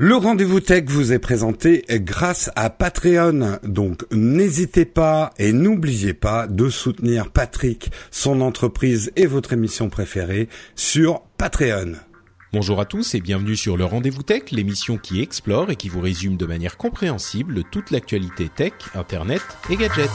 Le rendez-vous tech vous est présenté grâce à Patreon. Donc n'hésitez pas et n'oubliez pas de soutenir Patrick, son entreprise et votre émission préférée sur Patreon. Bonjour à tous et bienvenue sur le Rendez-vous Tech, l'émission qui explore et qui vous résume de manière compréhensible toute l'actualité tech, internet et gadgets.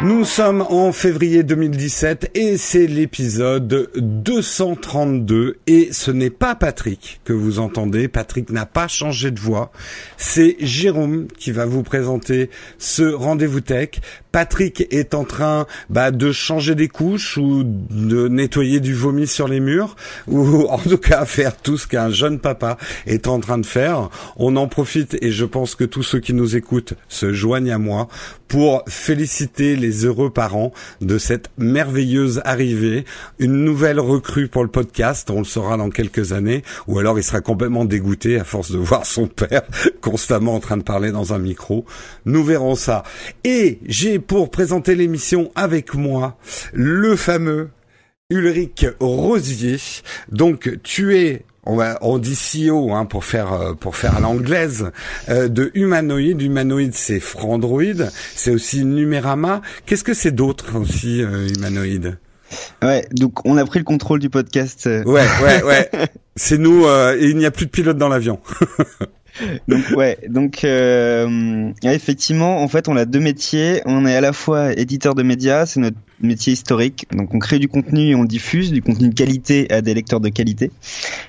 Nous sommes en février 2017 et c'est l'épisode 232 et ce n'est pas Patrick que vous entendez. Patrick n'a pas changé de voix. C'est Jérôme qui va vous présenter ce rendez-vous tech. Patrick est en train bah, de changer des couches ou de nettoyer du vomi sur les murs ou en tout cas faire tout ce qu'un jeune papa est en train de faire. On en profite et je pense que tous ceux qui nous écoutent se joignent à moi pour féliciter les heureux parents de cette merveilleuse arrivée, une nouvelle recrue pour le podcast, on le saura dans quelques années, ou alors il sera complètement dégoûté à force de voir son père constamment en train de parler dans un micro. Nous verrons ça. Et j'ai pour présenter l'émission avec moi le fameux Ulrich Rosier. Donc tu es on, va, on dit CEO hein, pour faire euh, pour faire à l'anglaise euh, de humanoïde. Humanoïde, c'est Frandroid, c'est aussi Numérama. Qu'est-ce que c'est d'autre aussi euh, humanoïde? Ouais, donc on a pris le contrôle du podcast. euh. Ouais, ouais, ouais. c'est nous. euh, et il n'y a plus de pilote dans l'avion. Donc ouais, donc euh, effectivement, en fait, on a deux métiers. On est à la fois éditeur de médias, c'est notre métier historique. Donc on crée du contenu et on le diffuse, du contenu de qualité à des lecteurs de qualité.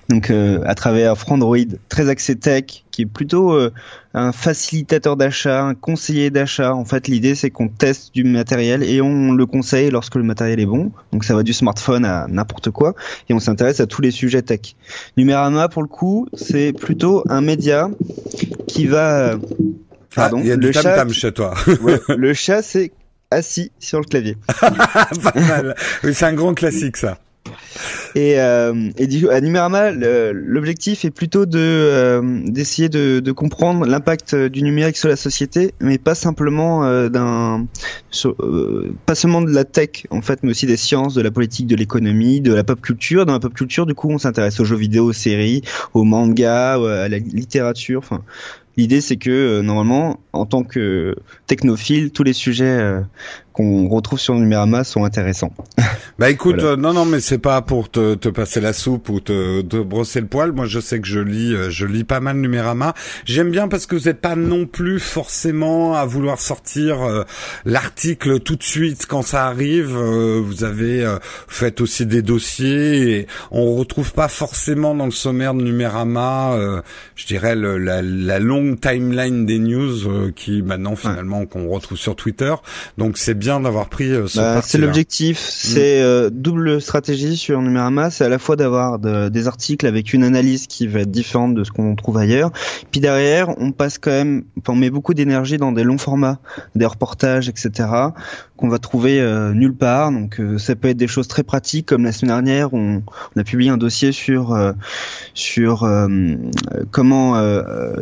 Donc euh, à travers Frandroid, très axé tech, qui est plutôt euh, un facilitateur d'achat, un conseiller d'achat. En fait, l'idée c'est qu'on teste du matériel et on le conseille lorsque le matériel est bon. Donc ça va du smartphone à n'importe quoi et on s'intéresse à tous les sujets tech. Numérama, pour le coup, c'est plutôt un média qui va. Pardon, Ah, il y a le du tam chat, chez toi. ouais, le chat, c'est assis sur le clavier. Pas mal. Oui, c'est un grand classique ça. Et, euh, et du coup, à Numérama, l'objectif est plutôt de euh, d'essayer de, de comprendre l'impact du numérique sur la société, mais pas simplement euh, d'un, euh, pas seulement de la tech en fait, mais aussi des sciences, de la politique, de l'économie, de la pop culture. Dans la pop culture, du coup, on s'intéresse aux jeux vidéo, aux séries, aux mangas, à la littérature. Enfin, l'idée c'est que euh, normalement, en tant que technophile, tous les sujets euh, qu'on retrouve sur Numérama sont intéressants. Bah écoute, Voilà. euh, non non mais c'est pas pour te, te passer la soupe ou te, te brosser le poil. Moi je sais que je lis euh, je lis pas mal Numérama. J'aime bien parce que vous êtes pas non plus forcément à vouloir sortir euh, l'article tout de suite quand ça arrive. Euh, vous avez euh, fait aussi des dossiers et on retrouve pas forcément dans le sommaire de Numérama, euh, je dirais le- la, la longue timeline des news euh, qui maintenant finalement qu'on retrouve sur Twitter. Donc c'est bien d'avoir pris euh, ce Bah, c'est l'objectif, c'est euh, double stratégie sur Numérama, c'est à la fois d'avoir de- des articles avec une analyse qui va être différente de ce qu'on trouve ailleurs, puis derrière on passe quand même, on met beaucoup d'énergie dans des longs formats, des reportages, etc. qu'on va trouver euh, nulle part. Donc euh, ça peut être des choses très pratiques comme la semaine dernière on, on a publié un dossier sur euh, sur comment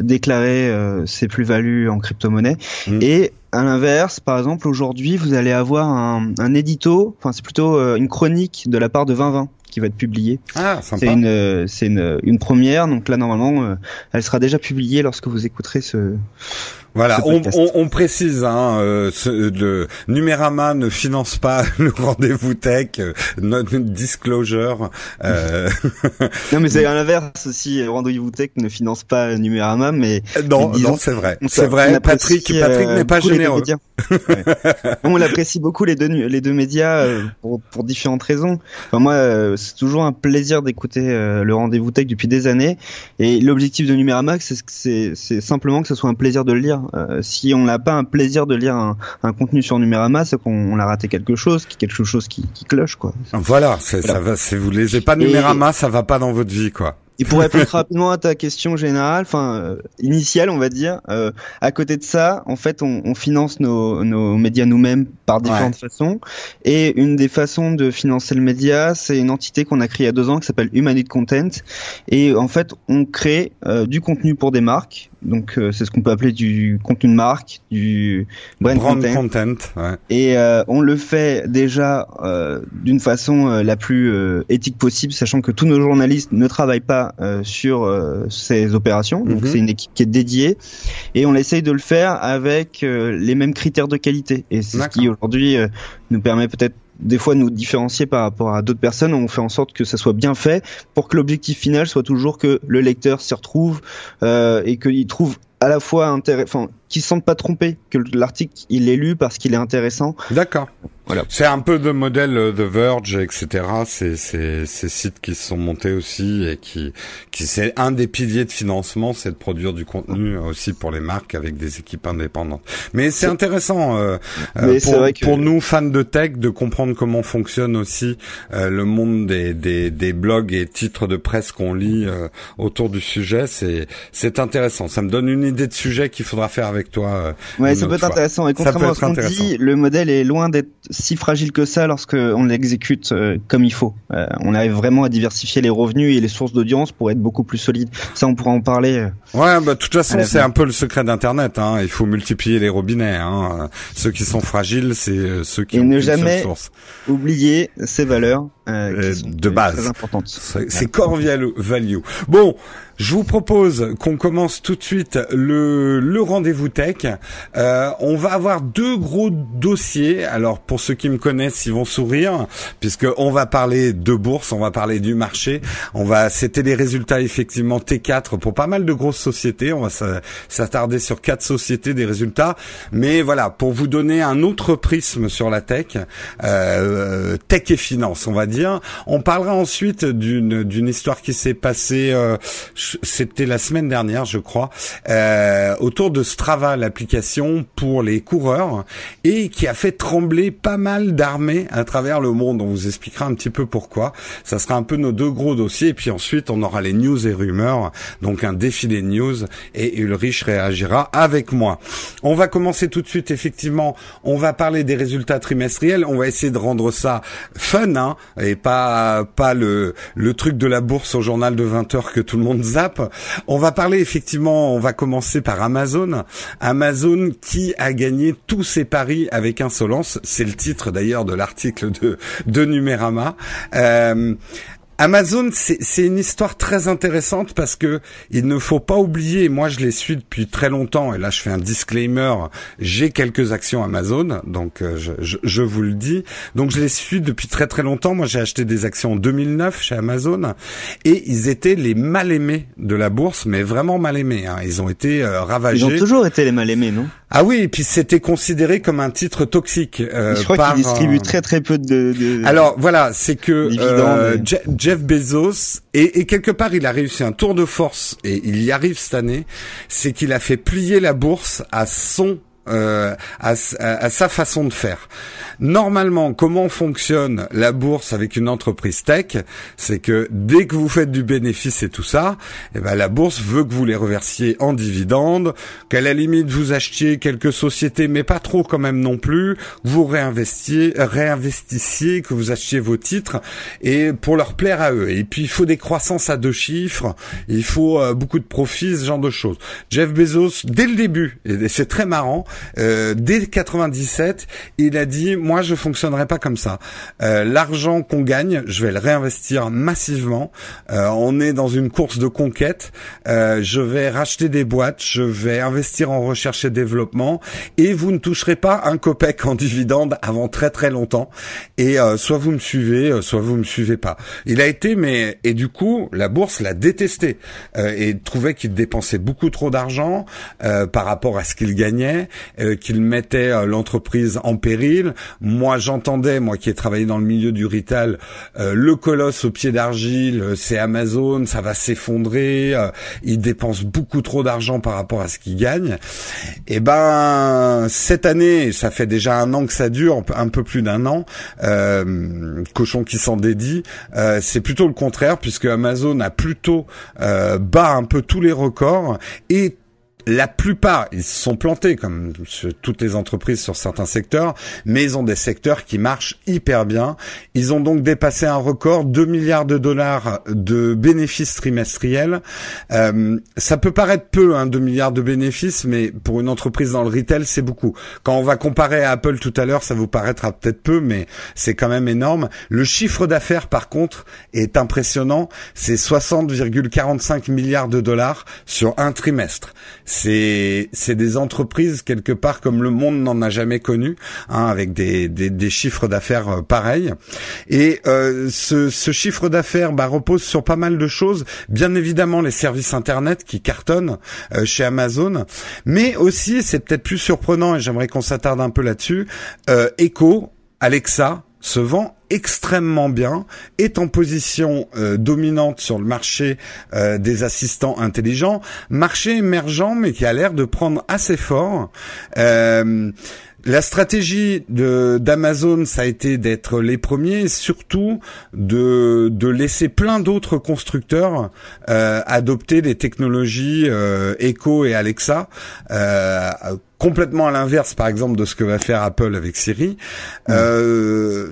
déclarer euh, ses plus-values en crypto-monnaie Mm. et à l'inverse, par exemple, aujourd'hui, vous allez avoir un, un édito, enfin c'est plutôt euh, une chronique de la part de 2020 qui va être publiée. Ah. C'est une, euh, c'est une, une première, donc là normalement, euh, elle sera déjà publiée lorsque vous écouterez ce. Voilà, on, on, on, précise, hein, euh, ce, le Numérama ne finance pas le rendez-vous tech, euh, notre disclosure. Euh... non, mais c'est à l'inverse aussi. Rendez-vous tech ne finance pas Numérama, mais non, non, c'est vrai, c'est vrai. Patrick, Patrick n'est pas généreux. on l'apprécie beaucoup les deux les deux médias pour, pour différentes raisons. Enfin, moi, c'est toujours un plaisir d'écouter le rendez-vous tech depuis des années, et l'objectif de Numérama, c'est simplement que ce soit un plaisir de le lire. Euh, si on n'a pas un plaisir de lire un, un contenu sur Numérama, c'est qu'on a raté quelque chose, quelque chose qui, qui cloche, quoi. Voilà, ça va. Si vous lisez pas Numérama, ça va pas dans votre vie, quoi. Et pour répondre rapidement à ta question générale, enfin euh, initiale, on va dire, euh, à côté de ça, en fait, on, on finance nos, nos médias nous-mêmes par différentes façons. Et une des façons de financer le média, c'est une entité qu'on a créée il y a deux ans qui s'appelle Humanity Content. Et en fait, on crée euh, du contenu pour des marques. Donc c'est ce qu'on peut appeler du contenu de marque, du brand, content. ouais. Et on le fait déjà d'une façon la plus éthique possible, sachant que tous nos journalistes ne travaillent pas euh, sur euh, ces opérations. Donc mhm. c'est une équipe qui est dédiée et on essaye de le faire avec euh, les mêmes critères de qualité. Et c'est ce qui aujourd'hui nous permet peut-être des fois nous différencier par rapport à d'autres personnes. On fait en sorte que ça soit bien fait pour que l'objectif final soit toujours que le lecteur s'y retrouve euh, et qu'il trouve à la fois intéressant, enfin, qu'ils se sentent pas trompés, que l'article il est lu parce qu'il est intéressant. D'accord. Voilà. C'est un peu de modèle de Verge, etc. C'est ces sites qui se sont montés aussi et qui, qui c'est un des piliers de financement, c'est de produire du contenu aussi pour les marques avec des équipes indépendantes. Mais c'est intéressant euh, euh pour, vrai que... pour, nous fans de tech de comprendre comment fonctionne aussi euh, le monde des, des, des, blogs et titres de presse qu'on lit euh, autour du sujet. C'est c'est intéressant. Ça me donne une idée de sujet qu'il faudra faire avec toi. Euh, ouais, ça peut être intéressant. Et contrairement à ce qu'on dit, le modèle est loin d'être si fragile que ça lorsque on l'exécute euh, comme il faut. Euh, on arrive vraiment à diversifier les revenus et les sources d'audience pour être beaucoup plus solide. Ça, on pourra en parler. Euh, ouais, bah de toute façon, c'est un peu le secret d'Internet. Hein. Il faut multiplier les robinets. Hein. Ceux qui sont fragiles, c'est ceux qui et ont ne jamais oublier ces valeurs de base. Très importantes. C'est core value. Bon. Je vous propose qu'on commence tout de suite le, rendez-vous tech. Euh, on va avoir deux gros dossiers. Alors pour ceux qui me connaissent, ils vont sourire puisque on va parler de bourse, on va parler du marché. On va, c'était les résultats effectivement T4 pour pas mal de grosses sociétés. On va s'attarder sur quatre sociétés des résultats. Mais voilà, pour vous donner un autre prisme sur la tech, euh, tech et finance, on va dire. On parlera ensuite d'une d'une histoire qui s'est passée. Euh, c'était la semaine dernière, je crois, euh, autour de Strava, l'application pour les coureurs, et qui a fait trembler pas mal d'armées à travers le monde. On vous expliquera un petit peu pourquoi. Ça sera un peu nos deux gros dossiers, et puis ensuite on aura les news et rumeurs, donc un défilé de news, et Ulrich réagira avec moi. On va commencer tout de suite, effectivement, on va parler des résultats trimestriels, on va essayer de rendre ça fun, hein, et pas pas le le truc de la bourse au journal de 20 heures que tout le monde on va parler effectivement, on va commencer par Amazon. Amazon qui a gagné tous ses paris avec insolence. C'est le titre d'ailleurs de l'article de, de Numérama. Euh, Amazon, c'est une histoire très intéressante parce que il ne faut pas oublier, moi je les suis depuis très longtemps, et là je fais un disclaimer, j'ai quelques actions Amazon, donc euh, je, je, vous le dis. Donc je les suis depuis très très longtemps. Moi j'ai acheté des actions en 2009 chez Amazon, et ils étaient les mal aimés de la bourse, mais vraiment mal aimés. Hein. Ils ont été euh, ravagés. Ils ont toujours été les mal aimés, non? Ah oui, et puis c'était considéré comme un titre toxique. Euh, je crois qu'il distribue très très peu de. de Alors voilà, c'est que euh, Jeff Bezos. Et, quelque part il a réussi un tour de force et il y arrive cette année, c'est qu'il a fait plier la bourse à son euh, à, à, sa façon de faire. Normalement, comment fonctionne la bourse avec une entreprise tech C'est que dès que vous faites du bénéfice et tout ça, eh ben la bourse veut que vous les reversiez en dividendes, qu'à la limite vous achetiez quelques sociétés, mais pas trop quand même non plus, vous réinvestiez, réinvestissiez, que vous achetiez vos titres et pour leur plaire à eux. Et puis il faut des croissances à deux chiffres, il faut euh, beaucoup de profits, ce genre de choses. Jeff Bezos, dès le début, et c'est très marrant, euh, dès 97, il a dit moi je fonctionnerai pas comme ça. Euh, l'argent qu'on gagne, je vais le réinvestir massivement. Euh, on est dans une course de conquête. je vais racheter des boîtes, je vais investir en recherche et développement, et vous ne toucherez pas un copec en dividende avant très très longtemps. Et soit vous me suivez, soit vous me suivez pas. Il a été mais et du coup la bourse l'a détesté et trouvait qu'il dépensait beaucoup trop d'argent par rapport à ce qu'il gagnait, qu'il mettait l'entreprise en péril. Moi, j'entendais, moi qui ai travaillé dans le milieu du retail, euh, le colosse au pied d'argile, euh, c'est Amazon, ça va s'effondrer, euh, il dépense beaucoup trop d'argent par rapport à ce qu'il gagne. Et eh ben, cette année, ça fait déjà un an que ça dure, un peu plus d'un an, cochon qui s'en dédie, c'est plutôt le contraire puisque Amazon a plutôt bat un peu tous les records et la plupart, ils sont plantés comme toutes les entreprises sur certains secteurs, mais ils ont des secteurs qui marchent hyper bien. Ils ont donc dépassé un record 2 milliards de dollars de bénéfices trimestriels. Euh, ça peut paraître peu, hein, 2 milliards de bénéfices, mais pour une entreprise dans le retail, c'est beaucoup. Quand on va comparer à Apple tout à l'heure, ça vous paraîtra peut-être peu, mais c'est quand même énorme. Le chiffre d'affaires, par contre, est impressionnant. C'est 60,45 milliards de dollars sur un trimestre c'est des entreprises quelque part comme le monde n'en a jamais connu, hein, avec des, chiffres d'affaires euh, pareils. Et euh, ce, ce chiffre d'affaires bah, repose sur pas mal de choses. Bien évidemment les services internet qui cartonnent euh, chez Amazon, mais aussi c'est peut-être plus surprenant et j'aimerais qu'on s'attarde un peu là-dessus. Echo, Alexa se vend extrêmement bien, est en position euh, dominante sur le marché euh, des assistants intelligents, marché émergent mais qui a l'air de prendre assez fort. Euh, la stratégie de d'Amazon, ça a été d'être les premiers, et surtout de de laisser plein d'autres constructeurs adopter des technologies Echo et Alexa. Complètement à l'inverse, par exemple, de ce que va faire Apple avec Siri. Euh,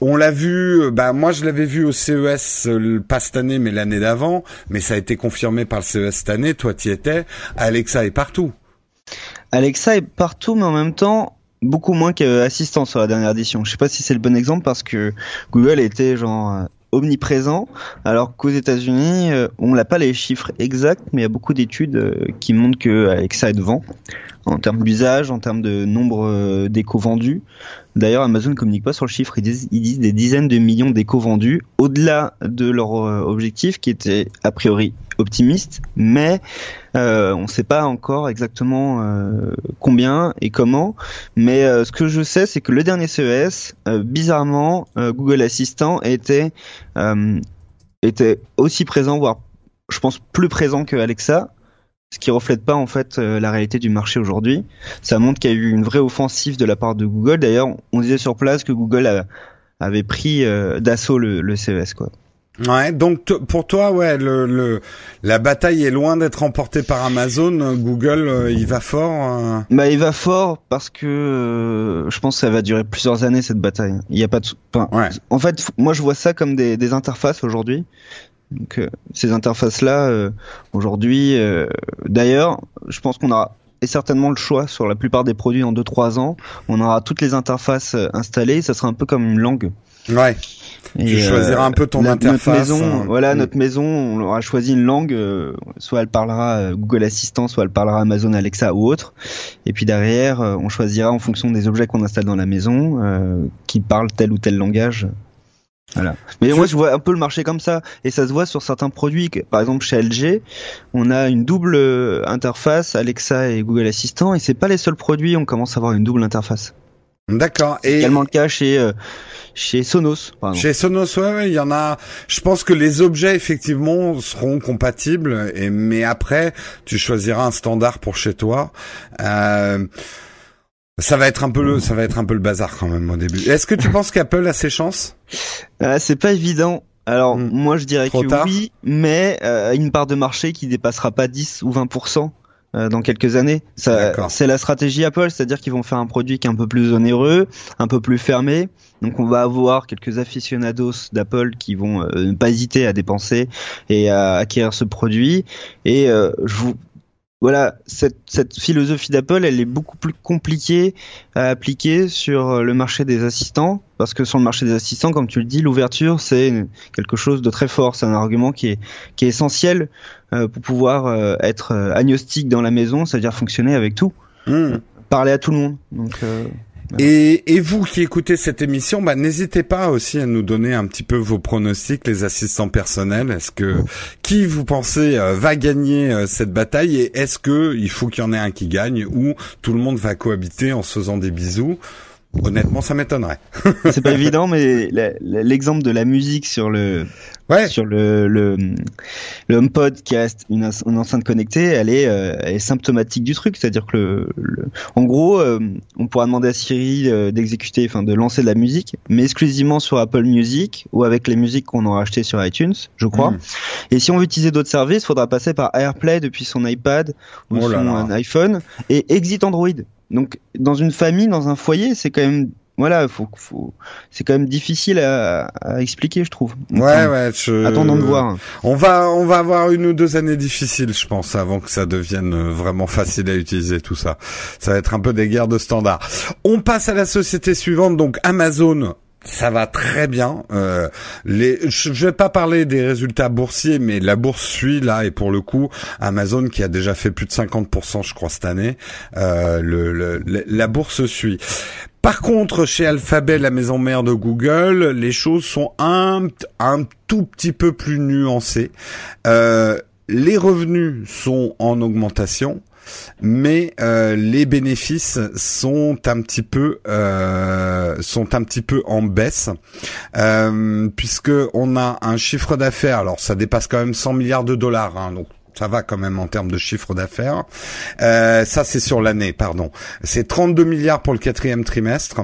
on l'a vu, bah moi je l'avais vu au CES euh, pas cette année mais l'année d'avant, mais ça a été confirmé par le CES cette année, toi tu y étais, Alexa est partout. Alexa est partout mais en même temps beaucoup moins qu'assistant sur la dernière édition. Je sais pas si c'est le bon exemple parce que Google était genre euh, omniprésent, alors qu'aux États-Unis, euh, on n'a pas les chiffres exacts, mais il y a beaucoup d'études qui montrent que est devant en termes d'usage, en termes de nombre d'échos vendus. D'ailleurs, Amazon ne communique pas sur le chiffre. Ils disent, ils disent des dizaines de millions d'échos vendus, au-delà de leur euh, objectif qui était a priori optimiste, mais euh, on ne sait pas encore exactement euh, combien et comment. Mais ce que je sais, c'est que le dernier CES, bizarrement, Google Assistant était était aussi présent, voire je pense plus présent que Alexa ce qui reflète pas en fait euh, la réalité du marché aujourd'hui. Ça montre qu'il y a eu une vraie offensive de la part de Google. D'ailleurs, on disait sur place que Google avait pris euh, d'assaut le, CES quoi. Ouais, donc pour toi, ouais, le, la bataille est loin d'être remportée par Amazon. Google, euh, il va fort. Bah, il va fort parce que je pense que ça va durer plusieurs années cette bataille. Il y a pas de. En fait, moi, je vois ça comme des, des interfaces aujourd'hui. Donc euh, ces interfaces-là, euh, aujourd'hui, euh, d'ailleurs, je pense qu'on aura et certainement le choix sur la plupart des produits en 2-3 ans. On aura toutes les interfaces installées, ça sera un peu comme une langue. Ouais. Et tu choisiras un peu ton interface. Notre maison, voilà, notre maison, on aura choisi une langue, soit elle parlera Google Assistant, soit elle parlera Amazon Alexa ou autre. Et puis derrière, on choisira en fonction des objets qu'on installe dans la maison, qui parlent tel ou tel langage voilà. Mais moi, je vois un peu le marché comme ça, et ça se voit sur certains produits. Par exemple, chez LG, on a une double euh, interface Alexa et Google Assistant, et c'est pas les seuls produits. On commence à avoir une double interface. D'accord. Et également le cas chez euh, chez Sonos. Chez Sonos, ouais, il y en a. Je pense que les objets effectivement seront compatibles, et mais après, tu choisiras un standard pour chez toi. Euh... Ça va être un peu le, ça va être un peu le bazar quand même au début. Est-ce que tu penses qu'Apple a ses chances? Euh, C'est pas évident. Alors hmm. moi je dirais que oui, mais euh, une part de marché qui dépassera pas 10 ou 20% euh, dans quelques années. C'est la stratégie Apple, c'est-à-dire qu'ils vont faire un produit qui est un peu plus onéreux, un peu plus fermé. Donc on va avoir quelques aficionados d'Apple qui vont euh, ne pas hésiter à dépenser et à acquérir ce produit. Et je vous voilà, cette, cette philosophie d'Apple, elle est beaucoup plus compliquée à appliquer sur le marché des assistants, parce que sur le marché des assistants, comme tu le dis, l'ouverture, c'est quelque chose de très fort, c'est un argument qui est, qui est essentiel euh, pour pouvoir euh, être euh, agnostique dans la maison, c'est-à-dire fonctionner avec tout, Hmm. parler à tout le monde. Donc, euh, Et, vous qui écoutez cette émission, bah, n'hésitez pas aussi à nous donner un petit peu vos pronostics, les assistants personnels. Est-ce que qui vous pensez euh, va gagner euh, cette bataille et est-ce que il faut qu'il y en ait un qui gagne ou tout le monde va cohabiter en se faisant des bisous? Honnêtement, ça m'étonnerait. c'est pas évident, mais l'exemple de la musique sur le Ouais. sur le le, le HomePod qui reste une, une enceinte connectée, elle est, euh, elle est symptomatique du truc. C'est-à-dire que le, le- en gros, euh, on pourra demander à Siri euh, d'exécuter, enfin de lancer de la musique, mais exclusivement sur Apple Music ou avec les musiques qu'on aura achetées sur iTunes, je crois. Mm. Et si on veut utiliser d'autres services, il faudra passer par AirPlay depuis son iPad ou Oh là son là. iPhone et exit Android. Donc dans une famille, dans un foyer, c'est quand même voilà, faut, faut, c'est quand même difficile à, à expliquer, je trouve. Ouais, ouais. Je... Attendons de voir. On va, on va avoir une ou deux années difficiles, je pense, avant que ça devienne vraiment facile à utiliser tout ça. Ça va être un peu des guerres de standards. On passe à la société suivante, donc Amazon. Ça va très bien. Euh, les, je je vais pas parler des résultats boursiers, mais la bourse suit là et pour le coup, Amazon qui a déjà fait plus de 50%, je crois cette année, euh, le, le- la bourse suit. Par contre, chez Alphabet, la maison mère de Google, les choses sont un, un tout petit peu plus nuancées. Euh, les revenus sont en augmentation, mais euh, les bénéfices sont un petit peu euh, sont un petit peu en baisse, euh, puisque on a un chiffre d'affaires. Alors, ça dépasse quand même 100 milliards de dollars, hein, donc. Ça va quand même en termes de chiffre d'affaires. Euh, ça, c'est sur l'année, pardon. C'est 32 milliards pour le quatrième trimestre.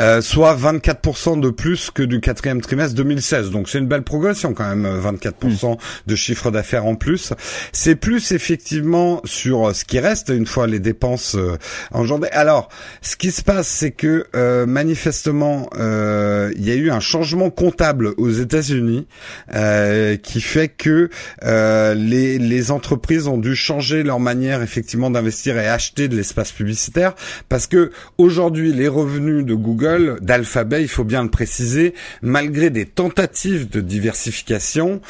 Euh, soit 24% de plus que du quatrième trimestre 2016. Donc c'est une belle progression quand même, euh, 24% de chiffre d'affaires en plus. C'est plus effectivement sur euh, ce qui reste une fois les dépenses euh, engendrées. Alors, ce qui se passe, c'est que euh, manifestement, euh, il y a eu un changement comptable aux États-Unis euh, qui fait que euh, les, les entreprises ont dû changer leur manière effectivement d'investir et acheter de l'espace publicitaire parce que aujourd'hui les revenus de Google, d'Alphabet, il faut bien le préciser, malgré des tentatives de diversification,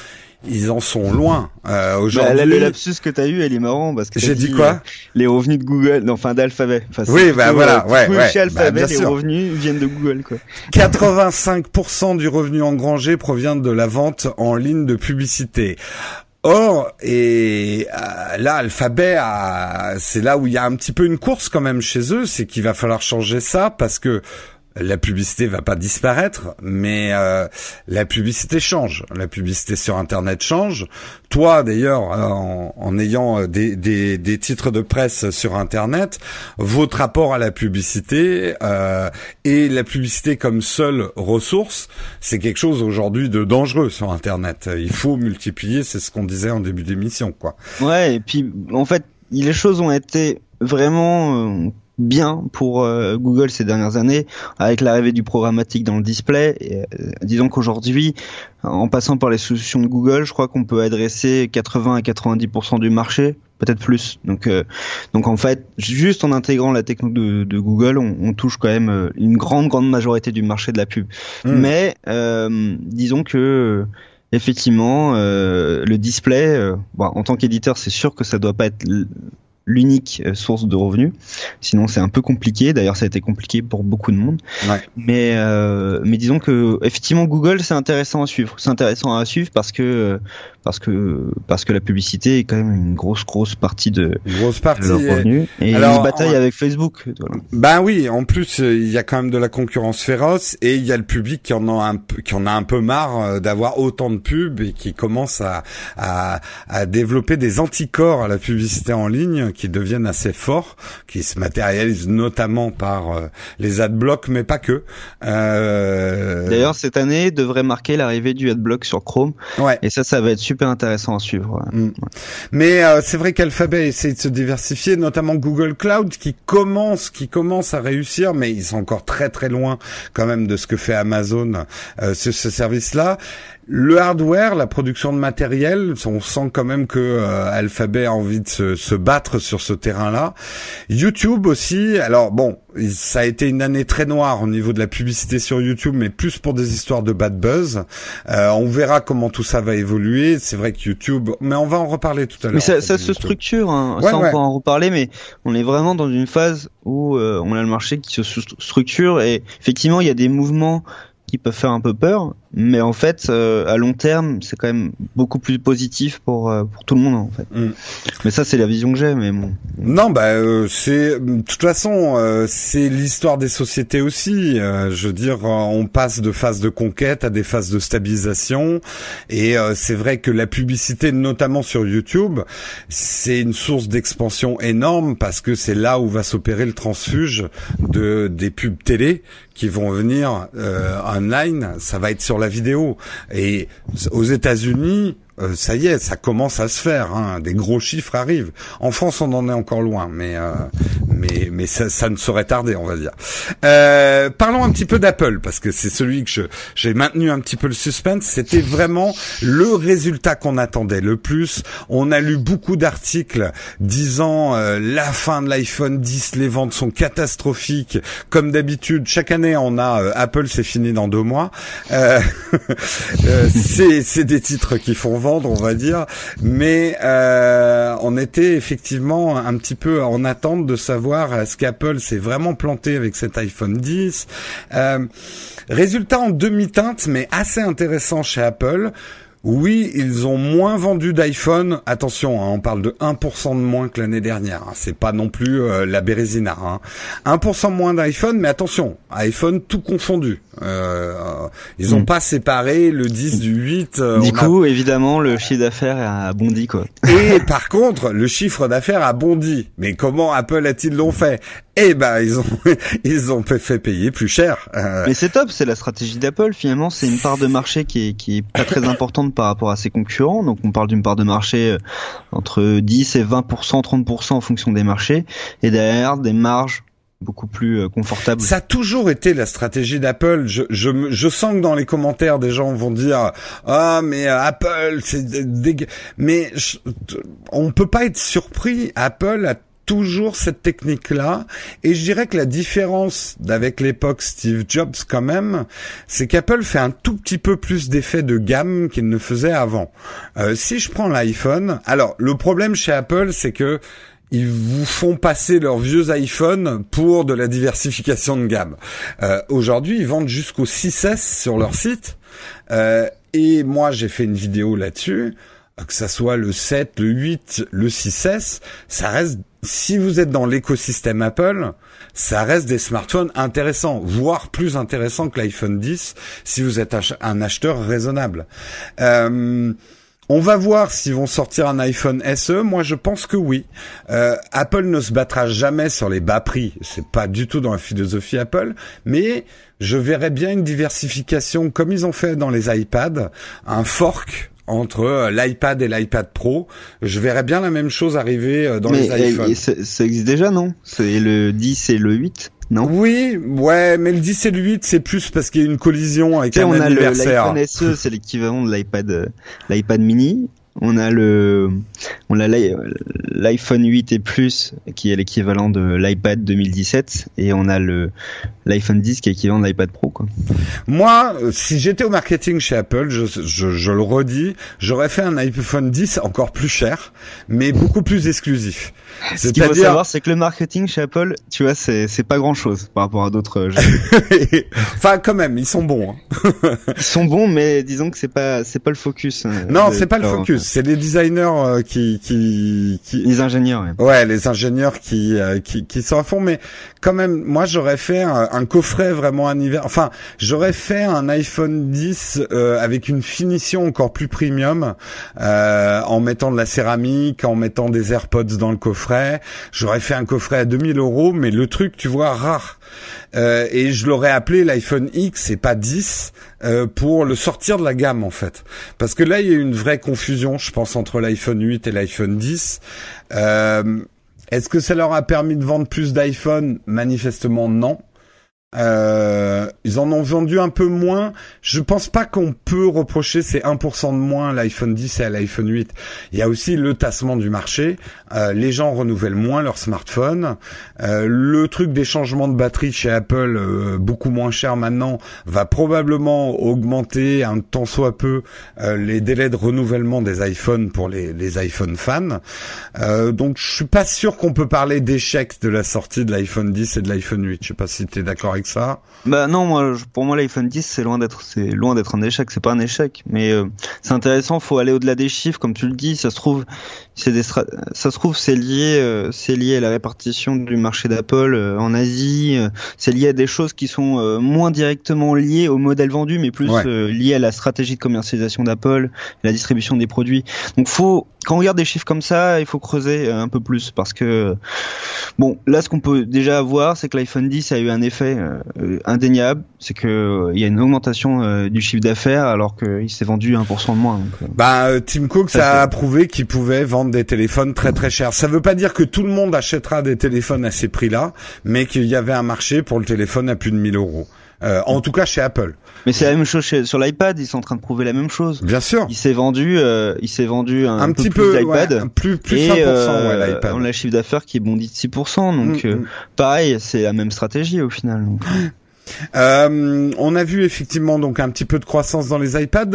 ils en sont loin. Euh, Bah, aujourd'hui, là, le lapsus que t'as eu, elle est marrant parce que j'ai dit quoi euh, Les revenus de Google, non, enfin d'Alphabet. Enfin, Oui, bah, voilà, euh, ouais, ouais, Chez bah, Alphabet, bien les sûr. revenus viennent de Google, quoi. 85% du revenu engrangé provient de la vente en ligne de publicité. Or, et euh, là, Alphabet, c'est là où il y a un petit peu une course quand même chez eux, c'est qu'il va falloir changer ça parce que la publicité va pas disparaître, mais euh, la publicité change. La publicité sur Internet change. Toi, d'ailleurs, euh, en, en ayant euh, des, des, des titres de presse sur Internet, votre rapport à la publicité euh, et la publicité comme seule ressource, c'est quelque chose aujourd'hui de dangereux sur Internet. Il faut multiplier, c'est ce qu'on disait en début d'émission, quoi. Ouais, et puis en fait, les choses ont été vraiment euh, bien pour euh, Google ces dernières années avec l'arrivée du programmatique dans le display. Et, euh, disons qu'aujourd'hui, en passant par les solutions de Google, je crois qu'on peut adresser 80 à 90% du marché, peut-être plus. Donc, euh, donc en fait, juste en intégrant la techno de, de Google, on, on touche quand même une grande grande majorité du marché de la pub. Mm. Mais disons que effectivement, le display, bon, en tant qu'éditeur, c'est sûr que ça doit pas être l'unique euh, source de revenus. Sinon, c'est un peu compliqué. D'ailleurs, ça a été compliqué pour beaucoup de monde. Ouais. Mais euh, mais disons que effectivement, Google, c'est intéressant à suivre. C'est intéressant à suivre parce que euh, parce que parce que la publicité est quand même une grosse grosse partie de, Une grosse de partie. leurs est- revenus. Et Alors, ils bataillent en- avec Facebook. Voilà. Ben oui, en plus euh, il y a quand même de la concurrence féroce et il y a le public qui en a un peu, qui en a un peu marre euh, d'avoir autant de pubs et qui commence à, à à développer des anticorps à la publicité en ligne qui deviennent assez forts, qui se matérialisent notamment par euh, les adblocks, mais pas que. Euh... D'ailleurs, cette année devrait marquer l'arrivée du adblock sur Chrome. Ouais. Et ça, ça va être super intéressant à suivre. Mm. Mais euh, c'est vrai qu'Alphabet essaie de se diversifier, notamment Google Cloud, qui commence, qui commence à réussir, mais ils sont encore très très loin quand même de ce que fait Amazon euh, ce, ce service-là. Le hardware, la production de matériel, on sent quand même que euh, Alphabet a envie de se, se battre sur ce terrain-là. YouTube aussi. Alors bon, ça a été une année très noire au niveau de la publicité sur YouTube, mais plus pour des histoires de bad buzz. Euh, on verra comment tout ça va évoluer. C'est vrai que YouTube, mais on va en reparler tout à l'heure. Mais ça, ça se structure. Hein. ça, on va en reparler, mais on est vraiment dans une phase où euh, on a le marché qui se structure et effectivement, il y a des mouvements qui peuvent faire un peu peur, mais en fait, euh, à long terme, c'est quand même beaucoup plus positif pour euh, pour tout le monde en fait. Mm. Mais ça, c'est la vision que j'ai, mais bon. Non, bah euh, c'est de toute façon, c'est l'histoire des sociétés aussi. je veux dire, on passe de phases de conquête à des phases de stabilisation, et c'est vrai que la publicité, notamment sur YouTube, c'est une source d'expansion énorme parce que c'est là où va s'opérer le transfuge de des pubs télé qui vont venir online. Ça va être sur la vidéo. Et aux États-Unis, euh, ça y est, ça commence à se faire. Hein. Des gros chiffres arrivent. En France, on en est encore loin, mais euh, mais mais ça, ça, ne saurait tarder, on va dire. Euh, parlons un petit peu d'Apple parce que c'est celui que j'ai maintenu un petit peu le suspense. C'était vraiment le résultat qu'on attendait le plus. On a lu beaucoup d'articles disant euh, la fin de l'iPhone 10, les ventes sont catastrophiques. Comme d'habitude, chaque année, on a Apple, c'est fini dans deux mois. c'est des titres qui font vendre on va dire, mais euh, on était effectivement un petit peu en attente de savoir est-ce qu'Apple s'est vraiment planté avec cet iPhone 10. Euh, résultat en demi-teinte, mais assez intéressant chez Apple. Oui, ils ont moins vendu d'iPhone. Attention, hein, on parle de 1% de moins que l'année dernière. Hein. C'est pas non plus euh, la Bérésina. Hein. 1% moins d'iPhone, mais attention, iPhone tout confondu. Euh, ils ont hmm. pas séparé le 10 du 8. Euh, du coup, évidemment, le chiffre d'affaires a bondi quoi. Et par contre, le chiffre d'affaires a bondi. Mais comment Apple a-t-il l'ont fait? Eh ben, ils ont ils ont fait payer plus cher. Euh, mais c'est top, c'est la stratégie d'Apple. Finalement, c'est une part de marché qui est qui est pas très importante par rapport à ses concurrents. Donc, on parle d'une part de marché entre 10 et 20 30 en fonction des marchés, et derrière des marges beaucoup plus euh, confortable. Ça a toujours été la stratégie d'Apple. Je, je, je sens que dans les commentaires, des gens vont dire ah mais euh, Apple c'est dégueu. Mais on peut pas être surpris. Apple a toujours cette technique-là. Et je dirais que la différence d'avec l'époque Steve Jobs quand même, c'est qu'Apple fait un tout petit peu plus d'effet de gamme qu'il ne faisait avant. Euh, si je prends l'iPhone, alors le problème chez Apple, c'est que ils vous font passer leurs vieux iPhones pour de la diversification de gamme. Euh, Aujourd'hui, ils vendent jusqu'au 6S sur leur site. Euh, et moi, j'ai fait une vidéo là-dessus. Que ça soit le 7, le 8, le 6S, ça reste, si vous êtes dans l'écosystème Apple, ça reste des smartphones intéressants, voire plus intéressants que l'iPhone 10 si vous êtes un acheteur raisonnable. Euh, on va voir s'ils vont sortir un iPhone SE. Moi, je pense que oui. Euh, Apple ne se battra jamais sur les bas prix. C'est pas du tout dans la philosophie Apple. Mais je verrais bien une diversification comme ils ont fait dans les iPads, un fork entre euh, l'iPad et l'iPad Pro. Je verrais bien la même chose arriver euh, dans les iPhones. Ça existe déjà, non? C'est le 10 et le 8 non? Oui, ouais, mais le 10 et le 8, c'est plus parce qu'il y a une collision avec un on anniversaire. A SE, c'est l'équivalent de l'iPad, euh, l'iPad mini. On a le, on a l'iPhone 8 et plus qui est l'équivalent de l'iPad 2017 et on a le l'iPhone 10 qui est l'équivalent de l'iPad Pro quoi. Moi, si j'étais au marketing chez Apple, je, je, je le redis, j'aurais fait un iPhone 10 encore plus cher, mais beaucoup plus exclusif. Ce qu'il faut savoir, c'est que le marketing chez Apple, tu vois, c'est c'est pas grand chose par rapport à d'autres. enfin, quand même, ils sont bons. Hein. ils sont bons, mais disons que c'est pas c'est pas le focus. Euh, non, c'est pas le focus. C'est les designers qui, qui, qui, les ingénieurs. Ouais, ouais les ingénieurs qui, qui, qui sont à fond. Mais quand même, moi, j'aurais fait un, coffret vraiment anniversaire. Enfin, j'aurais fait un iPhone 10 avec une finition encore plus premium, en mettant de la céramique, en mettant des AirPods dans le coffret. J'aurais fait un coffret à 2000 euros, mais le truc, tu vois, rare. Euh, et je l'aurais appelé l'iPhone X et pas 10 euh, pour le sortir de la gamme en fait. Parce que là, il y a une vraie confusion, je pense, entre l'iPhone 8 et l'iPhone 10. Euh, Est-ce que ça leur a permis de vendre plus d'iPhone? Manifestement non. Euh, ils en ont vendu un peu moins. Je pense pas qu'on peut reprocher ces 1% de moins à l'iPhone 10 et à l'iPhone 8. Il y a aussi le tassement du marché. Euh, les gens renouvellent moins leur smartphone. Euh, le truc des changements de batterie chez Apple, euh, beaucoup moins cher maintenant, va probablement augmenter un tant soit peu euh, les délais de renouvellement des iPhones pour les, les iPhone fans. donc je suis pas sûr qu'on peut parler d'échec de la sortie de l'iPhone 10 et de l'iPhone 8. Je sais pas si tu es d'accord ça Bah non, moi, pour moi, l'iPhone 10, c'est loin d'être, c'est loin d'être un échec. C'est pas un échec, mais euh, c'est intéressant. Faut aller au-delà des chiffres, comme tu le dis. Ça se trouve, des, ça se trouve, c'est lié, euh, c'est lié à la répartition du marché d'Apple euh, en Asie. c'est lié à des choses qui sont moins directement liées au modèle vendu, mais plus liées à la stratégie de commercialisation d'Apple, la distribution des produits. Donc, faut quand on regarde des chiffres comme ça, il faut creuser un peu plus parce que bon, là, ce qu'on peut déjà voir, c'est que l'iPhone 10 a eu un effet euh, indéniable, c'est que euh, il y a une augmentation euh, du chiffre d'affaires alors qu'il s'est vendu 1% de moins. bah, Tim Cook ça a prouvé qu'il pouvait vendre des téléphones très très chers. Ça veut pas dire que tout le monde achètera des téléphones à ces prix-là, mais qu'il y avait un marché pour le téléphone à plus de 1000 euros. en tout cas chez Apple. Mais c'est la même chose sur l'iPad, ils sont en train de prouver la même chose. Bien sûr. Il s'est vendu, il s'est vendu un, petit peu, plus d'iPad, plus plus et, 100%, ouais, l'iPad. On a le chiffre d'affaires qui bondit de 6%, donc mm, mm. pareil, c'est la même stratégie au final. Donc. Euh, on a vu effectivement donc un petit peu de croissance dans les iPads.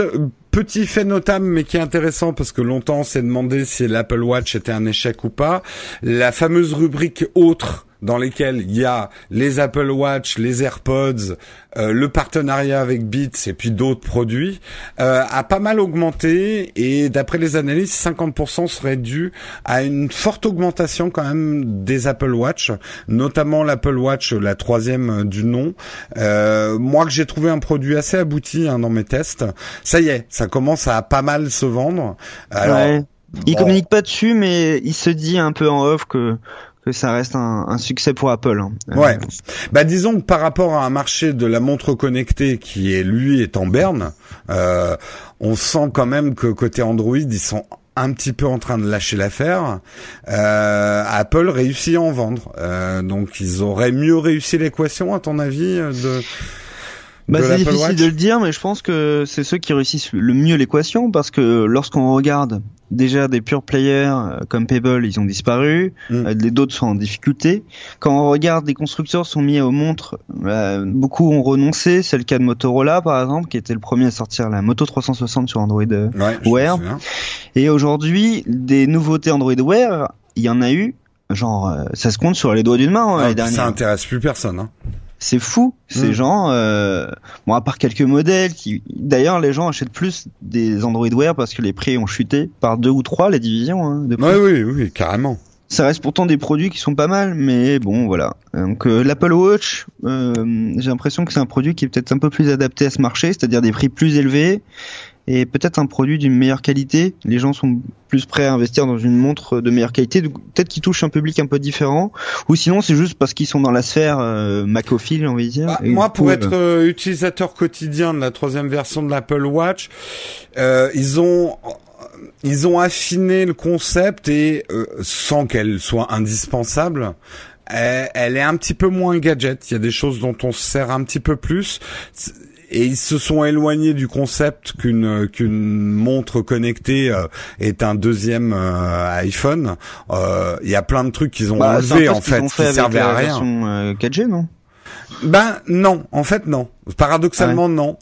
Petit fait notable, mais qui est intéressant parce que longtemps on s'est demandé si l'Apple Watch était un échec ou pas. La fameuse rubrique autre dans lesquels il y a les Apple Watch, les AirPods, euh, le partenariat avec Beats et puis d'autres produits, euh, a pas mal augmenté et d'après les analyses, 50% serait dû à une forte augmentation quand même des Apple Watch, notamment l'Apple Watch, la troisième du nom. Euh, moi que j'ai trouvé un produit assez abouti hein, dans mes tests, ça y est, ça commence à pas mal se vendre. Alors, Il communique pas dessus, mais il se dit un peu en off que que ça reste un, un succès pour Apple. Hein. Euh, ouais. Bah disons que par rapport à un marché de la montre connectée qui est lui est en berne, euh, on sent quand même que côté Android ils sont un petit peu en train de lâcher l'affaire. Euh, Apple réussit à en vendre, euh, donc ils auraient mieux réussi l'équation à ton avis de bah, c'est difficile de le dire, mais je pense que c'est ceux qui réussissent le mieux l'équation parce que lorsqu'on regarde déjà des pure players euh, comme Pebble, ils ont disparu, mm. euh, les d'autres sont en difficulté. Quand on regarde des constructeurs sont mis aux montres, euh, beaucoup ont renoncé. C'est le cas de Motorola par exemple, qui était le premier à sortir la Moto 360 sur Android Wear. Et aujourd'hui, des nouveautés Android Wear, il y en a eu, genre ça se compte sur les doigts d'une main hein, ah, Ça intéresse plus personne. Hein. C'est fou, ces mm. gens. Euh, bon, à part quelques modèles qui, d'ailleurs, les gens achètent plus des Android Wear parce que les prix ont chuté par deux ou trois les divisions. Hein, de oui, oui, oui, carrément. Ça reste pourtant des produits qui sont pas mal, mais bon, voilà. Donc euh, l'Apple Watch, euh, j'ai l'impression que c'est un produit qui est peut-être un peu plus adapté à ce marché, c'est-à-dire des prix plus élevés et peut-être un produit d'une meilleure qualité. Les gens sont plus prêts à investir dans une montre de meilleure qualité, peut-être qu'ils touchent un public un peu différent, ou sinon c'est juste parce qu'ils sont dans la sphère euh, macophile, on va dire. Bah, moi, pour être euh, utilisateur quotidien de la troisième version de l'Apple Watch, euh, ils ont ils ont affiné le concept et euh, sans qu'elle soit indispensable. Elle, est un petit peu moins gadget. Il y a des choses dont on se sert un petit peu plus et ils se sont éloignés du concept qu'une qu'une montre connectée euh, est un deuxième euh, iPhone. Euh, il y a plein de trucs qu'ils ont bah, enlevés en fait, qui servaient à rien. 4G non? Ben non, en fait non. Paradoxalement non.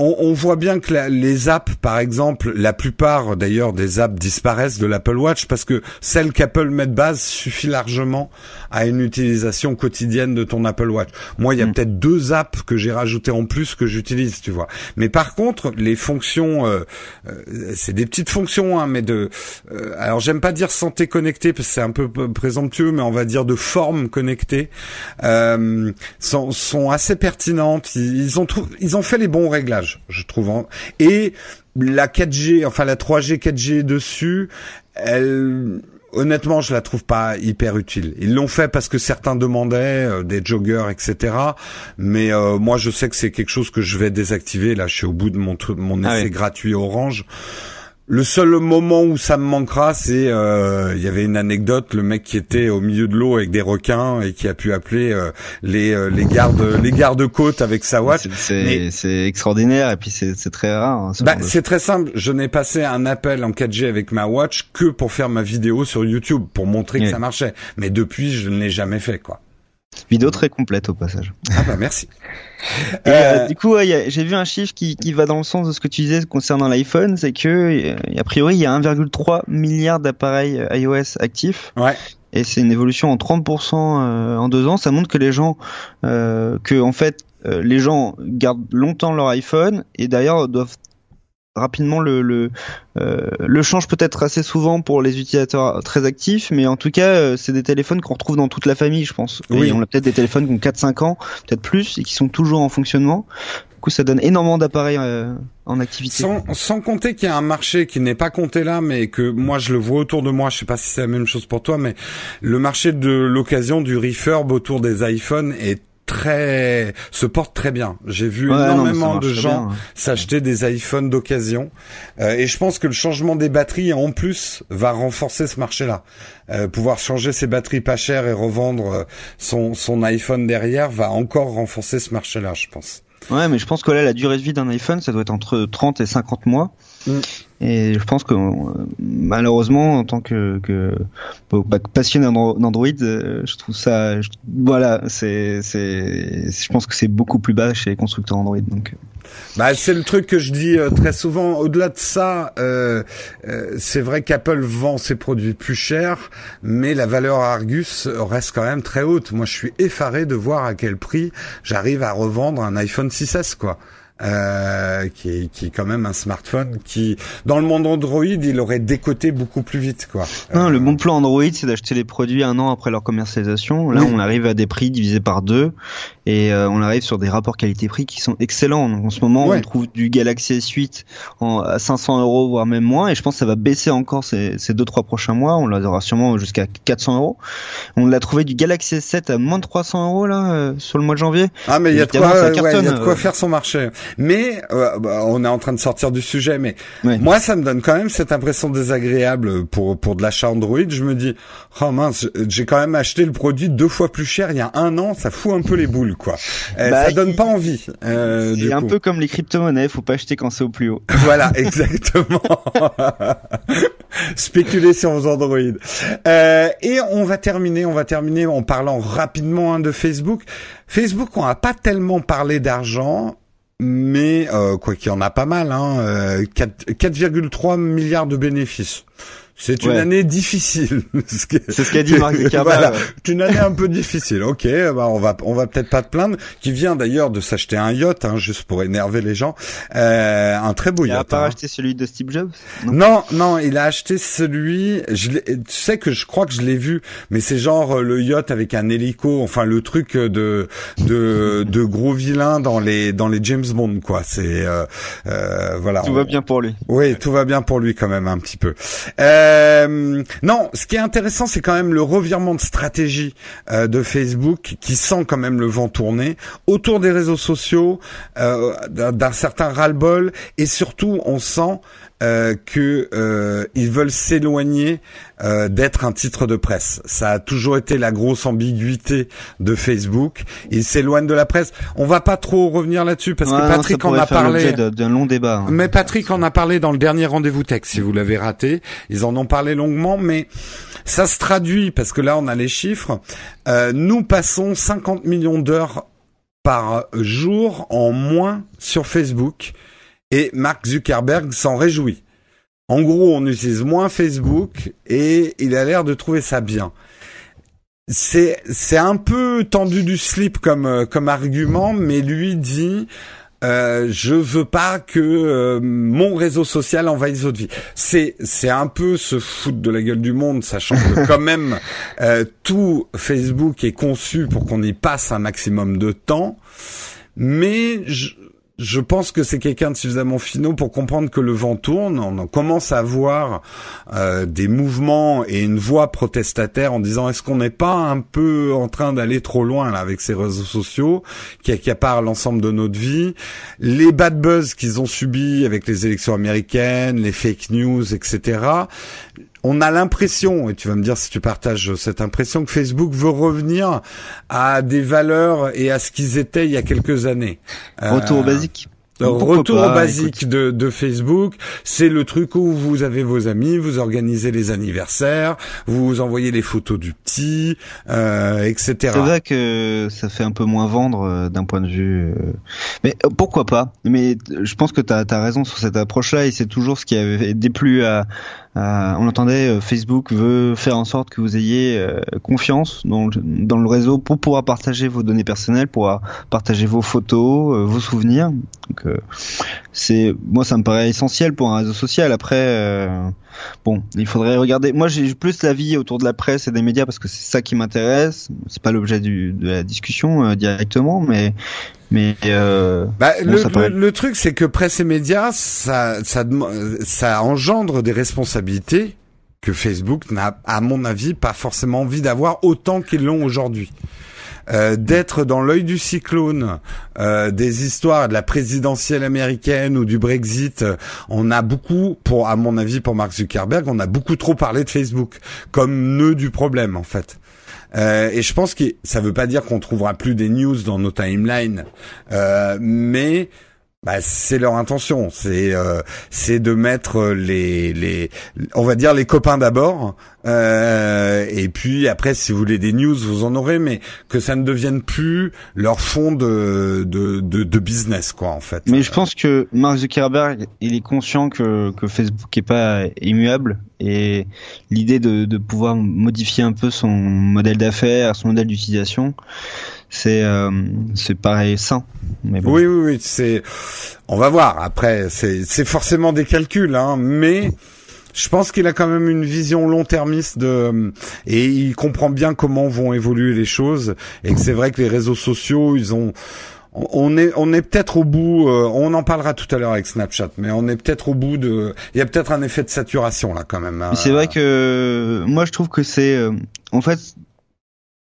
on, voit bien que les apps, par exemple, la plupart d'ailleurs des apps disparaissent de l'Apple Watch parce que celle qu'Apple met de base suffit largement à une utilisation quotidienne de ton Apple Watch. Moi, il y a mm. peut-être deux apps que j'ai rajoutées en plus que j'utilise, tu vois. Mais par contre, les fonctions, euh, euh, c'est des petites fonctions, hein, mais de, euh, alors j'aime pas dire santé connectée parce que c'est un peu présomptueux, mais on va dire de forme connectée, sont, sont assez pertinentes. Ils ont ils ont fait les bons réglages je trouve. Et la 4G, enfin la 3G 4G dessus, elle honnêtement, je la trouve pas hyper utile. Ils l'ont fait parce que certains demandaient euh, des joggers, etc. Mais euh, moi, je sais que c'est quelque chose que je vais désactiver. Là, je suis au bout de mon mon ah essai gratuit Orange. Le seul moment où ça me manquera, c'est euh, il y avait une anecdote, le mec qui était au milieu de l'eau avec des requins et qui a pu appeler euh, les euh, les gardes les gardes côtes avec sa watch. C'est extraordinaire et puis c'est très rare. Hein, bah, c'est très simple. Je n'ai passé un appel en 4G avec ma watch que pour faire ma vidéo sur YouTube pour montrer que ça marchait. Mais depuis, je ne l'ai jamais fait quoi. Vidéo très complète au passage. Ah bah merci. Et euh, du coup, j'ai vu un chiffre qui, qui, va dans le sens de ce que tu disais concernant l'iPhone, c'est que euh, a priori il y a 1,3 milliard d'appareils euh, iOS actifs. Ouais. Et c'est une évolution en 30% en deux ans. Ça montre que les gens, que en fait, les gens gardent longtemps leur iPhone et d'ailleurs doivent rapidement le le, euh, le change peut-être assez souvent pour les utilisateurs très actifs, mais en tout cas euh, c'est des téléphones qu'on retrouve dans toute la famille, je pense. Oui. on a peut-être des téléphones qui ont 4-5 ans, peut-être plus, et qui sont toujours en fonctionnement. Du coup, ça donne énormément d'appareils euh, en activité. Sans, sans compter qu'il y a un marché qui n'est pas compté là, mais que moi je le vois autour de moi. Je sais pas si c'est la même chose pour toi, mais le marché de l'occasion du refurb autour des iPhones est très se porte très bien. J'ai vu énormément de gens hein. s'acheter des iPhones d'occasion euh, et je pense que le changement des batteries en plus va renforcer ce marché-là. Euh, pouvoir changer ses batteries pas chères et revendre euh, son son iPhone derrière va encore renforcer ce marché-là, je pense. Ouais, mais je pense que là la durée de vie d'un iPhone, ça doit être entre 30 et 50 mois. Mm. Et je pense que malheureusement, en tant que, que bah, passionné d'Android, euh, je trouve ça, voilà, c'est, c'est, je pense que c'est beaucoup plus bas chez les constructeurs Android. Donc, euh. bah, c'est le truc que je dis euh, très souvent. Au-delà de ça, euh, c'est vrai qu'Apple vend ses produits plus chers, mais la valeur Argus reste quand même très haute. Moi, je suis effaré de voir à quel prix j'arrive à revendre un iPhone 6S, quoi euh, qui, est, qui est quand même un smartphone qui, dans le monde Android, il aurait décoté beaucoup plus vite, quoi. Non, le bon plan Android, c'est d'acheter les produits un an après leur commercialisation. Là, on arrive à des prix divisés par deux et euh, on arrive sur des rapports qualité-prix qui sont excellents. Donc, en ce moment, on trouve du Galaxy S8 en, à 500 euros, voire même moins, et je pense que ça va baisser encore ces, ces deux trois prochains mois. On l'aura sûrement jusqu'à 400 euros. On l'a trouvé du Galaxy S7 à moins de 300 euros là euh, sur le mois de janvier. Ah, mais il y a de quoi, ouais, y a de quoi faire son marché. Mais euh, bah, on est en train de sortir du sujet, mais moi ça me donne quand même cette impression désagréable pour pour de l'achat Android. Je me dis, oh mince, j'ai quand même acheté le produit deux fois plus cher il y a un an, ça fout un peu les boules quoi. Euh, bah, ça donne pas envie. Euh, c'est un peu comme les crypto-monnaies, faut pas acheter quand c'est au plus haut. Voilà, exactement. Spéculer sur vos Android. Euh, et on va terminer, on va terminer en parlant rapidement hein, de Facebook. Facebook, on n'a pas tellement parlé d'argent, mais euh, quoi qu'il y en a pas mal, hein, 4,3 euh, milliards de bénéfices. C'est une année difficile. C'est ce qu'a dit Mark Zuckerberg. voilà, c'est une année un peu difficile. Ok, bah on va on va peut-être pas te plaindre. Qui vient d'ailleurs de s'acheter un yacht, hein, juste pour énerver les gens. Euh, un très beau yacht. Il a pas hein. acheté celui de Steve Jobs non, non, il a acheté celui. Je tu sais que je crois que je l'ai vu, mais c'est genre euh, le yacht avec un hélico. Enfin le truc de de de gros vilain dans les dans les James Bond quoi. C'est euh, euh, voilà. Tout va bien pour lui. Oui, tout va bien pour lui quand même un petit peu. Euh, euh, non, ce qui est intéressant, c'est quand même le revirement de stratégie euh, de Facebook qui sent quand même le vent tourner autour des réseaux sociaux, euh, d'un certain ras-le-bol, et surtout, on sent euh, que euh, ils veulent s'éloigner euh, d'être un titre de presse. Ça a toujours été la grosse ambiguïté de Facebook. Ils s'éloignent de la presse. On va pas trop revenir là-dessus parce que Patrick en a parlé. d'un long débat. Hein. Mais Patrick en a parlé dans le dernier rendez-vous texte. Si vous l'avez raté, ils en ont parlé longuement, mais ça se traduit parce que là on a les chiffres. Euh, nous passons 50 millions d'heures par jour en moins sur Facebook et Mark Zuckerberg s'en réjouit. En gros, on utilise moins Facebook et il a l'air de trouver ça bien. C'est c'est un peu tendu du slip comme euh, comme argument, mais lui dit euh, je veux pas que euh, mon réseau social envahisse votre vie. C'est c'est un peu se foutre de la gueule du monde, sachant que quand même euh, tout Facebook est conçu pour qu'on y passe un maximum de temps. Mais je, je pense que c'est quelqu'un de suffisamment finot pour comprendre que le vent tourne. On commence à voir euh, des mouvements et une voix protestataire en disant est-ce qu'on n'est pas un peu en train d'aller trop loin là avec ces réseaux sociaux qui accaparent l'ensemble de notre vie? Les bad buzz qu'ils ont subis avec les élections américaines, les fake news, etc on a l'impression, et tu vas me dire si tu partages cette impression, que Facebook veut revenir à des valeurs et à ce qu'ils étaient il y a quelques années. Retour au euh, basique. Retour au basique de, de, Facebook, c'est le truc où vous avez vos amis, vous organisez les anniversaires, vous envoyez les photos du petit, euh, etc. C'est vrai que ça fait un peu moins vendre euh, d'un point de vue, euh, mais pourquoi pas? Mais je pense que tu as, as, raison sur cette approche-là et c'est toujours ce qui avait déplu à, euh, on entendait euh, Facebook veut faire en sorte que vous ayez euh, confiance dans le, réseau pour pouvoir partager vos données personnelles, pour partager vos photos, vos souvenirs. C'est moi ça me paraît essentiel pour un réseau social. Après bon, il faudrait regarder. Moi j'ai plus la vie autour de la presse et des médias parce que c'est ça qui m'intéresse. C'est pas l'objet de la discussion directement, mais mais euh, bah, le, truc, c'est que presse et médias, ça, ça, ça engendre des responsabilités que Facebook n'a, à mon avis, pas forcément envie d'avoir autant qu'ils l'ont aujourd'hui. Euh, d'être dans l'œil du cyclone euh, des histoires de la présidentielle américaine ou du Brexit, on a beaucoup, pour à mon avis, pour Mark Zuckerberg, on a beaucoup trop parlé de Facebook comme nœud du problème en fait. Euh, et je pense que ça veut pas dire qu'on trouvera plus des news dans nos timelines, euh, mais bah, c'est leur intention, c'est euh, c'est de mettre les les on va dire les copains d'abord euh, et puis après si vous voulez des news vous en aurez mais que ça ne devienne plus leur fond de de de, de business quoi en fait. Mais je pense que Mark Zuckerberg il est conscient que que Facebook est pas immuable et l'idée de de pouvoir modifier un peu son modèle d'affaires, son modèle d'utilisation c'est euh, c'est pareil sain. Mais Oui oui oui, c'est on va voir. Après c'est c'est forcément des calculs hein, mais je pense qu'il a quand même une vision long-termiste de et il comprend bien comment vont évoluer les choses et que c'est vrai que les réseaux sociaux, ils ont on est on est peut-être au bout euh, on en parlera tout à l'heure avec Snapchat mais on est peut-être au bout de il y a peut-être un effet de saturation là quand même. Hein. C'est vrai que moi je trouve que c'est euh, en fait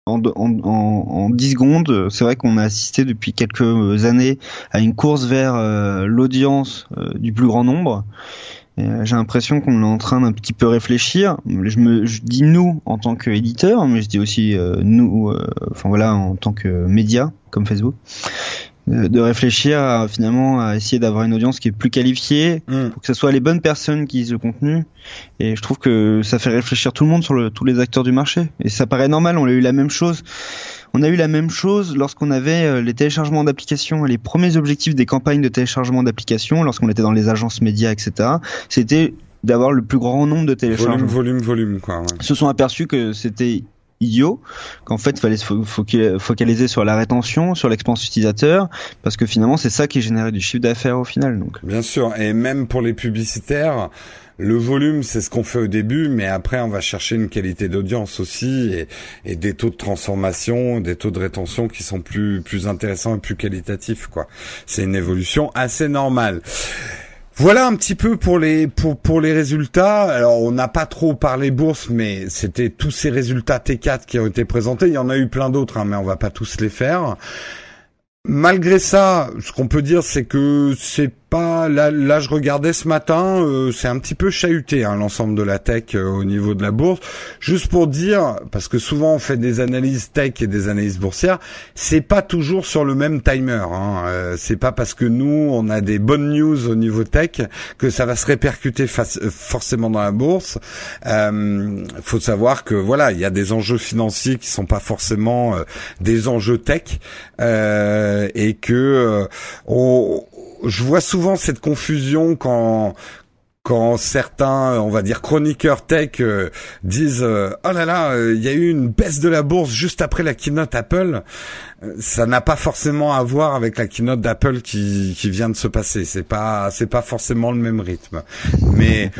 en, en, en, 10 secondes, c'est vrai qu'on a assisté depuis quelques années à une course vers euh, l'audience euh, du plus grand nombre. Euh, j'ai l'impression qu'on est en train d'un petit peu réfléchir. Je me je dis nous en tant qu'éditeur, mais je dis aussi nous, enfin voilà, en tant que média comme Facebook de réfléchir à, finalement à essayer d'avoir une audience qui est plus qualifiée mm. pour que ce soit les bonnes personnes qui lisent le contenu. Et je trouve que ça fait réfléchir tout le monde sur le, tous les acteurs du marché. Et ça paraît normal on a eu la même chose. On a eu la même chose lorsqu'on avait euh, les téléchargements d'applications les premiers objectifs des campagnes de téléchargement d'applications lorsqu'on était dans les agences médias etc c'était d'avoir le plus grand nombre de téléchargements. Volume volume volume quoi ouais. se sont aperçus que c'était idiot qu'en fait il fallait se focaliser sur la rétention, sur l'expérience utilisateur parce que finalement c'est ça qui générait du chiffre d'affaires au final donc. Bien sûr et même pour les publicitaires le volume, c'est ce qu'on fait au début, mais après, on va chercher une qualité d'audience aussi et, et, des taux de transformation, des taux de rétention qui sont plus plus intéressants et plus qualitatifs. Quoi, c'est une évolution assez normale. Voilà un petit peu pour les pour pour les résultats. Alors on n'a pas trop parlé bourse, mais c'était tous ces résultats T4 qui ont été présentés. Il y en a eu plein d'autres, hein, mais on va pas tous les faire. Malgré ça, ce qu'on peut dire, c'est que c'est pas là là je regardais ce matin euh, c'est un petit peu chahuté hein, l'ensemble de la tech euh, au niveau de la bourse juste pour dire parce que souvent on fait des analyses tech et des analyses boursières c'est pas toujours sur le même timer hein. Euh, c'est pas parce que nous on a des bonnes news au niveau tech que ça va se répercuter forcément dans la bourse faut savoir que voilà il y a des enjeux financiers qui sont pas forcément des enjeux tech et que on je vois souvent cette confusion quand quand certains, on va dire chroniqueurs tech euh, disent euh, oh là là, il y a eu une baisse de la bourse juste après la keynote Apple, ça n'a pas forcément à voir avec la keynote d'Apple qui, qui vient de se passer. C'est pas c'est pas forcément le même rythme, mais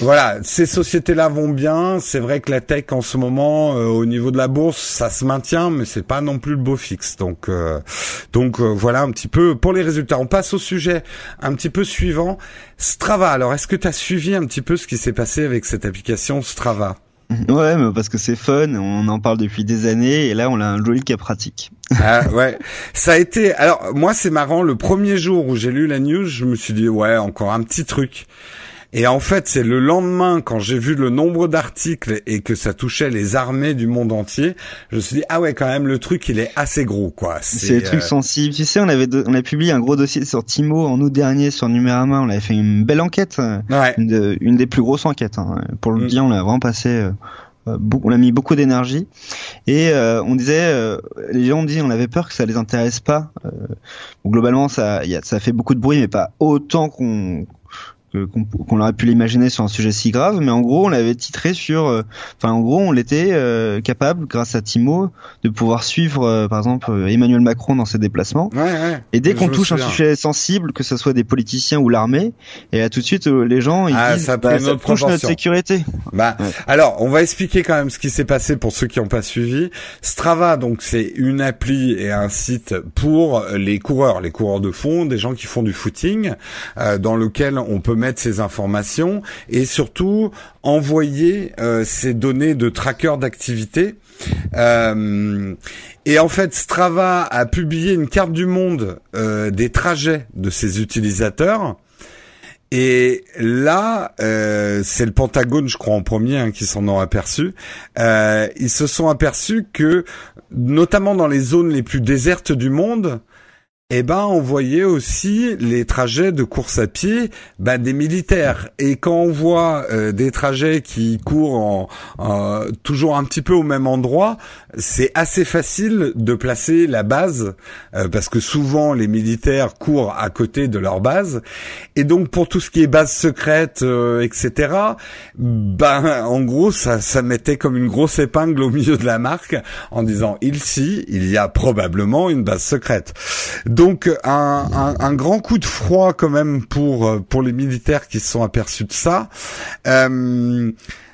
voilà, ces sociétés-là vont bien. C'est vrai que la tech en ce moment, euh, au niveau de la bourse, ça se maintient, mais c'est pas non plus le beau fixe. Donc, euh, donc euh, voilà un petit peu pour les résultats. On passe au sujet un petit peu suivant. Strava. Alors, est-ce que tu as suivi un petit peu ce qui s'est passé avec cette application Strava? Ouais, mais parce que c'est fun, on en parle depuis des années et là on a un joli cas pratique. Ah ouais, ça a été. Alors moi c'est marrant, le premier jour où j'ai lu la news, je me suis dit ouais encore un petit truc. Et en fait, c'est le lendemain, quand j'ai vu le nombre d'articles et que ça touchait les armées du monde entier, je me suis dit, ah ouais, quand même, le truc, il est assez gros, quoi. C'est des trucs euh, sensibles. Tu sais, on avait, on a publié un gros dossier sur Timo en août dernier sur Numérama. On avait fait une belle enquête. Ouais. Une, des plus grosses enquêtes. Hein. Pour le mm. dire, on l'a vraiment passé. Euh, euh, on a mis beaucoup d'énergie et on disait les gens ont dit on avait peur que ça les intéresse pas globalement ça y a, ça fait beaucoup de bruit mais pas autant qu'on qu'on aurait pu l'imaginer sur un sujet si grave, mais en gros, on l'avait titré sur, euh, enfin, en gros, on l'était euh, capable, grâce à Timo, de pouvoir suivre, euh, par exemple, Emmanuel Macron dans ses déplacements. Ouais, ouais, et dès qu'on touche un sujet sensible, que ce soit des politiciens ou l'armée, et là tout de suite, les gens ils ah, disent, ça, bah, ça touche notre sécurité. Bah, alors, on va expliquer quand même ce qui s'est passé pour ceux qui n'ont pas suivi. Strava, donc, c'est une appli et un site pour les coureurs, les coureurs de fond, des gens qui font du footing, dans lequel on peut mettre ces informations et surtout envoyer euh, ces données de tracker d'activité. Euh, et en fait, Strava a publié une carte du monde euh, des trajets de ses utilisateurs. Et là, c'est le Pentagone, je crois en premier, hein, qui s'en ont aperçu. ils se sont aperçus que, notamment dans les zones les plus désertes du monde, eh ben on voyait aussi les trajets de course à pied ben, des militaires. Et quand on voit euh, des trajets qui courent en, toujours un petit peu au même endroit, c'est assez facile de placer la base euh, parce que souvent les militaires courent à côté de leur base. Et donc pour tout ce qui est base secrète, euh, etc. Ben en gros ça ça mettait comme une grosse épingle au milieu de la marque en disant ici il y a probablement une base secrète. Un, un, grand coup de froid quand même pour euh, pour les militaires qui se sont aperçus de ça. Euh,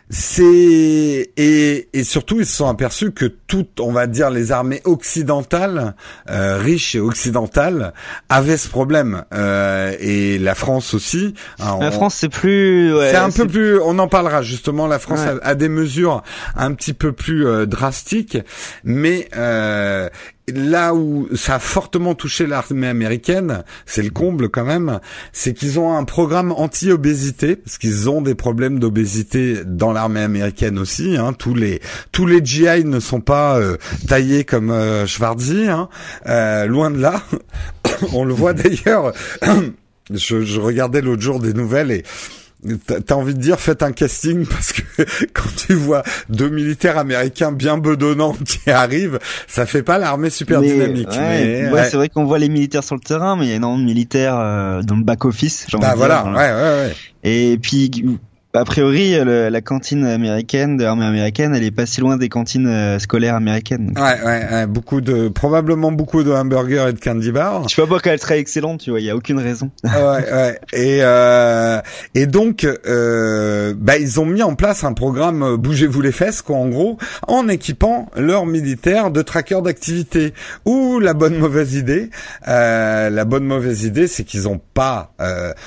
c'est et, et surtout ils se sont aperçus que toutes, on va dire, les armées occidentales, euh, riches et occidentales, avaient ce problème euh, et la France aussi. Hein, la France c'est plus, ouais, c'est un peu plus. On en parlera justement. La France a, des mesures un petit peu plus euh, drastiques, mais euh, là où ça a fortement touché l'armée américaine, c'est le comble quand même, c'est qu'ils ont un programme anti-obésité, parce qu'ils ont des problèmes d'obésité dans l'armée américaine aussi. Hein. Tous les tous les GI ne sont pas euh, taillés comme euh, hein. euh, loin de là. On le voit d'ailleurs. je, je regardais l'autre jour des nouvelles et T'as envie de dire faites un casting parce que quand tu vois deux militaires américains bien bedonnants qui arrivent, ça fait pas l'armée super dynamique. Ouais, ouais, c'est vrai qu'on voit les militaires sur le terrain, mais il y a énormément de militaires euh, dans le back office. Bah voilà, ouais, ouais, ouais. Et puis a priori, la cantine américaine, de l'armée américaine, elle est pas si loin des cantines euh, scolaires américaines. Ouais, ouais, beaucoup de, probablement beaucoup de hamburgers et de candy bars. Je sais pas qu'elle serait excellente, tu vois, il y a aucune raison. ouais, ouais. Et euh, et donc, euh, bah ils ont mis en place un programme euh, bougez-vous les fesses, quoi, en gros, en équipant leurs militaires de trackers d'activité. Ou la bonne mauvaise idée, euh, la bonne mauvaise idée, c'est qu'ils ont pas,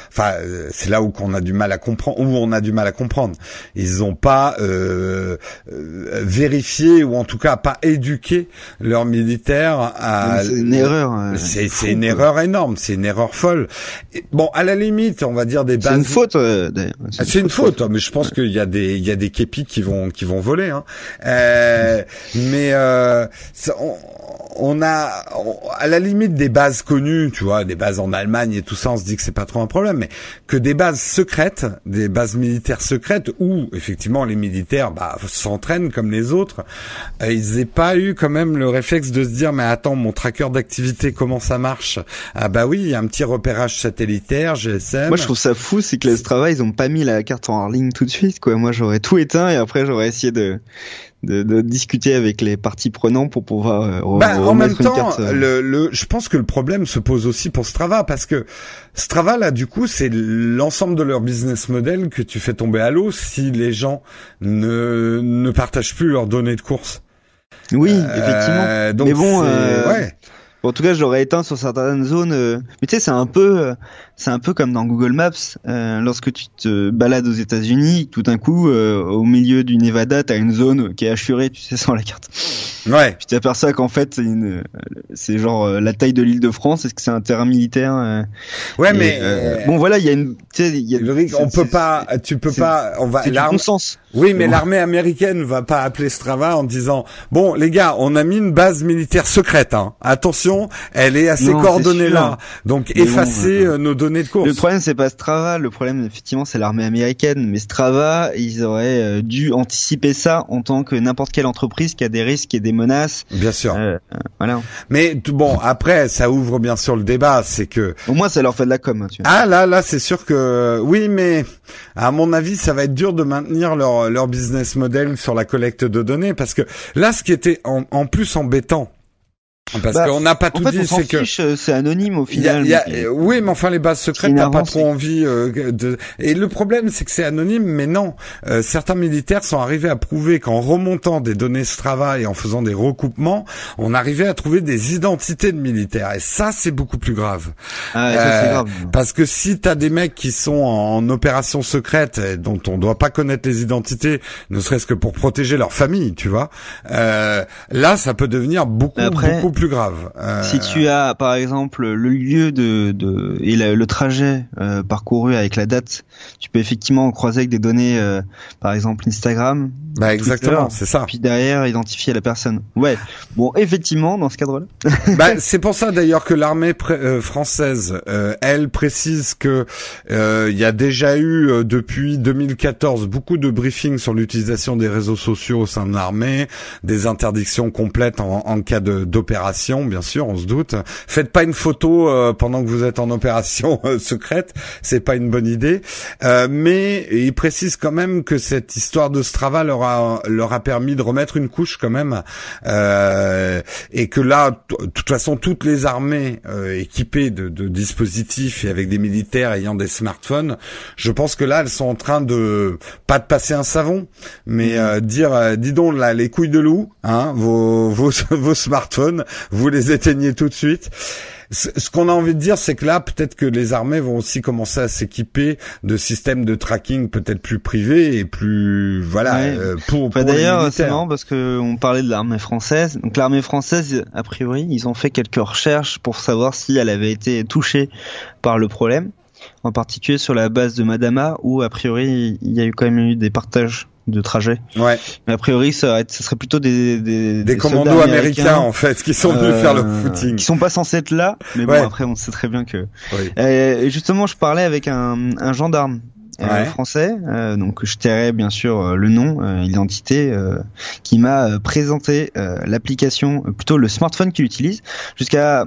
enfin, c'est là où qu'on a du mal à comprendre, où on a du mal mal à comprendre. Ils ont pas euh, euh, vérifié ou en tout cas pas éduqué leurs militaires à. C'est une erreur. euh, C'est une erreur énorme, c'est une erreur folle. Et bon, à la limite, on va dire des C'est une faute, euh. Ah, C'est une faute, hein, mais je pense qu'il y a des il y a des képis qui vont qui vont voler. Hein. Euh, mais euh, ça, on, on a on- à la limite des bases connues, tu vois, des bases en Allemagne et tout ça, on se dit que c'est pas trop un problème, mais que des bases secrètes, des bases militaires secrètes où effectivement les militaires bah, s'entraînent comme les autres, euh, ils aient pas eu quand même le réflexe de se dire mais attends mon tracker d'activité comment ça marche? Ah bah oui, il y a un petit repérage satellitaire, GSM. Moi, je trouve ça fou, c'est que les Strava, ils ont pas mis la carte en ligne tout de suite, quoi. Moi, j'aurais tout éteint et après, j'aurais essayé de, de, de discuter avec les parties prenantes pour pouvoir euh, Bah, en même temps, carte. euh, le, le, je pense que le problème se pose aussi pour Strava parce que Strava là, du coup, c'est l'ensemble de leur business model que tu fais tomber à l'eau si les gens ne ne partagent plus leurs données de course. Oui, Euh, effectivement. donc Mais bon, euh, ouais. En tout cas, je l'aurais éteint sur certaines zones. euh, Mais tu sais, c'est un peu, euh, c'est un peu comme dans Google Maps. euh, lorsque tu te balades aux États-Unis, tout d'un coup, euh, au milieu du Nevada, t'as une zone qui est assurée, tu sais, sans la carte. Ouais. Puis t'aperçois qu'en fait, c'est une, c'est genre euh, la taille de l'île de France. Est-ce que c'est un terrain militaire euh, Ouais, et, mais euh, bon, voilà, il y a une, tu y a. On peut pas, tu peux pas, on va C'est du bon sens. Oui, mais Bon. l'armée américaine va pas appeler Strava en disant bon les gars, on a mis une base militaire secrète. Hein. Attention, elle est à ces coordonnées là, donc bon, effacez euh, euh, nos données de course. Le problème, c'est pas Strava. Le problème, effectivement, c'est l'armée américaine. Mais Strava, ils auraient euh, dû anticiper ça en tant que n'importe quelle entreprise qui a des risques et des menaces. Bien sûr. Euh, voilà. Mais bon, après, ça ouvre bien sûr le débat, c'est que Au moins, ça leur fait de la com. hein, tu vois. ah là là, c'est sûr que oui, mais à mon avis, ça va être dur de maintenir leur leur business model sur la collecte de données parce que là, ce qui était en, en plus embêtant, parce Bah, qu'on n'a pas tout fait, dit, c'est que euh, C'est anonyme au Il y a- final. y a- mais- euh, oui, mais enfin les bases secrètes, t'as pas trop envie euh, de. Et le problème, c'est que c'est anonyme, mais non. Euh, certains militaires sont arrivés à prouver qu'en remontant des données Strava et en faisant des recoupements, on arrivait à trouver des identités de militaires. Et ça, c'est beaucoup plus grave. Ah, ça, c'est grave. Parce que si t'as des mecs qui sont en opération secrète et dont on doit pas connaître les identités, ne serait-ce que pour protéger leur famille, tu vois, là, ça peut devenir beaucoup Après, beaucoup plus Euh, Si tu as, par exemple, le lieu de, et le trajet euh, parcouru avec la date, tu peux effectivement en croiser avec des données, euh, par exemple Instagram, bah exactement, c'est ça. puis derrière identifier la personne. Ouais. Bon, effectivement, dans ce cadre-là. bah, c'est pour ça d'ailleurs que l'armée euh, française, euh, elle précise que euh, il y a déjà eu depuis 2014 beaucoup de briefings sur l'utilisation des réseaux sociaux au sein de l'armée, des interdictions complètes en, en cas d'opération, bien sûr, on se doute. Faites pas une photo pendant que vous êtes en opération secrète, c'est pas une bonne idée. Mais il précise quand même que cette histoire de Strava leur a leur a permis de remettre une couche quand même, euh, et que là, de toute façon, toutes les armées euh, équipées de, de dispositifs et avec des militaires ayant des smartphones, je pense que là, elles sont en train de pas de passer un savon, mais euh, dire, dis donc là, les couilles de loup, hein, vos vos, vos smartphones, vous les éteignez tout de suite. Ce qu'on a envie de dire, c'est que là, peut-être que les armées vont aussi commencer à s'équiper de systèmes de tracking peut-être plus privés et plus, voilà, Ouais. euh, pour, les D'ailleurs, c'est marrant parce que on parlait de l'armée française. Donc l'armée française, a priori, ils ont fait quelques recherches pour savoir si elle avait été touchée par le problème, en particulier sur la base de Madama, où a priori il y a eu quand même eu des partages de trajets. Ouais, Mais a priori, ça, ça serait plutôt des des, des, des commandos américains, en fait, qui sont venus euh, faire le footing. Qui sont pas censés être là, mais Ouais. bon après on sait très bien que. Oui. Euh, et justement, je parlais avec un, un gendarme. euh, Ouais. français, euh, donc je tairai bien sûr euh, le nom, euh, l'identité, euh, qui m'a euh, présenté euh, l'application, euh, plutôt le smartphone qu'il utilise. Jusqu'à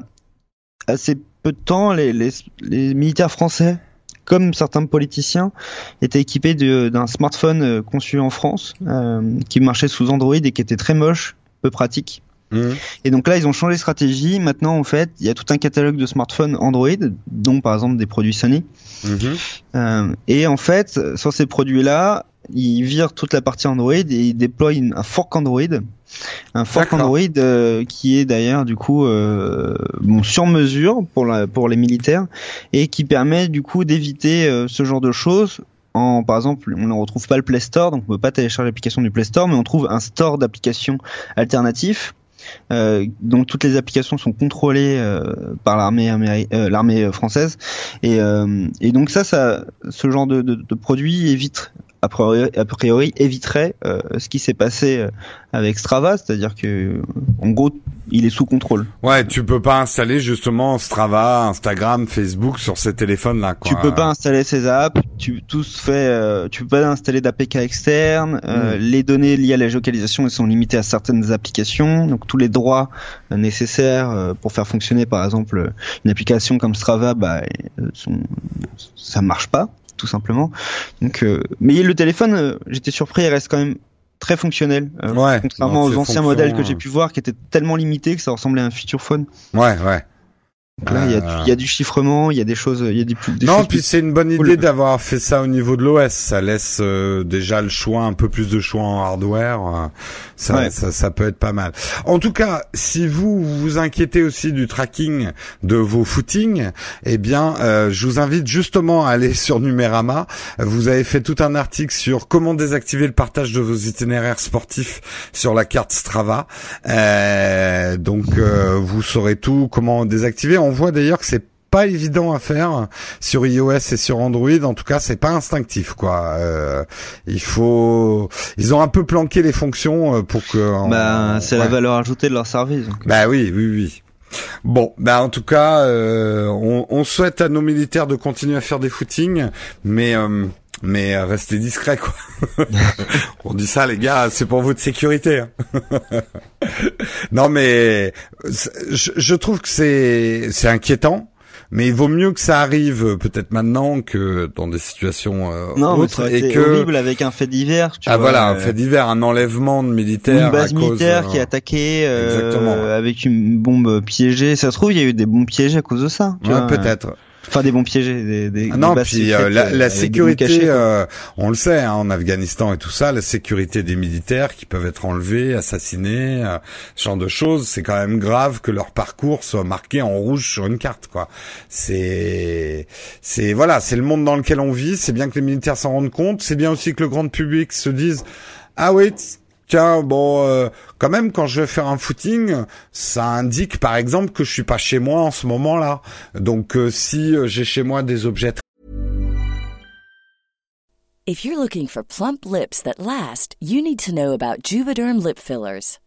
assez peu de temps, les, les, les militaires français, comme certains politiciens, étaient équipés de- d'un smartphone euh, conçu en France, euh, qui marchait sous Android et qui était très moche, peu pratique. Mhm. Et donc là, ils ont changé de stratégie. Maintenant, en fait, il y a tout un catalogue de smartphones Android, dont par exemple des produits Sony. Mhm. Euh, et en fait, sur ces produits-là, ils virent toute la partie Android et ils déploient une- un fork Android. Un fork. Android euh, qui est d'ailleurs du coup euh, bon, sur mesure pour, la, pour les militaires et qui permet du coup d'éviter euh, ce genre de choses en, par exemple, on ne retrouve pas le Play Store, donc on peut pas télécharger l'application du Play Store, mais on trouve un store d'applications alternatifs. Donc toutes les applications sont contrôlées par l'armée l'armée française et, et donc ça, ça ce genre de, de, de produit évite a priori, a priori éviterait euh, ce qui s'est passé euh, avec Strava, c'est-à-dire que en gros il est sous contrôle. Ouais, tu peux pas installer justement Strava, Instagram, Facebook sur ces téléphones-là. Tu peux pas installer ces apps, tu tout se fait, euh, tu peux pas installer d'APK externe. Euh, mm. Les données liées à la géolocalisation elles sont limitées à certaines applications, donc tous les droits nécessaires pour faire fonctionner par exemple une application comme Strava, bah sont, ça marche pas tout simplement. Donc, euh, mais le téléphone, euh, j'étais surpris, il reste quand même très fonctionnel, euh, contrairement aux anciens modèles que j'ai pu voir qui étaient tellement limités que ça ressemblait à un feature phone. Ouais, ouais. Là, il y, a du chiffrement, il y a des choses, il y a des, des non, puis c'est une bonne idée d'avoir fait ça au niveau de l'OS. Ça laisse euh, déjà le choix, un peu plus de choix en hardware. Euh, ça, ça, ça, peut être pas mal. En tout cas, si vous vous inquiétez aussi du tracking de vos footings, eh bien, euh, je vous invite justement à aller sur Numérama. Vous avez fait tout un article sur comment désactiver le partage de vos itinéraires sportifs sur la carte Strava. donc, vous saurez tout comment désactiver on voit d'ailleurs que c'est pas évident à faire sur iOS et sur Android. En tout cas, c'est pas instinctif, quoi. Euh, il faut, ils ont un peu planqué les fonctions euh, pour que. Bah, c'est la valeur ajoutée de leur service. Bah oui, oui, oui. Bon, bah en tout cas, euh, on, souhaite à nos militaires de continuer à faire des footings, mais mais restez discrets quoi. on dit ça les gars, c'est pour votre sécurité. Hein. non mais je, je trouve que c'est c'est inquiétant mais il vaut mieux que ça arrive euh, peut-être maintenant que dans des situations euh, non, autres et que horrible avec un fait divers. Tu ah voilà, un euh, fait divers, un enlèvement de militaires, une base militaire qui est attaquée euh, avec une bombe piégée. Ça se trouve, il y a eu des bombes piégées à cause de ça. ouais, peut-être. Enfin, des bons piégés, des, des ah non, puis euh, la, la sécurité, euh, on le sait, hein, en Afghanistan et tout ça, la sécurité des militaires qui peuvent être enlevés, assassinés, euh, ce genre de choses, c'est quand même grave que leur parcours soit marqué en rouge sur une carte, quoi. C'est, c'est voilà, c'est le monde dans lequel on vit. C'est bien que les militaires s'en rendent compte. C'est bien aussi que le grand public se dise, ah oui, tiens, bon, euh, quand même, quand je vais faire un footing, ça indique par exemple que je suis pas chez moi en ce moment-là. Donc, euh, si euh, j'ai chez moi des objets. If you're looking for plump lips that last, you need to know about Juvederm lip fillers.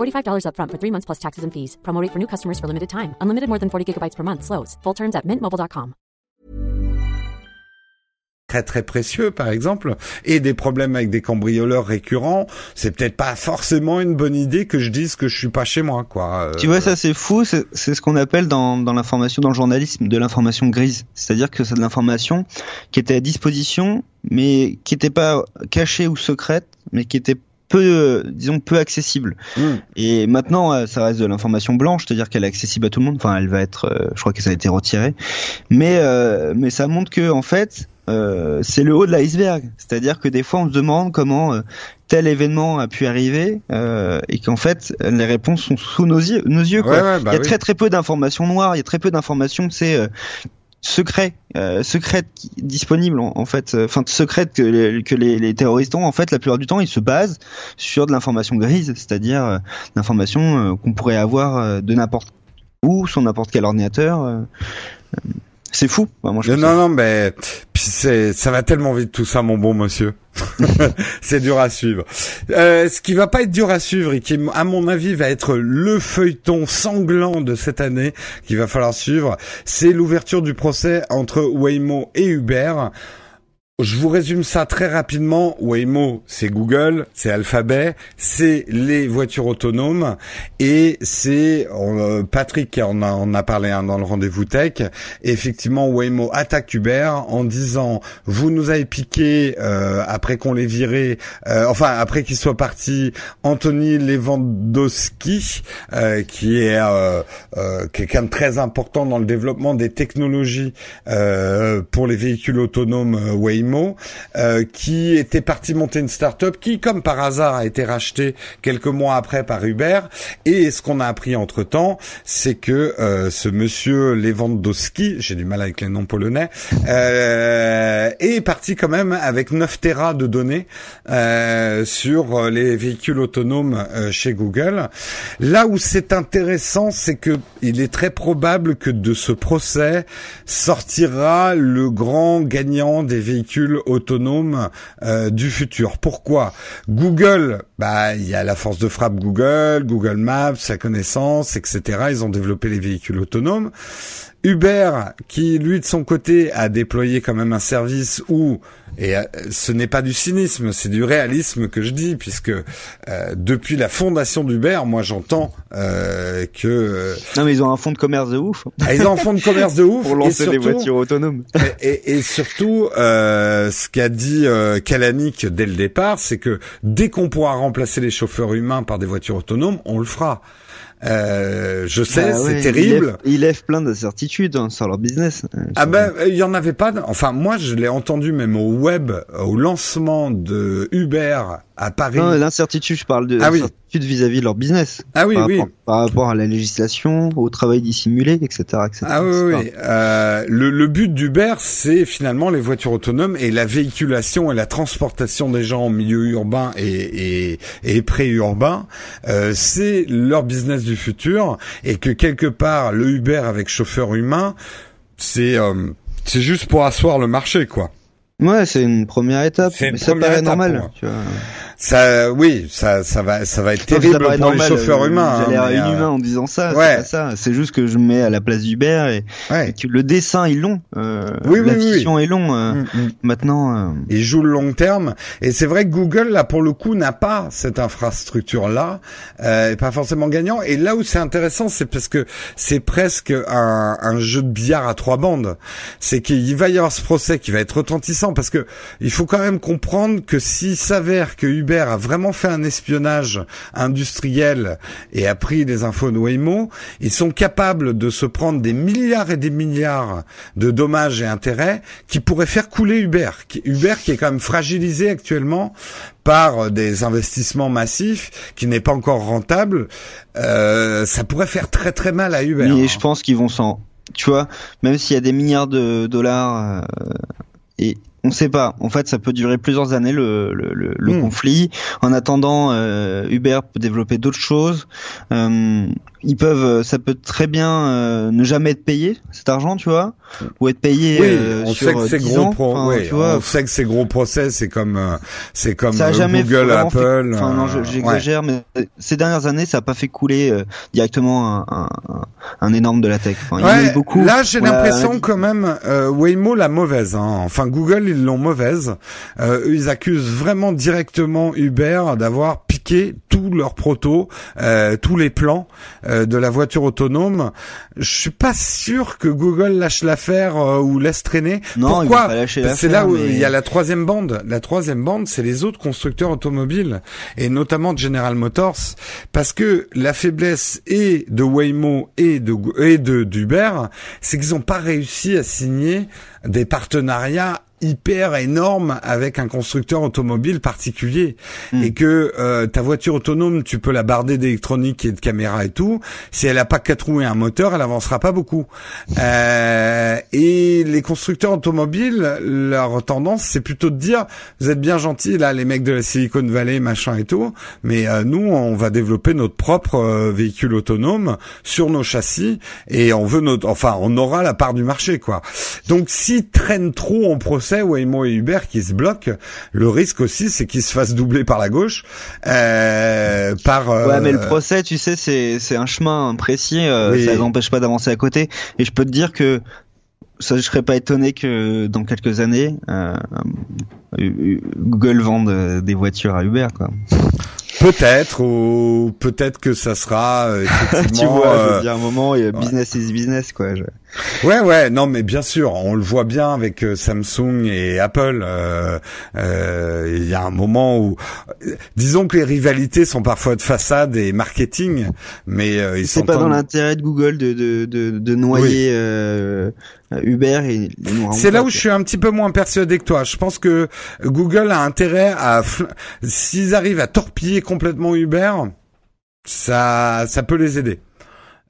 $45 upfront for three months plus taxes and fees. Promo for new customers for limited time. Unlimited more than 40 gigabytes per month. Slows. Full terms at mintmobile.com. Très très précieux par exemple et des problèmes avec des cambrioleurs récurrents, c'est peut-être pas forcément une bonne idée que je dise que je suis pas chez moi quoi. Euh... Tu vois ça c'est fou, c'est ce qu'on appelle dans, dans l'information dans le journalisme de l'information grise, c'est-à-dire que c'est de l'information qui était à disposition mais qui n'était pas cachée ou secrète mais qui était peu, disons, peu accessible. Hmm. Et maintenant, euh, ça reste de l'information blanche, c'est-à-dire qu'elle est accessible à tout le monde. Enfin, elle va être, euh, je crois que ça a été retiré. Mais, euh, mais ça montre que, en fait, euh, c'est le haut de l'iceberg. C'est-à-dire que des fois, on se demande comment euh, tel événement a pu arriver euh, et qu'en fait, les réponses sont sous nos yeux. Nos yeux quoi. Ouais, ouais, bah il y a oui. très très peu d'informations noires. Il y a très peu d'informations, c'est euh, secrets, euh, secrètes qui- disponibles en, fait, euh, enfin secrètes que, les, que les, les terroristes ont. En fait, la plupart du temps, ils se basent sur de l'information grise, c'est-à-dire euh, l'information euh, qu'on pourrait avoir euh, de n'importe où sur n'importe quel ordinateur. C'est fou. Enfin, moi, je Non, non, non, mais c'est, ça va tellement vite tout ça, mon bon monsieur. c'est dur à suivre. Euh, ce qui va pas être dur à suivre et qui, à mon avis, va être le feuilleton sanglant de cette année qu'il va falloir suivre, c'est l'ouverture du procès entre Waymo et Uber. Je vous résume ça très rapidement. Waymo, c'est Google, c'est Alphabet, c'est les voitures autonomes et c'est euh, Patrick qui en a, a parlé hein, dans le rendez-vous tech. Effectivement, Waymo attaque Uber en disant vous nous avez piqué euh, après qu'on les viré, euh, enfin après qu'ils soient partis, Anthony Lewandowski, euh, qui est euh, euh, quelqu'un de très important dans le développement des technologies pour les véhicules autonomes euh, Euh, qui était parti monter une start-up qui, comme par hasard, a été rachetée quelques mois après par Uber. Et ce qu'on a appris entre temps, c'est que euh, ce monsieur Lewandowski, j'ai du mal avec les noms polonais, euh, est parti quand même avec 9 terras de données sur les véhicules autonomes chez Google. Là où c'est intéressant, c'est que il est très probable que de ce procès sortira le grand gagnant des véhicules autonomes euh, du futur. Pourquoi Google, bah il y a la force de frappe Google, Google Maps, sa connaissance, etc. Ils ont développé les véhicules autonomes. Uber, qui lui de son côté a déployé quand même un service où, et euh, ce n'est pas du cynisme, c'est du réalisme que je dis, puisque euh, depuis la fondation d'Uber, moi j'entends euh, que euh, Non, mais ils ont un fonds de commerce de ouf ah, ils ont un fonds de commerce de ouf pour lancer des surtout- voitures autonomes. et, et- et surtout, euh, ce qu'a dit euh, Kalanick dès le départ, c'est que dès qu'on pourra remplacer les chauffeurs humains par des voitures autonomes, on le fera. Euh, je sais, Bah c'est ouais, terrible. Ils lèvent, plein d'incertitudes hein, sur leur business. Euh, Ah ben, il y en avait pas. Enfin, moi, je l'ai entendu même au web, au lancement de Uber à Paris. Non, l'incertitude, je parle de Ah oui. l'incertitude vis-à-vis de leur business. ah oui, par, oui. rapport, par rapport à la législation, au travail dissimulé, etc. etc. Ah oui, oui, oui. Euh, le, le but d'Uber, c'est finalement les voitures autonomes et la véhiculation et la transportation des gens en milieu urbain et, et, et pré-urbain. Euh, c'est leur business du futur et que quelque part, le Uber avec chauffeur humain, c'est euh, c'est juste pour asseoir le marché, quoi. Ouais, c'est une première étape. Une mais ça paraît étape normal. moi. Tu vois. Ça, oui, ça, ça va, ça va être terrible pour les normal, chauffeurs euh, humains. J'ai hein, l'air euh, inhumain en disant ça. ouais. C'est ça. C'est juste que je me mets à la place d'Uber et, ouais. et que le dessin est long. Euh, Oui, oui, la oui, fiction est long. euh, Mm, mm. Maintenant, euh, Il joue le long terme et c'est vrai que Google là pour le coup n'a pas cette infrastructure là, euh, pas forcément gagnant. Et là où c'est intéressant, c'est parce que c'est presque un, un jeu de billard à trois bandes. C'est qu'il va y avoir ce procès qui va être retentissant parce que il faut quand même comprendre que s'il s'avère que Uber a vraiment fait un espionnage industriel et a pris des infos de Waymo, ils sont capables de se prendre des milliards et des milliards de dommages et intérêts qui pourraient faire couler Uber. Uber qui est quand même fragilisé actuellement par des investissements massifs, qui n'est pas encore rentable. Euh, ça pourrait faire très très mal à Uber. mais hein. je pense qu'ils vont s'en. Tu vois, même s'il y a des milliards de dollars euh, et on sait pas. En fait, ça peut durer plusieurs années le, le, le, le Hmm. conflit. En attendant, euh, Uber peut développer d'autres choses. Euh, ils peuvent, euh, ça peut très bien euh, ne jamais être payé cet argent, tu vois, ou être payé Oui, on sur sait que c'est 10 gros ans. pro, Enfin, oui, tu vois, on sait que c'est gros procès, c'est comme c'est comme ça a jamais Google, vraiment fait- Apple. Enfin non, ouais. j'exagère, mais ces dernières années, ça a pas fait couler directement un, un, énorme de la tech. Enfin, il y en a eu Ouais, beaucoup. là j'ai l'a l'impression quand même Waymo la mauvaise. Hein. Enfin Google ils l'ont mauvaise. Euh, ils accusent vraiment directement Uber d'avoir piqué tous leurs protos, euh, tous les plans euh, de la voiture autonome. Je suis pas sûr que Google lâche l'affaire euh, ou laisse traîner. Non, Pourquoi C'est là où mais- il y a la troisième bande. La troisième bande, c'est les autres constructeurs automobiles et notamment General Motors, parce que la faiblesse et de Waymo et de et de d'Uber, c'est qu'ils n'ont pas réussi à signer des partenariats hyper énorme avec un constructeur automobile particulier Mm. et que euh, ta voiture autonome, tu peux la barder d'électronique et de caméra et tout. Si elle a pas quatre roues et un moteur, elle avancera pas beaucoup. Euh, et les constructeurs automobiles, leur tendance, c'est plutôt de dire, vous êtes bien gentils là, les mecs de la Silicon Valley, machin et tout, mais euh, nous, on va développer notre propre euh, véhicule autonome sur nos châssis et on veut notre, enfin, on aura la part du marché, quoi. Donc, s'ils traînent trop en procès, Waymo et Uber qui se bloquent, le risque aussi, c'est qu'ils se fassent doubler par la gauche, euh, par. euh, Ouais, mais le procès, tu sais, c'est c'est un chemin précis. euh, Oui. Ça n'empêche pas d'avancer à côté. Et je peux te dire que ça, je serais pas étonné que dans quelques années, euh, Google vende des voitures à Uber, quoi. Peut-être, ou peut-être que ça sera euh, tu effectivement. vois, je euh, veux dire, un moment, et, euh, business is business, quoi. je- Ouais, ouais, non, mais bien sûr, on le voit bien avec euh, Samsung et Apple. euh, euh, Il y a un moment où, euh, disons que les rivalités sont parfois de façade et marketing, mais euh, ils C'est sont pas dans l'intérêt de Google de de de, de noyer euh, Uber et les nous C'est là où je suis un petit peu moins persuadé que toi. Je pense que Google a intérêt à, s'ils arrivent à torpiller complètement Uber, ça, ça peut les aider.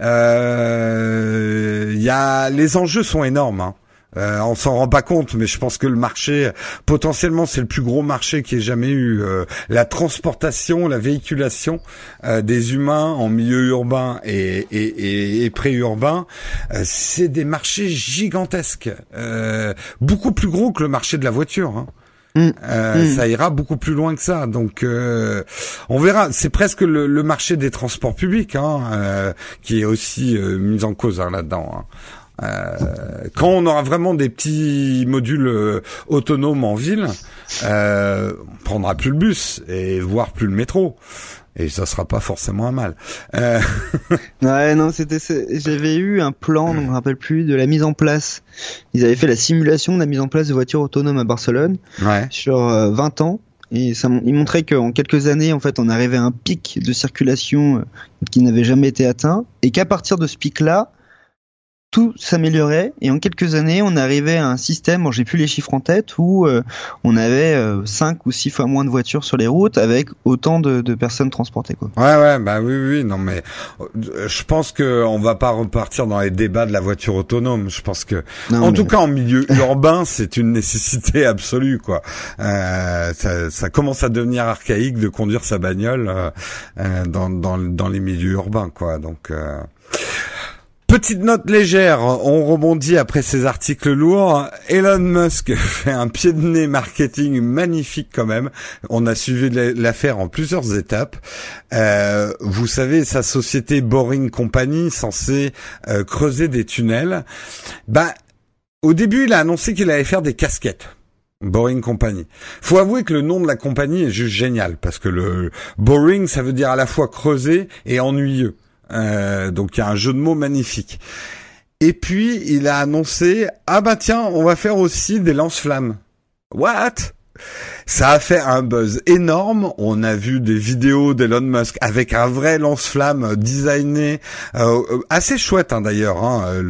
Euh, Il y a, les enjeux sont énormes. Hein. Euh, on s'en rend pas compte, mais je pense que le marché, potentiellement, c'est le plus gros marché qui ait jamais eu. Euh, la transportation, la véhiculation euh, des humains en milieu urbain et, et, et, et pré-urbain, euh, c'est des marchés gigantesques, euh, beaucoup plus gros que le marché de la voiture. Hein. Mm. Euh, Mm. Ça ira beaucoup plus loin que ça. Donc, euh, on verra. C'est presque le, le marché des transports publics hein, euh, qui est aussi euh, mis en cause hein, là-dedans. hein. Euh, quand on aura vraiment des petits modules euh, autonomes en ville, euh, on prendra plus le bus et voire plus le métro. Et ça sera pas forcément un mal. Euh, Ouais, non, c'était, j'avais eu un plan, donc je me rappelle plus, de la mise en place. Ils avaient fait la simulation de la mise en place de voitures autonomes à Barcelone ouais. sur euh, 20 ans. Et ça, mon- ils montraient qu'en quelques années, en fait, on arrivait à un pic de circulation qui n'avait jamais été atteint. Et qu'à partir de ce pic-là, tout s'améliorait. Et en quelques années, on arrivait à un système, bon, j'ai plus les chiffres en tête, où euh, on avait 5 ou 6 fois moins de voitures sur les routes avec autant de, de personnes transportées. Quoi. Ouais, ouais, bah oui, oui, non, mais euh, je pense que on va pas repartir dans les débats de la voiture autonome. Je pense que, Non, en tout cas, en milieu urbain, c'est une nécessité absolue, quoi. Euh, ça, ça commence à devenir archaïque de conduire sa bagnole euh, euh, dans, dans, dans les milieux urbains, quoi. Donc. Petite note légère, on rebondit après ces articles lourds. Elon Musk fait un pied de nez marketing magnifique quand même. On a suivi la- l'affaire en plusieurs étapes. Euh, vous savez, sa société Boring Company, censée euh, creuser des tunnels, bah, au début, il a annoncé qu'il allait faire des casquettes. Boring Company. Faut avouer que le nom de la compagnie est juste génial parce que le boring, ça veut dire à la fois creuser et ennuyeux. Euh, donc il y a un jeu de mots magnifique. Et puis il a annoncé ah bah tiens on va faire aussi des lance-flammes. What? Ça a fait un buzz énorme. On a vu des vidéos d'Elon Musk avec un vrai lance-flamme designé, euh, assez chouette hein, d'ailleurs. hein.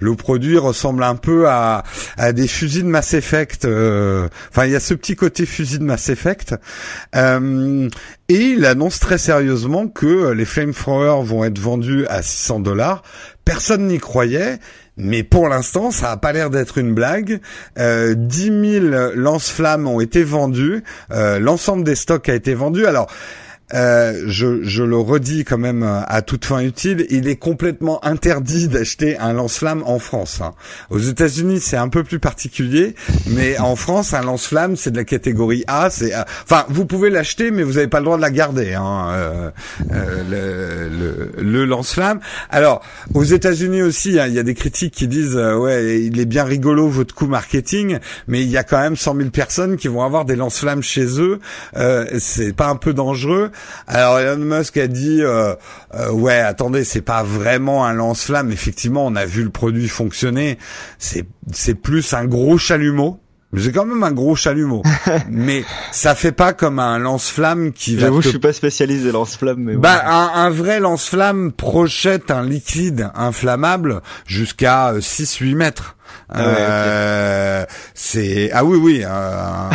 Le, produit ressemble un peu à, à des fusils de Mass Effect. euh, Enfin, il y a ce petit côté fusil de Mass Effect. Euh, et il annonce très sérieusement que les flamethrowers vont être vendus à 600 dollars. Personne n'y croyait. Mais pour l'instant, ça a pas l'air d'être une blague. Euh, 10 000 lance-flammes ont été vendus. Euh, L'ensemble des stocks a été vendu. Alors, euh, je, je le redis quand même euh, à toute fin utile, il est complètement interdit d'acheter un lance-flamme en France. hein. Aux États-Unis, c'est un peu plus particulier, mais en France, un lance-flamme, c'est de la catégorie A. C'est, euh, enfin, vous pouvez l'acheter, mais vous n'avez pas le droit de la garder. Hein, euh, euh, le, le, le lance-flamme. Alors, aux États-Unis aussi, hein, il y a des critiques qui disent, ouais, il est bien rigolo votre coup marketing, mais il y a quand même 100 000 personnes qui vont avoir des lance-flammes chez eux. C'est pas un peu dangereux alors Elon Musk a dit euh, euh, ouais attendez c'est pas vraiment un lance-flamme effectivement on a vu le produit fonctionner c'est c'est plus un gros chalumeau j'ai quand même un gros chalumeau mais ça fait pas comme un lance-flamme qui va J'avoue, te je suis pas spécialiste des lance-flammes, mais bah, ouais. un, un vrai lance-flamme projette un liquide inflammable jusqu'à 6-8 mètres. Ah ouais, Euh, C'est ah oui oui un,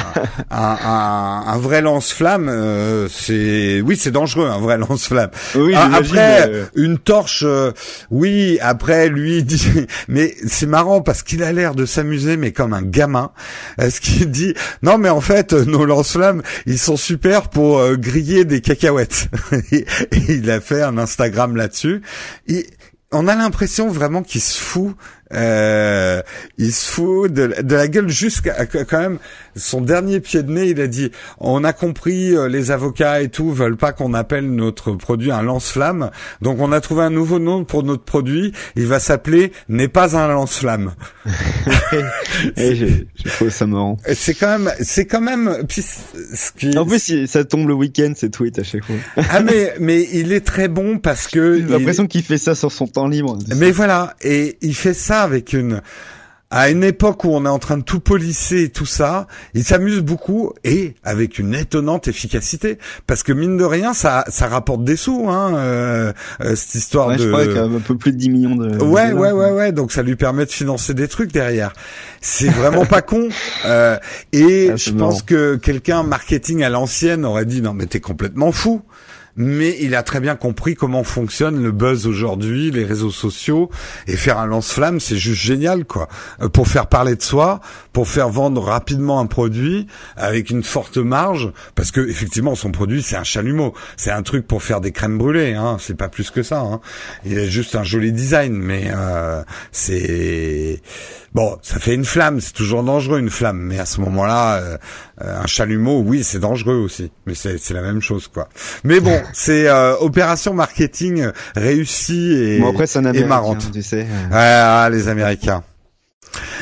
un, un, un vrai lance-flamme. euh, c'est oui c'est dangereux un vrai lance-flamme. Oui, Ah, après euh, une torche, euh, oui. Après lui dit, mais c'est marrant parce qu'il a l'air de s'amuser mais comme un gamin. Est-ce qu'il dit non mais en fait euh, nos lance-flammes ils sont super pour euh, griller des cacahuètes. et, et il a fait un Instagram là-dessus. Et on a l'impression vraiment qu'il se fout. Euh, il se fout de, de la gueule jusqu'à quand même son dernier pied de nez. Il a dit on a compris euh, les avocats et tout veulent pas qu'on appelle notre produit un lance-flamme. Donc on a trouvé un nouveau nom pour notre produit. Il va s'appeler n'est pas un lance-flamme. et j'ai j'ai trouvé ça marrant. C'est quand même c'est quand même puis ce qui En plus, ça tombe le week-end, ces tweets à chaque fois. ah mais mais il est très bon parce que J'ai il- l'impression qu'il fait ça sur son temps libre. Mais voilà, et il fait ça avec une à une époque où on est en train de tout polisser et tout ça, il s'amuse beaucoup et avec une étonnante efficacité parce que mine de rien ça ça rapporte des sous hein euh, euh, cette histoire Ouais, de je crois qu'il y a un peu plus de 10 millions de. Ouais, de ouais, ouais, ouais. Donc ça lui permet de financer des trucs derrière. C'est vraiment pas con. Euh, et Ah, je pense que quelqu'un marketing à l'ancienne aurait dit non mais t'es complètement fou. Mais il a très bien compris comment fonctionne le buzz aujourd'hui, les réseaux sociaux, et faire un lance-flamme, c'est juste génial, quoi. Euh, pour faire parler de soi, pour faire vendre rapidement un produit avec une forte marge, parce que effectivement son produit c'est un chalumeau, c'est un truc pour faire des crèmes brûlées, hein. C'est pas plus que ça. Hein. Il a juste un joli design, mais euh, c'est bon, ça fait une flamme, c'est toujours dangereux une flamme, mais à ce moment-là, euh, euh, un chalumeau, oui, c'est dangereux aussi, mais c'est la même chose, quoi. Mais bon, c'est euh, opération marketing réussie et, Bon, après, et marrante. tu sais. Ouais, ah, les Américains.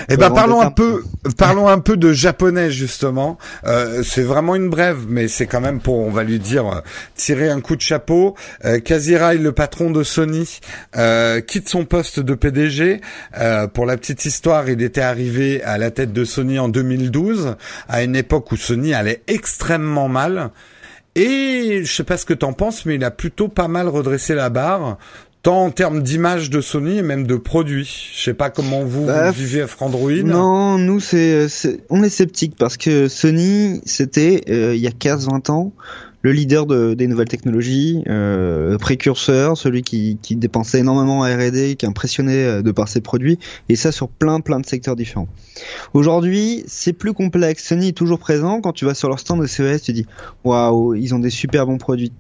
Eh ben parlons un peu, parlons un peu de japonais justement. Euh, c'est vraiment une brève, mais c'est quand même pour, on va lui dire, tirer un coup de chapeau. Euh, Kazirai, le patron de Sony, euh, quitte son poste de PDG. Euh, pour la petite histoire, il était arrivé à la tête de Sony en 2012, à une époque où Sony allait extrêmement mal. Et je sais pas ce que t'en penses, mais il a plutôt pas mal redressé la barre, tant en termes d'image de Sony et même de produits. Je sais pas comment vous, Bah, vous vivez Android. Non, nous c'est, c'est- on est sceptique parce que Sony c'était euh, il y a 15-20 ans le leader de, des nouvelles technologies, euh, précurseur, celui qui, qui dépensait énormément en R&D, qui impressionnait euh, de par ses produits, et ça sur plein plein de secteurs différents. Aujourd'hui, c'est plus complexe. Sony est toujours présent. Quand tu vas sur leur stand de CES, tu dis waouh, ils ont des super bons produits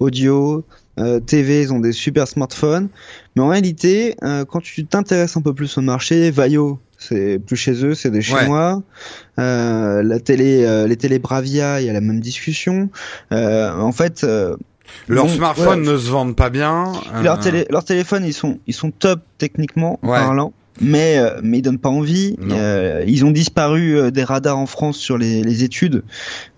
audio, euh, TV, ils ont des super smartphones. Mais en réalité, euh, quand tu t'intéresses un peu plus au marché, Vaio, c'est plus chez eux, c'est des Ouais. Chinois. Euh, la télé, euh, les télé Bravia, il y a la même discussion. Euh, en fait, euh, Leurs bon, smartphones ouais, ne se vendent pas bien. leurs télé, leurs téléphones, ils sont, ils sont top techniquement Ouais. parlant. Mais euh, mais ils donnent pas envie. Euh, ils ont disparu euh, des radars en France sur les, les études.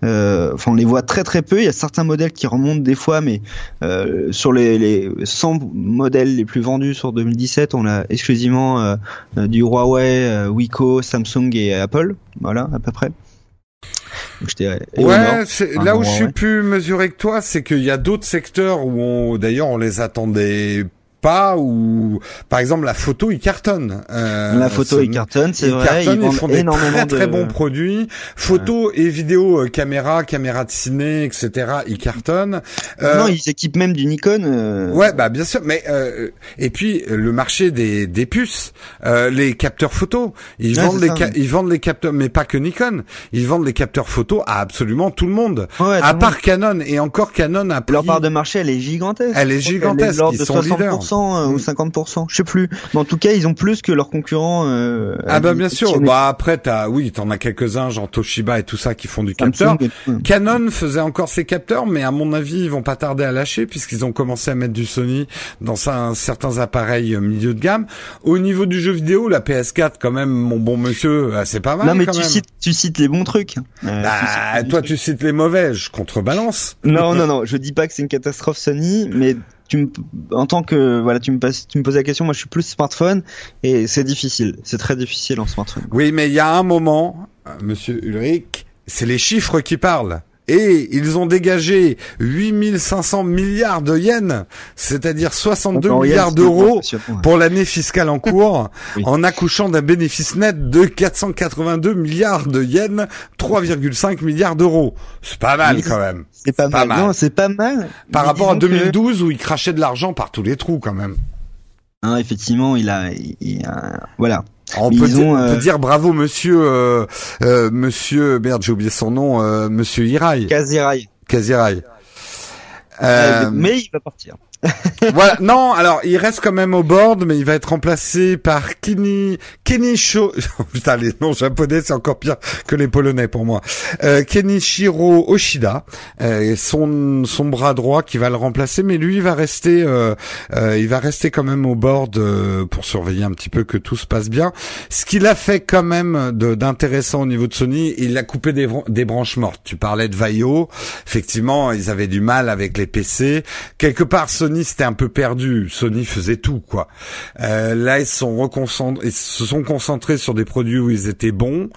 Euh, Enfin, on les voit très très peu. Il y a certains modèles qui remontent des fois, mais euh, sur les, les 100 modèles les plus vendus sur 2017, on a exclusivement euh, du Huawei, Wiko, Samsung et Apple. Voilà, à peu près. Ouais, Enfin, là où je suis ouais. plus mesuré que toi, c'est qu'il y a d'autres secteurs où on, d'ailleurs, on les attendait pas, ou par exemple la photo, ils cartonnent. Euh, La photo, ils cartonnent, c'est vrai. cartonnent, ils ils font des très très de... bons produits. Photo et vidéo, euh, caméra, caméra de ciné, etc. Ils cartonnent. Euh, Non, ils équipent même du Nikon. euh, Ouais, bah bien sûr, mais euh, et puis euh, le marché des, des puces, euh, les capteurs photo, ils Ouais, vendent les ça, ca- ouais. ils vendent les capteurs, mais pas que Nikon, ils vendent les capteurs photo à absolument tout le monde, à part Canon et encore Canon a pris. Leur part de marché, elle est gigantesque. Elle est gigantesque, ils sont leaders. 60% euh, ou Mm. 50%, je sais plus. Mais en tout cas, ils ont plus que leurs concurrents. Euh, Ah bah bien sûr. Bah après t'as oui t'en as quelques uns genre Toshiba et tout ça qui font du capteur. Et. Canon faisait encore ses capteurs, mais à mon avis, ils vont pas tarder à lâcher puisqu'ils ont commencé à mettre du Sony dans certains appareils euh, milieu de gamme. Au niveau du jeu vidéo, la PS4, quand même, mon bon monsieur, euh, c'est pas mal. Non mais quand tu même. cites, tu cites les bons trucs. Euh, cites Bah, toi, trucs. tu cites les mauvais, je contrebalance. Non non non, je dis pas que c'est une catastrophe Sony, mais tu me, en tant que voilà, tu me poses la question. Moi, je suis plus smartphone et c'est difficile. C'est très difficile en smartphone. Oui, mais il y a un moment, euh, monsieur Ulrich, c'est les chiffres qui parlent. Et ils ont dégagé 8500 milliards de yens, c'est-à-dire 62 Donc, en milliards d'euros pour l'année fiscale en cours, Oui. en accouchant d'un bénéfice net de 482 milliards de yens, 3,5 milliards d'euros. C'est pas mal quand même. C'est pas, pas mal. mal. Non, c'est pas mal. Par Mais rapport à disons que- 2012 où ils crachaient de l'argent par tous les trous quand même. Hein, effectivement, il a, il a- voilà. On peut, dire, ont, peut dire bravo monsieur euh, euh, monsieur merde j'ai oublié son nom euh, monsieur Hirai Kazirai. Kazirai. Euh, mais il va partir. voilà, non, alors il reste quand même au board, mais il va être remplacé par Kini, Kenicho, putain les noms japonais c'est encore pire que les polonais pour moi. Euh, Kenichiro Oshida, euh, son son bras droit qui va le remplacer, mais lui il va rester, euh, euh, il va rester quand même au board euh, pour surveiller un petit peu que tout se passe bien. Ce qu'il a fait quand même d'intéressant au niveau de Sony, il a coupé des, des branches mortes. Tu parlais de Vaio, effectivement ils avaient du mal avec les PC. Quelque part Sony c'était un peu perdu. Sony faisait tout quoi. Euh, là ils se sont reconcentrés, ils se sont concentrés sur des produits où ils étaient bons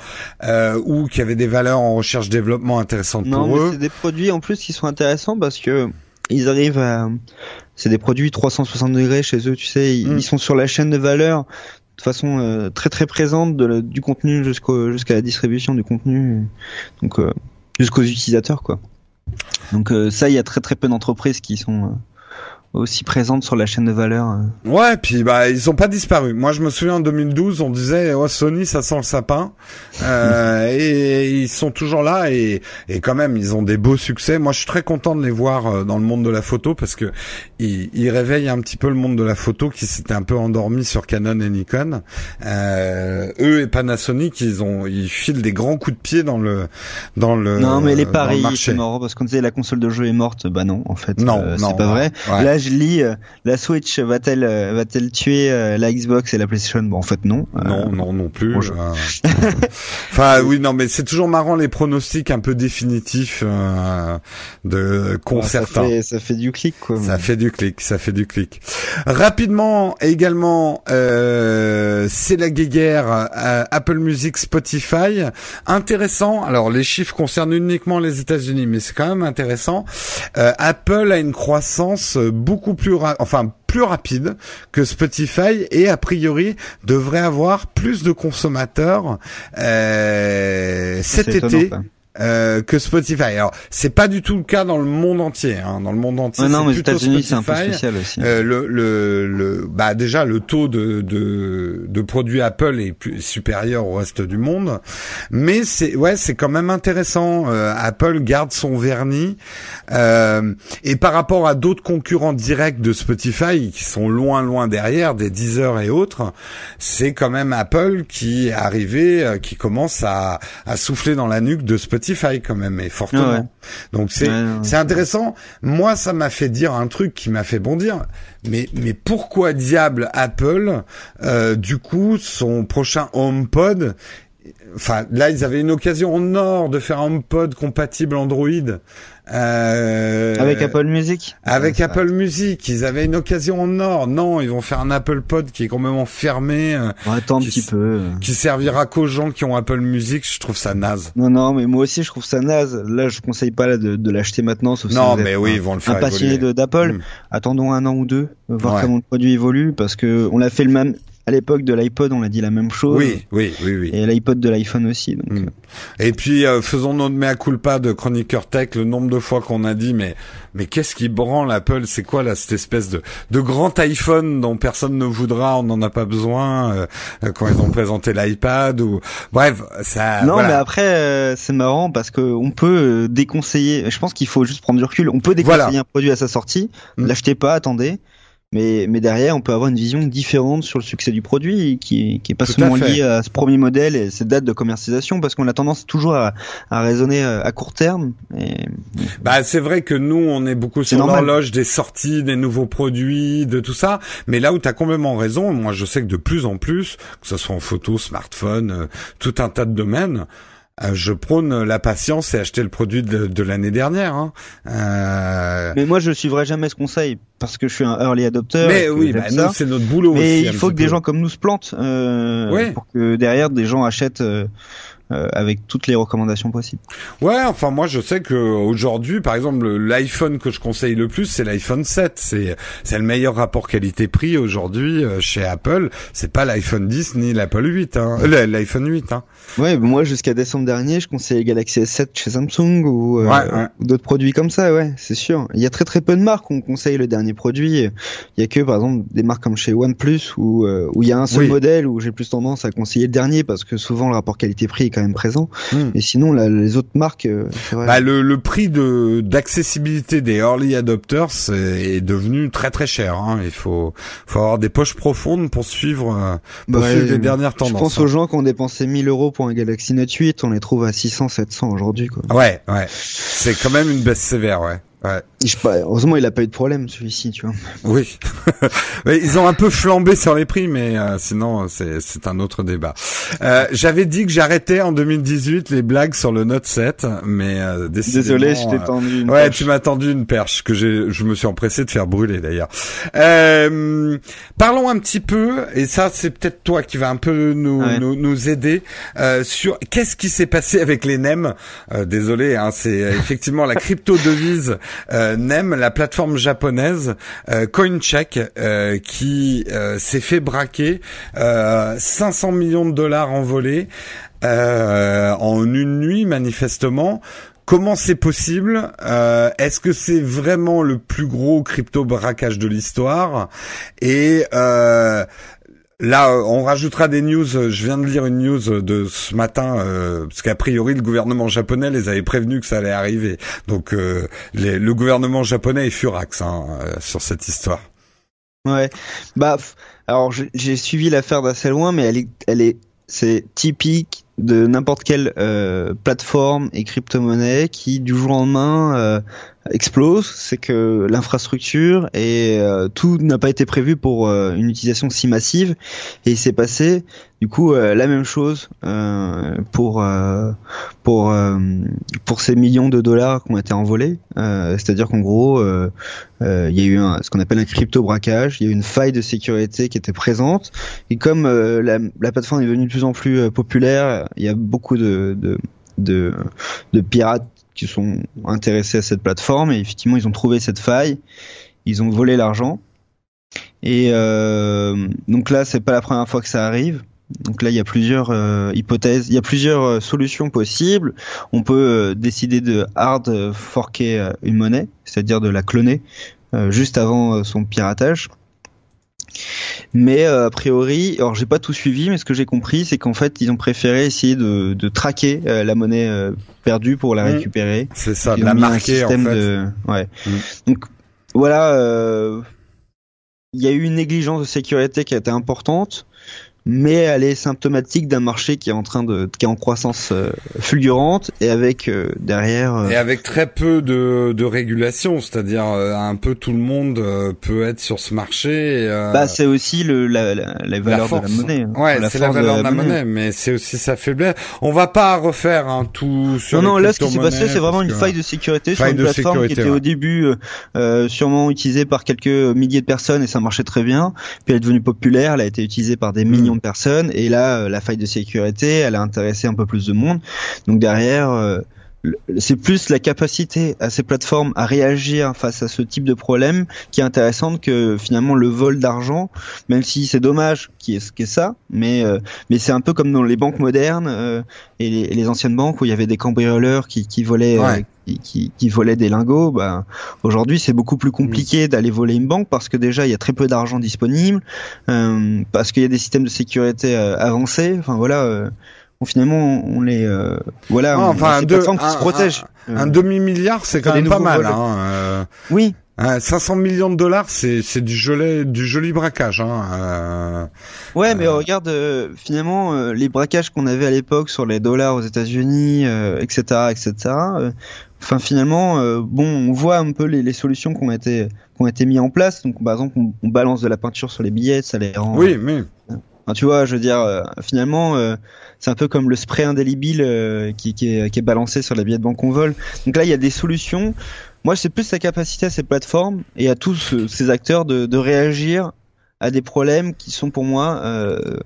euh, ou qui avaient des valeurs en recherche développement intéressantes Non, pour mais eux. c'est des produits en plus qui sont intéressants parce que ils arrivent à, c'est des produits 360 degrés chez eux, tu sais, ils, Mm. ils sont sur la chaîne de valeur de façon euh, très très présente de la- du contenu jusqu'au jusqu'à la distribution du contenu, donc jusqu'aux utilisateurs quoi. Donc euh, ça, il y a très très peu d'entreprises qui sont aussi présentes sur la chaîne de valeur. euh. Ouais, puis bah ils ont pas disparu. Moi je me souviens en 2012, on disait oh, Sony ça sent le sapin, euh, et, ils sont toujours là et et quand même ils ont des beaux succès. Moi je suis très content de les voir euh, dans le monde de la photo parce que ils, ils réveillent un petit peu le monde de la photo qui s'était un peu endormi sur Canon et Nikon. Euh, eux et Panasonic ils ont ils filent des grands coups de pied dans le dans le non, mais les le paris, marché. c'est marrant parce qu'on disait la console de jeu est morte. Bah non, en fait, Non, euh, non, c'est pas vrai. Ouais. Là, je lis euh, la Switch va-t-elle euh, va-t-elle tuer euh, la Xbox et la PlayStation? Bon, en fait, non. Non, non, non plus. bonjour. Enfin, oui, non, mais c'est toujours marrant les pronostics un peu définitifs de qu'ont ça fait, ça fait du clic, quoi. Ça fait du clic, ça fait du clic. Rapidement, également, c'est la guéguerre Apple Music, Spotify. Intéressant. Alors, les chiffres concernent uniquement les États-Unis, mais c'est quand même intéressant. Apple a une croissance beaucoup plus, ra- enfin plus rapide que Spotify et a priori devrait avoir plus de consommateurs euh, cet étonnant, été. Euh, que Spotify. Alors, c'est pas du tout le cas dans le monde entier. Hein. Dans le monde entier, Ouais, non, c'est mais États-Unis, c'est un peu spécial aussi. Euh, le, le, le, bah déjà le taux de, de, de produits Apple est plus supérieur au reste du monde, mais c'est ouais c'est quand même intéressant. Euh, Apple garde son vernis euh, et par rapport à d'autres concurrents directs de Spotify qui sont loin loin derrière, des Deezer et autres, c'est quand même Apple qui est arrivé, euh, qui commence à, à souffler dans la nuque de Spotify quand même et fortement. Ouais. Donc c'est ouais, c'est intéressant. Moi, ça m'a fait dire un truc qui m'a fait bondir. Mais mais pourquoi diable Apple, euh, du coup, son prochain HomePod Enfin, là, ils avaient une occasion en or de faire un HomePod compatible Android. Euh, Avec Apple Music. Avec Ouais, Apple Music, ils avaient une occasion en or. Non, ils vont faire un Apple Pod qui est quand même enfermé, euh, Bon, attends un qui petit peu. qui servira qu'aux gens qui ont Apple Music. Je trouve ça naze. Non, non, mais moi aussi, je trouve ça naze. Là, je conseille pas là, de, de l'acheter maintenant, sauf si Non, êtes mais oui, un- ils vont le faire un passionné d'Apple. Mm. Attendons un an ou deux, voir Ouais. comment le produit évolue, parce que on l'a fait le même à l'époque de l'iPod, on l'a dit la même chose. Oui, oui, oui, oui. Et l'iPod de l'iPhone aussi. Donc, Mm. Et puis euh, faisons notre mea culpa de chroniqueur tech, le nombre de fois qu'on a dit mais mais qu'est-ce qui branle Apple? C'est quoi là cette espèce de de grand iPhone dont personne ne voudra, on n'en a pas besoin euh, euh, quand ils ont présenté l'iPad ou bref ça. non, voilà. mais après, euh, c'est marrant parce que on peut euh, déconseiller. Je pense qu'il faut juste prendre du recul. On peut déconseiller Voilà. un produit à sa sortie. Mm. L'achetez pas, attendez. Mais, mais derrière, on peut avoir une vision différente sur le succès du produit, qui, qui est pas Tout seulement liée à ce premier modèle et cette date de commercialisation, parce qu'on a tendance toujours à, à raisonner euh, à court terme. Et Bah c'est vrai que nous on est beaucoup sur l'horloge des sorties, des nouveaux produits, de tout ça. Mais là où tu as complètement raison, moi je sais que de plus en plus, que ce soit en photo, smartphone, euh, tout un tas de domaines. Euh, je prône la patience et acheter le produit de, de l'année dernière. Hein. Euh, Mais moi, je suivrai jamais ce conseil parce que je suis un early adopter. mais oui, bah, nous c'est notre boulot Mais aussi. il un faut que des gens comme nous se plantent euh, Ouais. pour que derrière des gens achètent euh, avec toutes les recommandations possibles. Ouais, enfin moi je sais que aujourd'hui, par exemple, l'iPhone que je conseille le plus, c'est l'iPhone 7. C'est c'est le meilleur rapport qualité-prix aujourd'hui euh, chez Apple. C'est pas l'iPhone 10 ni l'Apple 8, hein. Euh, l'iPhone 8. Hein. Ouais, moi jusqu'à décembre dernier, je conseillais Galaxy S7 chez Samsung ou, Ouais, ouais. ou d'autres produits comme ça. Ouais, c'est sûr. Il y a très très peu de marques où on conseille le dernier produit. Il y a que par exemple des marques comme chez OnePlus où où il y a un seul Oui. modèle où j'ai plus tendance à conseiller le dernier parce que souvent le rapport qualité-prix est quand même présent. Hmm. Et sinon, là, les autres marques, euh, vrai. Bah, le, le prix de d'accessibilité des early adopters est, est devenu très très cher. Hein. Il faut faut avoir des poches profondes pour suivre euh, pour Ouais, suivre les dernières Je tendances. pense hein. aux gens qui ont dépensé 1000 euros pour un Galaxy Note 8, on les trouve à 600, 700 aujourd'hui, quoi. Ouais, ouais. C'est quand même une baisse sévère, ouais. Ouais. Je sais pas, heureusement, il a pas eu de problème, celui-ci, tu vois. Oui. Ils ont un peu flambé sur les prix, mais euh, sinon c'est un autre débat. Euh, J'avais dit que j'arrêtais en 2018 les blagues sur le Note 7, mais euh, Désolé, je t'ai euh, tendu une Ouais, perche. tu m'as tendu une perche que j'ai, je me suis empressé de faire brûler d'ailleurs. Euh, parlons un petit peu, et ça c'est peut-être toi qui va un peu nous Ouais. nous, nous aider euh, sur qu'est-ce qui s'est passé avec les NEM. Euh, désolé, hein, c'est effectivement la crypto devise euh, NEM, la plateforme japonaise euh, CoinCheck euh, qui s'est fait braquer euh, 500 millions de dollars envolés euh, en une nuit manifestement. Comment c'est possible Est-ce que c'est vraiment le plus gros crypto braquage de l'histoire? Et Là, on rajoutera des news. Je viens de lire une news de ce matin, euh, parce qu'a priori le gouvernement japonais les avait prévenus que ça allait arriver. Donc, euh, le gouvernement japonais est furax hein, euh, sur cette histoire. Ouais. Bah, alors j'ai- j'ai suivi l'affaire d'assez loin, mais elle est, elle est, c'est typique de n'importe quelle euh, plateforme et crypto-monnaie qui du jour au lendemain euh, explose. C'est que l'infrastructure et euh, tout n'a pas été prévu pour euh, une utilisation si massive, et il s'est passé du coup euh, la même chose euh, pour euh, pour euh, pour ces millions de dollars qui ont été envolés. C'est-à-dire qu'en gros il y a eu un, ce qu'on appelle un crypto braquage, il y a eu une faille de sécurité qui était présente et comme la, la plateforme est devenue de plus en plus populaire, il y a beaucoup de, de, de, de pirates qui sont intéressés à cette plateforme et effectivement ils ont trouvé cette faille, ils ont volé l'argent et euh, donc là c'est pas la première fois que ça arrive. Donc là, il y a plusieurs euh, hypothèses, il y a plusieurs euh, solutions possibles. On peut euh, décider de hard forker une monnaie, c'est-à-dire de la cloner juste avant son piratage. Mais euh, a priori, alors j'ai pas tout suivi, mais ce que j'ai compris, c'est qu'en fait, ils ont préféré essayer de, de traquer euh, la monnaie euh, perdue pour la Mm. récupérer. C'est ça, la marquer en fait. de- Ouais. Mm. Donc voilà, il y a eu une négligence de sécurité qui a été importante, mais elle est symptomatique d'un marché qui est en train de, qui est en croissance euh, fulgurante et avec euh, derrière. euh, Et avec très peu de, de régulation, c'est-à-dire euh, un peu tout le monde euh, peut être sur ce marché. bah, c'est aussi le, la, la, la valeur de la monnaie. hein. Ouais, c'est la valeur de la monnaie, mais c'est aussi sa faiblesse. On va pas refaire un tout sur Non, non, les là, ce qui s'est passé, c'est vraiment une que- faille de sécurité sur une plateforme sécurité, qui était ouais. au début sûrement utilisée par quelques milliers de personnes et ça marchait très bien. Puis elle est devenue populaire, elle a été utilisée par des Mm. Millions de personnes et là, euh, la faille de sécurité, elle a intéressé un peu plus de monde. Donc derrière, euh, c'est plus la capacité à ces plateformes à réagir face à ce type de problème qui est intéressante que finalement le vol d'argent, même si c'est dommage qui est ce qu'est ça, mais euh, mais c'est un peu comme dans les banques modernes euh, et, les, et les anciennes banques où il y avait des cambrioleurs qui, qui volaient euh, qui, qui, qui volaient des lingots. Bah, aujourd'hui c'est beaucoup plus compliqué d'aller voler une banque parce que déjà il y a très peu d'argent disponible, euh, parce qu'il y a des systèmes de sécurité euh, avancés. Enfin voilà. Euh, finalement, on les euh, voilà, Ah, on, enfin, on a ces deux- qui un- se protègent. Un Euh, demi-milliard, c'est quand même pas mal. Hein, euh, oui, hein, 500 millions de dollars, c'est c'est du joli du joli braquage. Hein, euh, Ouais, mais regarde, euh, finalement, euh, les braquages qu'on avait à l'époque sur les dollars aux États-Unis, euh, etc., etc. euh, Enfin, finalement, euh, bon, on voit un peu les, les solutions qui ont été qui ont été mises en place. Donc, par exemple, on, on balance de la peinture sur les billets, ça les rend. Oui, mais Tu vois, je veux dire, euh, finalement, euh, c'est un peu comme le spray indélébile euh, qui, qui, est, qui est balancé sur les billets de banque qu'on vole. Donc là, il y a des solutions. Moi, c'est plus la capacité à ces plateformes et à tous euh, ces acteurs de, de réagir à des problèmes qui sont pour moi euh,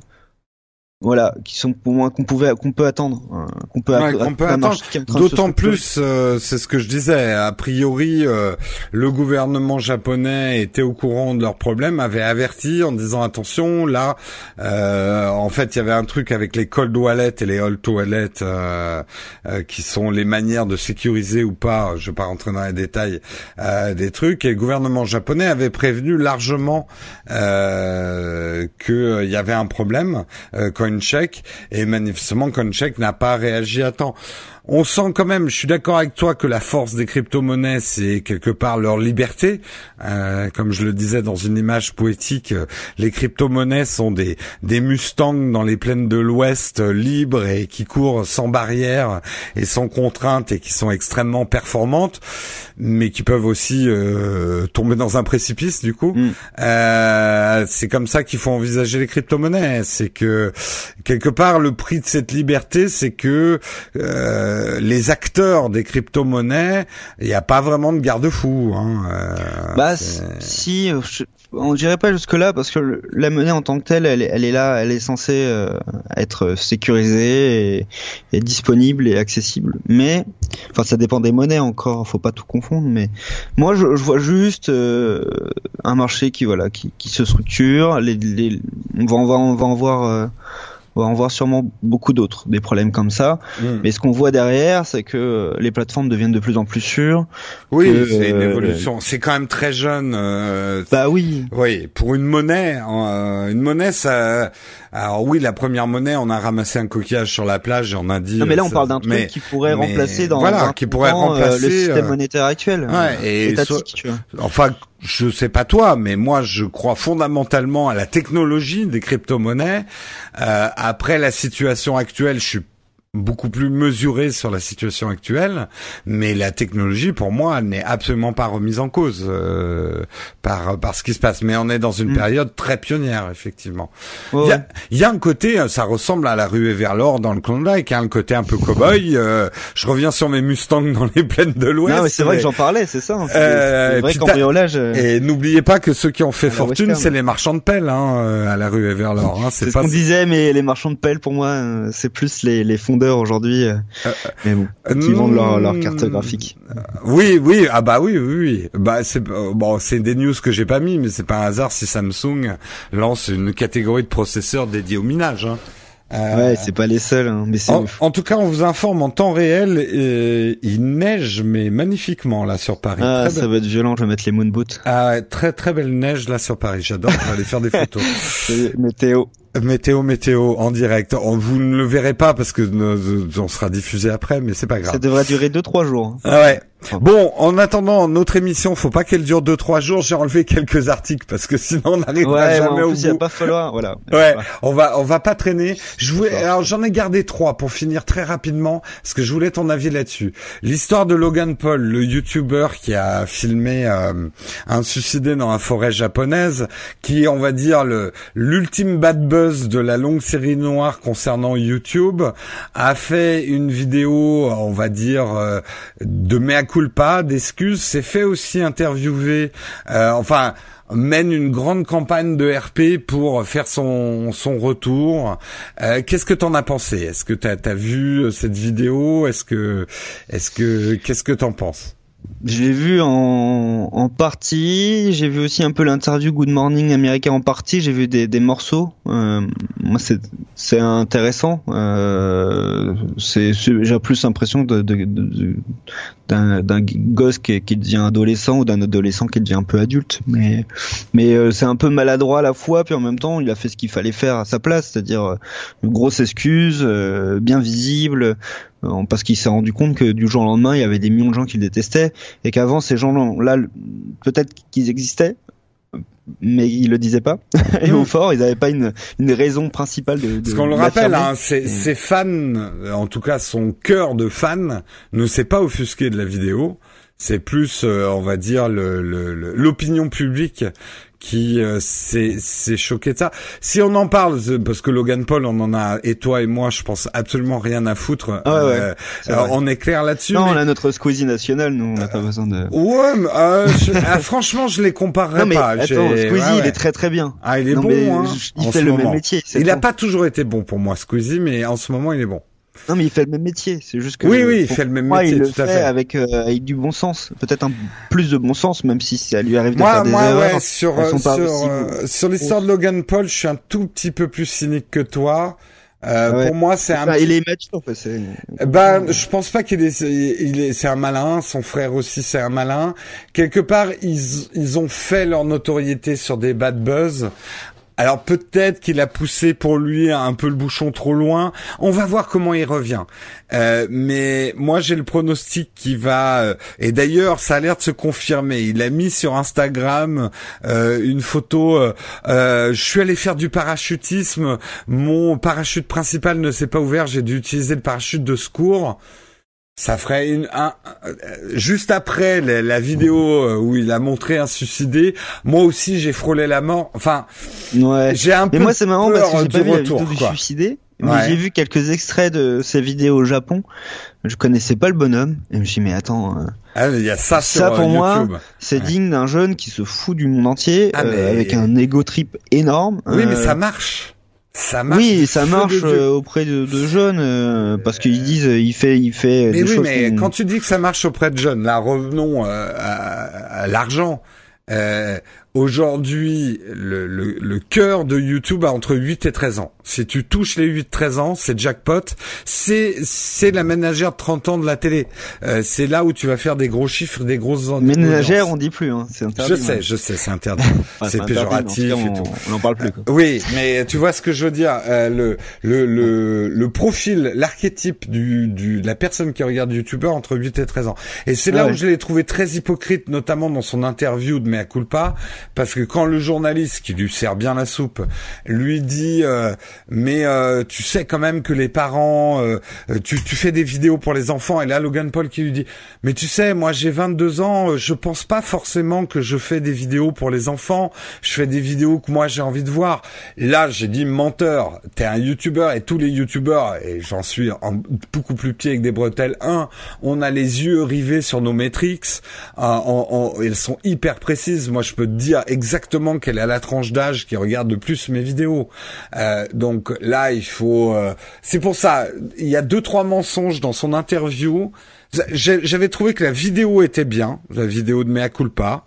voilà, qui sont pour moi qu'on pouvait qu'on peut attendre, hein, qu'on peut, ouais, qu'on peut attendre. D'autant plus, euh, c'est ce que je disais. A priori, euh, le gouvernement japonais était au courant de leurs problèmes, avait averti en disant attention, là, euh, en fait, il y avait un truc avec les cold wallets et les old toilettes, qui sont les manières de sécuriser ou pas. Je vais pas rentrer dans les détails des trucs. Et le gouvernement japonais avait prévenu largement qu'il y avait un problème quand Et manifestement Coincheck n'a pas réagi à temps on sent quand même, je suis d'accord avec toi que la force des crypto-monnaies, c'est quelque part leur liberté. Euh, comme je le disais dans une image poétique, euh, les crypto-monnaies sont des, des Mustangs dans les plaines de l'Ouest euh, libres et qui courent sans barrière et sans contrainte et qui sont extrêmement performantes, mais qui peuvent aussi tomber dans un précipice du coup. Mm. c'est comme ça qu'il faut envisager les crypto-monnaies. C'est que quelque part le prix de cette liberté, c'est que euh, les acteurs des crypto-monnaies, il n'y a pas vraiment de garde-fou. Hein, euh, bah si, on dirait pas jusque là parce que la monnaie en tant que telle, elle, est là, elle est censée euh, être sécurisée et, disponible et accessible. Mais, enfin, ça dépend des monnaies encore. Faut pas tout confondre. Mais moi, je, vois juste un marché qui voilà, qui, se structure. Les, on va, on va, on va en voir on va en voir sûrement beaucoup d'autres, des problèmes comme ça. Hmm. Mais ce qu'on voit derrière, c'est que les plateformes deviennent de plus en plus sûres. Oui, c'est une euh, évolution. C'est quand même très jeune. Euh, bah oui. Oui, pour une monnaie, euh, une monnaie, ça. Alors oui, la première monnaie, on a ramassé un coquillage sur la plage et on a dit. Non, mais là, on parle d'un truc qui pourrait remplacer dans voilà, qui pourrait remplacer le système monétaire actuel. Ouais, et tu vois. Enfin, je sais pas toi, mais moi je crois fondamentalement à la technologie des crypto-monnaies. Euh, après la situation actuelle, je suis beaucoup plus mesuré sur la situation actuelle, mais la technologie, pour moi, n'est absolument pas remise en cause euh, par par ce qui se passe. Mais on est dans une mm. période très pionnière, effectivement. Il y, a, y, a, un côté, euh, ça ressemble à la ruée vers l'or dans le Klondike, hein, un côté un peu cow-boy. Euh, je reviens sur mes Mustangs dans les plaines de l'Ouest. c'est vrai que j'en parlais, c'est ça. Hein, c'est vrai cambriolage. Et n'oubliez pas que ceux qui ont fait fortune, c'est les marchands de pelles hein, à la ruée vers l'or. Hein, c'est ce qu'on disait, mais les marchands de pelles, pour moi, c'est plus les, les aujourd'hui, euh, euh, mais bon, qui vendent leur, leur carte graphique. Oui, oui, ah bah oui, oui, oui. Bah c'est bon, c'est des news que j'ai pas mis, mais c'est pas un hasard si Samsung lance une catégorie de processeurs dédiés au minage. Hein. Euh, ouais, c'est pas les seuls, hein, mais c'est en, en, tout cas, on vous informe en temps réel. Et il neige, mais magnifiquement là sur Paris. Ah, ça va être violent. Je vais mettre les moon boots. Ah, très très belle neige là sur Paris. J'adore. Je vais aller faire des photos. météo. Météo, météo, en direct. Vous ne le verrez pas parce que on sera diffusé après, mais c'est pas grave. Ça devrait durer deux trois jours. Ah ouais. Bon, en attendant notre émission, faut pas qu'elle dure deux trois jours. J'ai enlevé quelques articles parce que sinon on n'arrivera ouais, jamais au bout. Il va pas falloir, voilà. Ouais, on va on va pas traîner. Je voulais, alors j'en ai gardé trois pour finir très rapidement parce que je voulais ton avis là-dessus. L'histoire de Logan Paul, le YouTuber qui a filmé euh, un suicidé dans la forêt japonaise, qui est on va dire le l'ultime bad de la longue série noire concernant YouTube, a fait une vidéo, on va dire euh, de mea culpa, d'excuses, s'est fait aussi interviewer, euh, enfin mène une grande campagne de RP pour faire son son retour. Euh, qu'est-ce que t'en as pensé? Est-ce que t'as as vu cette vidéo? Est-ce que est-ce que qu'est-ce que t'en penses? J'ai vu en, en partie, j'ai vu aussi un peu l'interview Good Morning America en partie, j'ai vu des, morceaux. Euh, moi, c'est intéressant. Euh, j'ai plus l'impression de, d'un gosse qui, qui, devient adolescent ou d'un adolescent qui devient un peu adulte. Mais mais euh, c'est un peu maladroit à la fois, puis en même temps, il a fait ce qu'il fallait faire à sa place, c'est-à-dire euh, une grosse excuse, euh, bien visible, parce qu'il s'est rendu compte que du jour au lendemain, il y avait des millions de gens qui le détestaient et qu'avant ces gens-là, peut-être qu'ils existaient, mais ils le disaient pas. et au fort, ils n'avaient pas une, une raison principale de. de Parce qu'on le rappelle, hein, ses, fans, en tout cas son cœur de fan, ne s'est pas offusqué de la vidéo. C'est plus, euh, on va dire, l'opinion le, publique qui euh, s'est choqué de ça. Si on en parle, parce que Logan Paul, on en a, et toi et moi, je pense absolument rien à foutre. Ah ouais, euh, on est clair là-dessus. Non, on a notre Squeezie national, nous, on n'a pas besoin de... Ouais, mais, euh, ah, franchement, je les comparerais non, mais, pas. Attends, Squeezie, il est très très bien. Ah, il est bon, hein, Il fait le même métier. Il n'a pas toujours été bon pour moi, Squeezie, mais en ce moment, il est bon. Non, mais il fait le même métier. C'est juste que. Oui, oui, il fait le même moi, métier. Il tout le à fait, fait avec euh, avec du bon sens, peut-être un plus de bon sens, même si ça lui arrive de moi, faire des moi, erreurs. Ouais, sur sur, euh, sur l'histoire de Logan Paul, je suis un tout petit peu plus cynique que toi. Euh, ouais. Pour moi, c'est un. Bah, il est mature. C'est. Bah, je pense pas qu'il est. Il est. C'est un malin. Son frère aussi, c'est un malin. Quelque part, ils ils ont fait leur notoriété sur des bad buzz. Alors peut-être qu'il a poussé pour lui un peu le bouchon trop loin. On va voir comment il revient. Euh, mais moi j'ai le pronostic qui va. Euh, et d'ailleurs ça a l'air de se confirmer. Il a mis sur Instagram euh, une photo. Je suis allé faire du parachutisme. Mon parachute principal ne s'est pas ouvert. J'ai dû utiliser le parachute de secours. Ça ferait une un, juste après la, la, vidéo où il a montré un suicidé. Moi aussi, j'ai frôlé la mort. Enfin, ouais. j'ai un mais peu moi c'est marrant parce que j'ai pas vu retour, la vidéo quoi. du suicidé, mais Ouais. j'ai vu quelques extraits de ces vidéos au Japon. Je connaissais pas le bonhomme et je me suis dit mais attends, euh, Ah, il y a ça, Ça, sur pour euh, moi, c'est Ouais. digne d'un jeune qui se fout du monde entier Ah, euh, mais- avec un ego trip énorme. Oui, mais Euh, ça marche. Ça marche. Oui, ça marche euh, auprès de, de jeunes euh, parce qu'ils disent euh, il fait il fait Mais des oui, choses mais quand tu dis que ça marche auprès de jeunes, là revenons euh, à, à l'argent. Euh, Aujourd'hui, le, le, le cœur de YouTube a entre 8 et 13 ans. Si tu touches les 8-13 ans, c'est jackpot. C'est c'est la ménagère de 30 ans de la télé. Euh, c'est là où tu vas faire des gros chiffres, des grosses ménagère on dit plus hein, c'est interdit. Je sais, hein. je sais, c'est interdit. Enfin, c'est interdit, péjoratif et on, tout. on en parle plus quoi. Oui, mais tu vois ce que je veux dire. euh, le, le, le, le profil, l'archétype du, du, de la personne qui regarde YouTuber entre 8 et 13 ans. Et c'est là Ouais. où je l'ai trouvé très hypocrite, notamment dans son interview de Mea Culpa, parce que quand le journaliste, qui lui sert bien la soupe, lui dit euh, mais euh, tu sais quand même que les parents, euh, euh, tu, tu fais des vidéos pour les enfants, et là Logan Paul qui lui dit mais tu sais, moi j'ai 22 ans, euh, je pense pas forcément que je fais des vidéos pour les enfants, je fais des vidéos que moi j'ai envie de voir. Là, j'ai dit menteur, t'es un youtubeur et tous les youtubeurs, et j'en suis beaucoup plus petit avec des bretelles, un, on a les yeux rivés sur nos métriques, elles sont hyper précises, moi je peux te dire exactement quelle est la tranche d'âge qui regarde le plus mes vidéos. Euh, donc là, il faut... euh, c'est pour ça, il y a deux, trois mensonges dans son interview. J'avais trouvé que la vidéo était bien, la vidéo de Mea Culpa,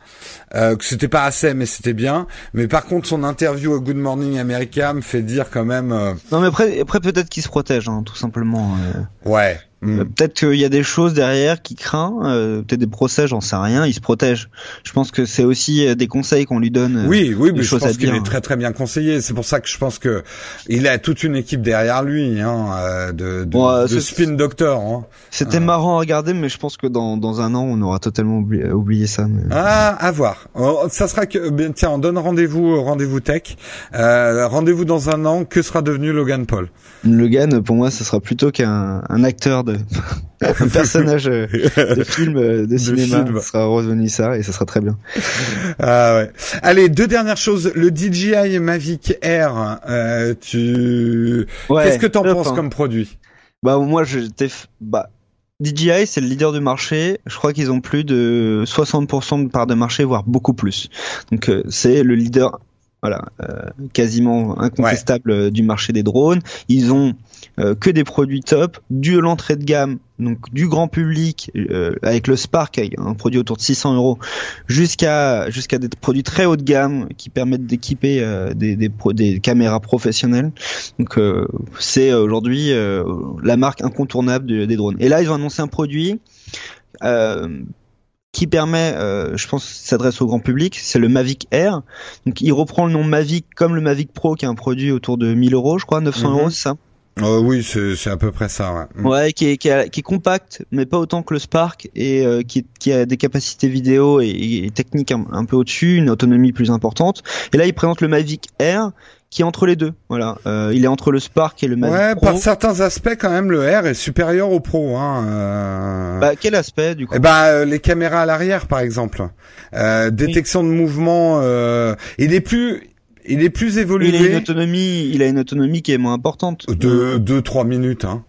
euh, que c'était pas assez, mais c'était bien. Mais par contre, son interview au Good Morning America me fait dire quand même, euh, Non mais après après peut-être qu'il se protège hein, tout simplement. euh. ouais. hmm. Euh, Peut-être qu'il y a des choses derrière qui craint, euh, peut-être des procès, j'en sais rien, il se protège. Je pense que c'est aussi euh, des conseils qu'on lui donne. euh, Oui, oui, mais je pense qu'il est très très bien conseillé. C'est pour ça que je pense que il a toute une équipe derrière lui, hein, de, de, Ouais, de spin doctor. Hein. C'était marrant à regarder, mais je pense que dans, dans un an, on aura totalement oublié, oublié ça. mais- Ah, à voir. Oh, Ça sera que bien, tiens, on donne rendez-vous au rendez-vous tech. Euh, rendez-vous dans un an. Que sera devenu Logan Paul Logan, pour moi, ce sera plutôt qu'un un acteur de un personnage euh, de film, euh, de cinéma. Ce sera revenu ça et ça sera très bien. Ah ouais. Allez, deux dernières choses. Le DJI Mavic Air. euh, tu Ouais, qu'est-ce que t'en penses hein. comme produit? Bah moi, j'étais bah DJI, c'est le leader du marché. Je crois qu'ils ont plus de 60% de part de marché, voire beaucoup plus. Donc euh, c'est le leader, voilà, euh, quasiment incontestable euh, du marché des drones. Ils ont que des produits top, du l'entrée de gamme, donc du grand public euh, avec le Spark, un produit autour de 600 euros, jusqu'à jusqu'à des produits très haut de gamme qui permettent d'équiper euh, des, des, pro- des caméras professionnelles. Donc euh, c'est aujourd'hui la marque incontournable de- des drones. Et là, ils ont annoncé un produit qui permet, je pense, s'adresse au grand public, c'est le Mavic Air. Donc il reprend le nom Mavic comme le Mavic Pro, qui est un produit autour de 1000 euros, je crois, 900 Mhm. euros, c'est ça? Euh, oui, c'est à peu près ça. Ouais. Mm. Ouais, qui est, qui, est, qui est compact, mais pas autant que le Spark, et euh, qui, qui a des capacités vidéo et, et techniques un, un peu au-dessus, une autonomie plus importante. Et là, il présente le Mavic Air, qui est entre les deux. Voilà, euh, il est entre le Spark et le Mavic Ouais, Pro. par certains aspects, quand même, le R est supérieur au Pro. Hein. euh. Bah, quel aspect du coup? Eh ben, euh, les caméras à l'arrière, par exemple. Euh, détection de mouvement. Euh, il est plus, il est plus évolué. Il a une autonomie, il a une autonomie qui est moins importante. de 2-3 minutes. Hein.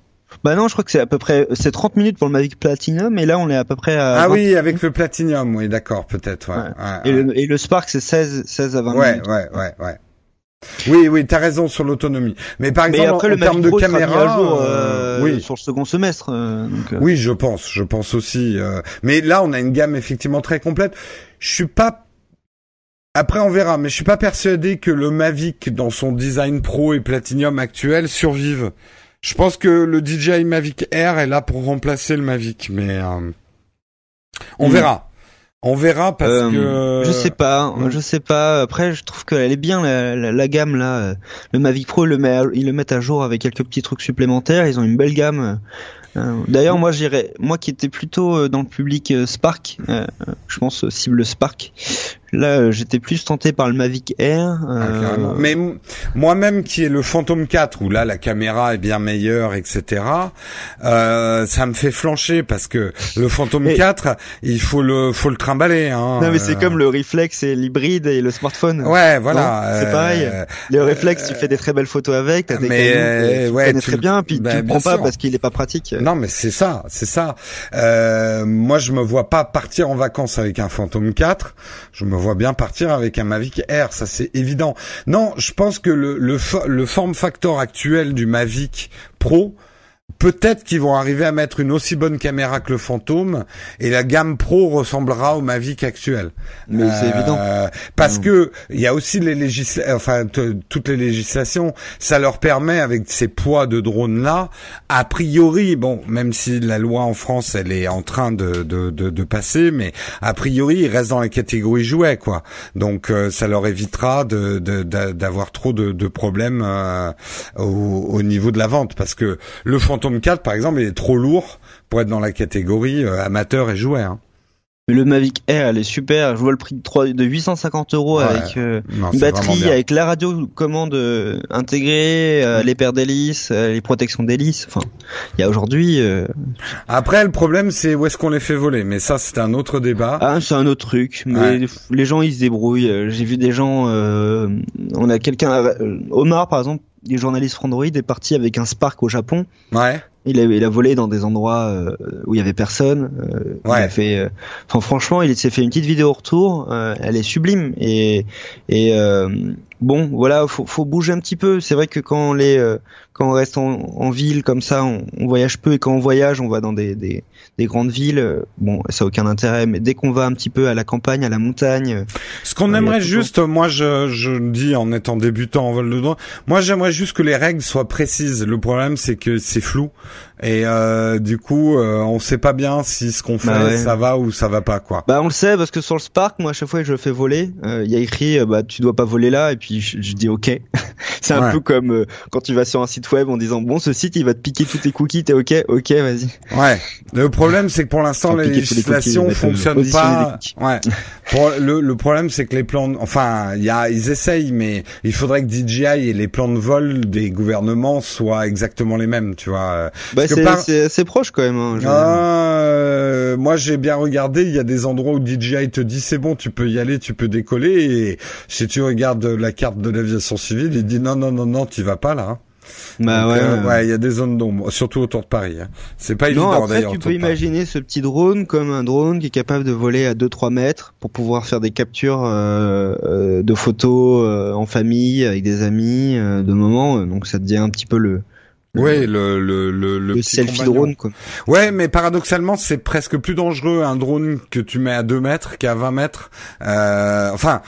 Bah non, je crois que c'est à peu près, c'est 30 minutes pour le Mavic Platinum, et là on est à peu près à. Ah 20. oui, avec le Platinum, oui, d'accord, peut-être. Ouais, Ouais. ouais, Et, le, et le Spark c'est 16, 16 à 20 ouais, minutes. ouais, ouais, ouais. Oui, oui, t'as raison sur l'autonomie. Mais par Mais exemple, après en, termes de caméra, à jour euh, euh, oui, sur le second semestre. euh, donc, euh, oui, je pense, je pense aussi. euh, mais là, on a une gamme effectivement très complète. Je suis pas. Après, on verra, mais je suis pas persuadé que le Mavic, dans son design pro et Platinum actuel, survive. Je pense que le DJI Mavic Air est là pour remplacer le Mavic, mais euh, on Hmm. verra. On verra parce Euh, que Je sais pas, je sais pas. Après, je trouve qu'elle est bien la, la, la gamme là. Le Mavic Pro, ils le, met ils le mettent à jour avec quelques petits trucs supplémentaires. Ils ont une belle gamme. Euh, D'ailleurs, moi, j'irais, moi qui étais plutôt euh, dans le public Spark, euh, je pense cible Spark. Là, euh, j'étais plus tenté par le Mavic Air. Ah, euh, carrément. Mais moi-même qui est le Phantom 4 où là la caméra est bien meilleure, etc. Euh, ça me fait flancher parce que le Phantom Et- 4, il faut le faut le trimballer. Hein, Non, mais c'est comme le réflexe et l'hybride et le smartphone. Ouais, voilà. C'est euh, pareil. Le réflexe, tu fais des très belles photos avec, t'as des mais, canons, euh, tu ouais, connais tu très bien, puis bah, tu le prends pas sûr. parce qu'il est pas pratique. Non, mais c'est ça, c'est ça. Euh, moi, je me vois pas partir en vacances avec un Phantom 4. Je me vois bien partir avec un Mavic Air, ça c'est évident. Non, je pense que le form factor actuel du Mavic Pro, peut-être qu'ils vont arriver à mettre une aussi bonne caméra que le Phantom et la gamme Pro ressemblera au Mavic actuel. Mais c'est évident. Parce Mm. que il y a aussi les législations, enfin toutes les législations, ça leur permet avec ces poids de drones là, a priori, bon, même si la loi en France elle est en train de de, de, de passer, mais a priori ils restent dans la catégorie jouet quoi. Donc euh, ça leur évitera de de- d'a- d'avoir trop de, de problèmes euh, au, au niveau de la vente parce que le Phantom 4 par exemple il est trop lourd pour être dans la catégorie euh, amateur et jouet. Hein. Mais le Mavic Air, elle est super. Je vois le prix de, 3, de 850 euros Ouais. avec euh, Non, une batterie, avec la radio commande euh, intégrée, euh, les paires d'hélices, les protections d'hélices. Enfin, il y a aujourd'hui. euh, Après, le problème, c'est où est-ce qu'on les fait voler. Mais ça, c'est un autre débat. Ah, c'est un autre truc. Mais Ouais. les gens, ils se débrouillent. J'ai vu des gens. on a quelqu'un. Omar, par exemple, des journalistes Frandroid est parti avec un Spark au Japon. Ouais. Il a, il a volé dans des endroits euh, où il y avait personne. euh, Il Ouais. a fait. euh, Enfin, franchement, il s'est fait une petite vidéo au retour. elle est sublime. Et et euh, bon, voilà, faut, faut bouger un petit peu. C'est vrai que quand on les, euh, quand on reste en, en ville comme ça, on, on voyage peu. Et quand on voyage, on va dans des des, des grandes villes. euh, Bon, ça a aucun intérêt. Mais dès qu'on va un petit peu à la campagne, à la montagne, euh, Ce qu'on aimerait juste, moi, je, je le dis en étant débutant en vol de drone, moi, j'aimerais juste que les règles soient précises. Le problème, c'est que c'est flou. Et euh, du coup, euh, on sait pas bien si ce qu'on fait, Bah ouais. ça va ou ça va pas, quoi. Bah on le sait parce que sur le Spark, moi à chaque fois que je le fais voler, euh, il y a écrit euh, bah tu dois pas voler là et puis je, je dis ok. c'est un Ouais. peu comme euh, quand tu vas sur un site web en disant bon ce site il va te piquer tous tes cookies, t'es ok, ok vas-y. Ouais. Le problème, c'est que pour l'instant, la cookies, législation euh, fonctionne pas. cookies. Ouais. Pour le, le problème, c'est que les plans, de- enfin, il y a, ils essayent, mais il faudrait que DJI et les plans de vol des gouvernements soient exactement les mêmes, tu vois. euh, Bah c'est par- proche quand même. Hein. Ah, euh, moi j'ai bien regardé, il y a des endroits où DJI te dit c'est bon, tu peux y aller, tu peux décoller et si tu regardes la carte de l'aviation civile, il dit non non non non, tu vas pas là. hein. bah Donc, ouais. euh, ouais. il y a des zones d'ombre, surtout autour de Paris. hein. C'est pas Non, évident après d'ailleurs. tu peux imaginer ce petit drone comme un drone qui est capable de voler à 2-3 mètres pour pouvoir faire des captures euh, euh, de photos en famille avec des amis de moments. donc ça devient un petit peu le, Ouais, le le le, le le petit selfie compagnon. drone quoi. Ouais, mais paradoxalement, c'est presque plus dangereux un drone que tu mets à 2 mètres qu'à 20 mètres. Euh, enfin,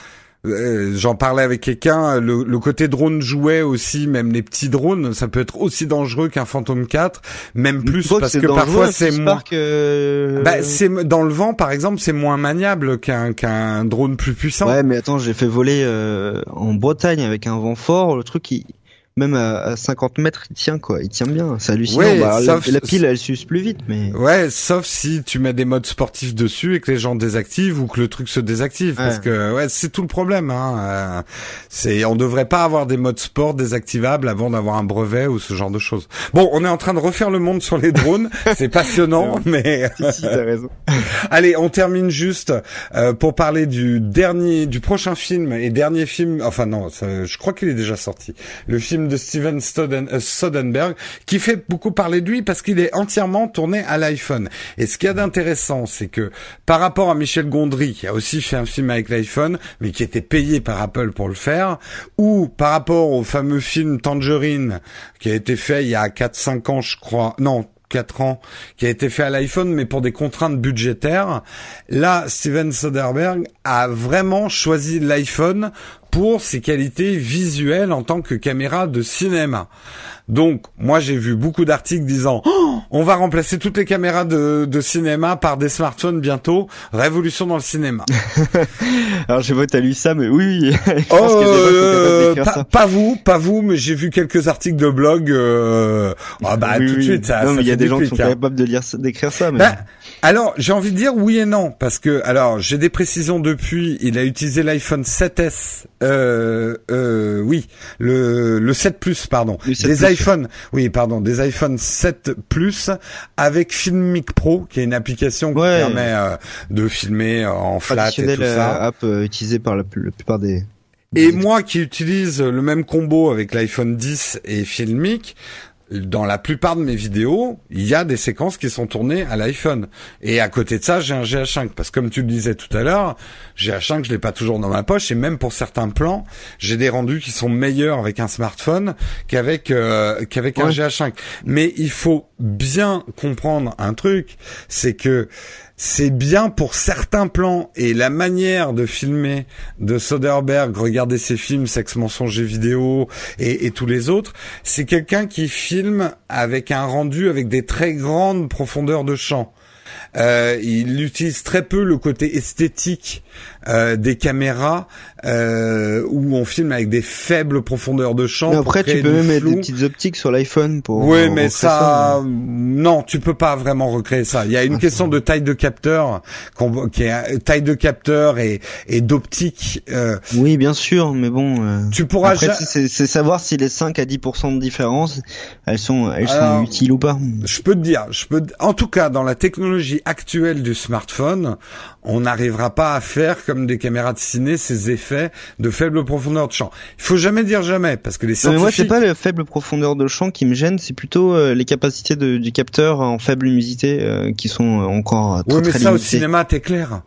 euh, j'en parlais avec quelqu'un. Le, le côté drone jouet aussi, même les petits drones, ça peut être aussi dangereux qu'un Phantom 4, même plus parce que parfois un c'est moins. Euh, Bah, c'est dans le vent, par exemple, c'est moins maniable qu'un qu'un drone plus puissant. Ouais, mais attends, j'ai fait voler euh, en Bretagne avec un vent fort. Le truc, il... même à, 50 mètres, il tient quoi, il tient bien. C'est hallucinant. Ouais, Bah, la, la pile, elle s'use plus vite, mais. Ouais, sauf si tu mets des modes sportifs dessus et que les gens désactivent ou que le truc se désactive, parce que ouais, c'est tout le problème. Hein. Euh, c'est, on devrait pas avoir des modes sport désactivables avant d'avoir un brevet ou ce genre de choses. Bon, on est en train de refaire le monde sur les drones, c'est passionnant, mais Si, si, raison. Allez, on termine juste euh, pour parler du dernier, du prochain film et dernier film. Enfin non, ça- je crois qu'il est déjà sorti. Le film de Steven Stoden- euh, Soderbergh, qui fait beaucoup parler de lui parce qu'il est entièrement tourné à l'iPhone. Et ce qu'il y a d'intéressant, c'est que par rapport à Michel Gondry, qui a aussi fait un film avec l'iPhone, mais qui était payé par Apple pour le faire, ou par rapport au fameux film Tangerine, qui a été fait il y a 4-5 ans, je crois. Non, 4 ans, qui a été fait à l'iPhone, mais pour des contraintes budgétaires. Là, Steven Soderbergh a vraiment choisi l'iPhone pour ses qualités visuelles en tant que caméra de cinéma. Donc, moi, j'ai vu beaucoup d'articles disant Oh, on va remplacer toutes les caméras de, de cinéma par des smartphones bientôt. Révolution dans le cinéma. Alors, je vois, t'as lu ça, mais oui, oui. Oh, euh, pas, ça. pas vous, pas vous, mais j'ai vu quelques articles de blog. Euh... Ah bah Oui, tout de oui. suite, ça. Non, mais il y a des gens qui sont hein. capables de lire, d'écrire ça, mais. Ben, alors, j'ai envie de dire oui et non, parce que, alors, j'ai des précisions depuis, il a utilisé l'iPhone 7S, euh, euh, oui, le, le 7 Plus, pardon, Le 7 des Plus. iPhones, oui, pardon, des iPhone 7 Plus avec Filmic Pro, qui est une application qui Ouais. permet euh, de filmer en flat et tout ça. euh, app euh, utilisée par la, la plupart des. Et moi qui utilise le même combo avec l'iPhone 10 et Filmic, dans la plupart de mes vidéos, il y a des séquences qui sont tournées à l'iPhone. Et à côté de ça, j'ai un GH5 parce que comme tu le disais tout à l'heure, GH5 je l'ai pas toujours dans ma poche et même pour certains plans, j'ai des rendus qui sont meilleurs avec un smartphone qu'avec euh, qu'avec un Ouais. GH5. Mais il faut bien comprendre un truc, c'est que c'est bien pour certains plans et la manière de filmer de Soderbergh, regardez ses films, Sexe, mensonge et vidéo et, et tous les autres, c'est quelqu'un qui filme avec un rendu avec des très grandes profondeurs de champ. Euh, il utilise très peu le côté esthétique euh, des caméras euh, où on filme avec des faibles profondeurs de champ. Mais après, tu peux même mettre des petites optiques sur l'iPhone pour. Oui, euh, mais ça, non, tu peux pas vraiment recréer ça. Il y a une question de taille de capteur, qu'on- qui est taille de capteur et, et d'optique. euh, Oui, bien sûr, mais bon. euh, tu pourras Après, ja- c'est savoir si les 5 à 10% de différence, elles sont, elles Alors, sont utiles ou pas. Je peux te dire, je peux, en tout cas, dans la technologie actuelle du smartphone, on n'arrivera pas à faire comme des caméras de ciné ces effets de faible profondeur de champ. Il faut jamais dire jamais, parce que les Non, mais moi, c'est scientifiques. pas la faible profondeur de champ qui me gêne, c'est plutôt euh, les capacités de, du capteur en faible luminosité euh, qui sont euh, encore euh, très Oui, mais très ça au limitées. cinéma, t'es clair.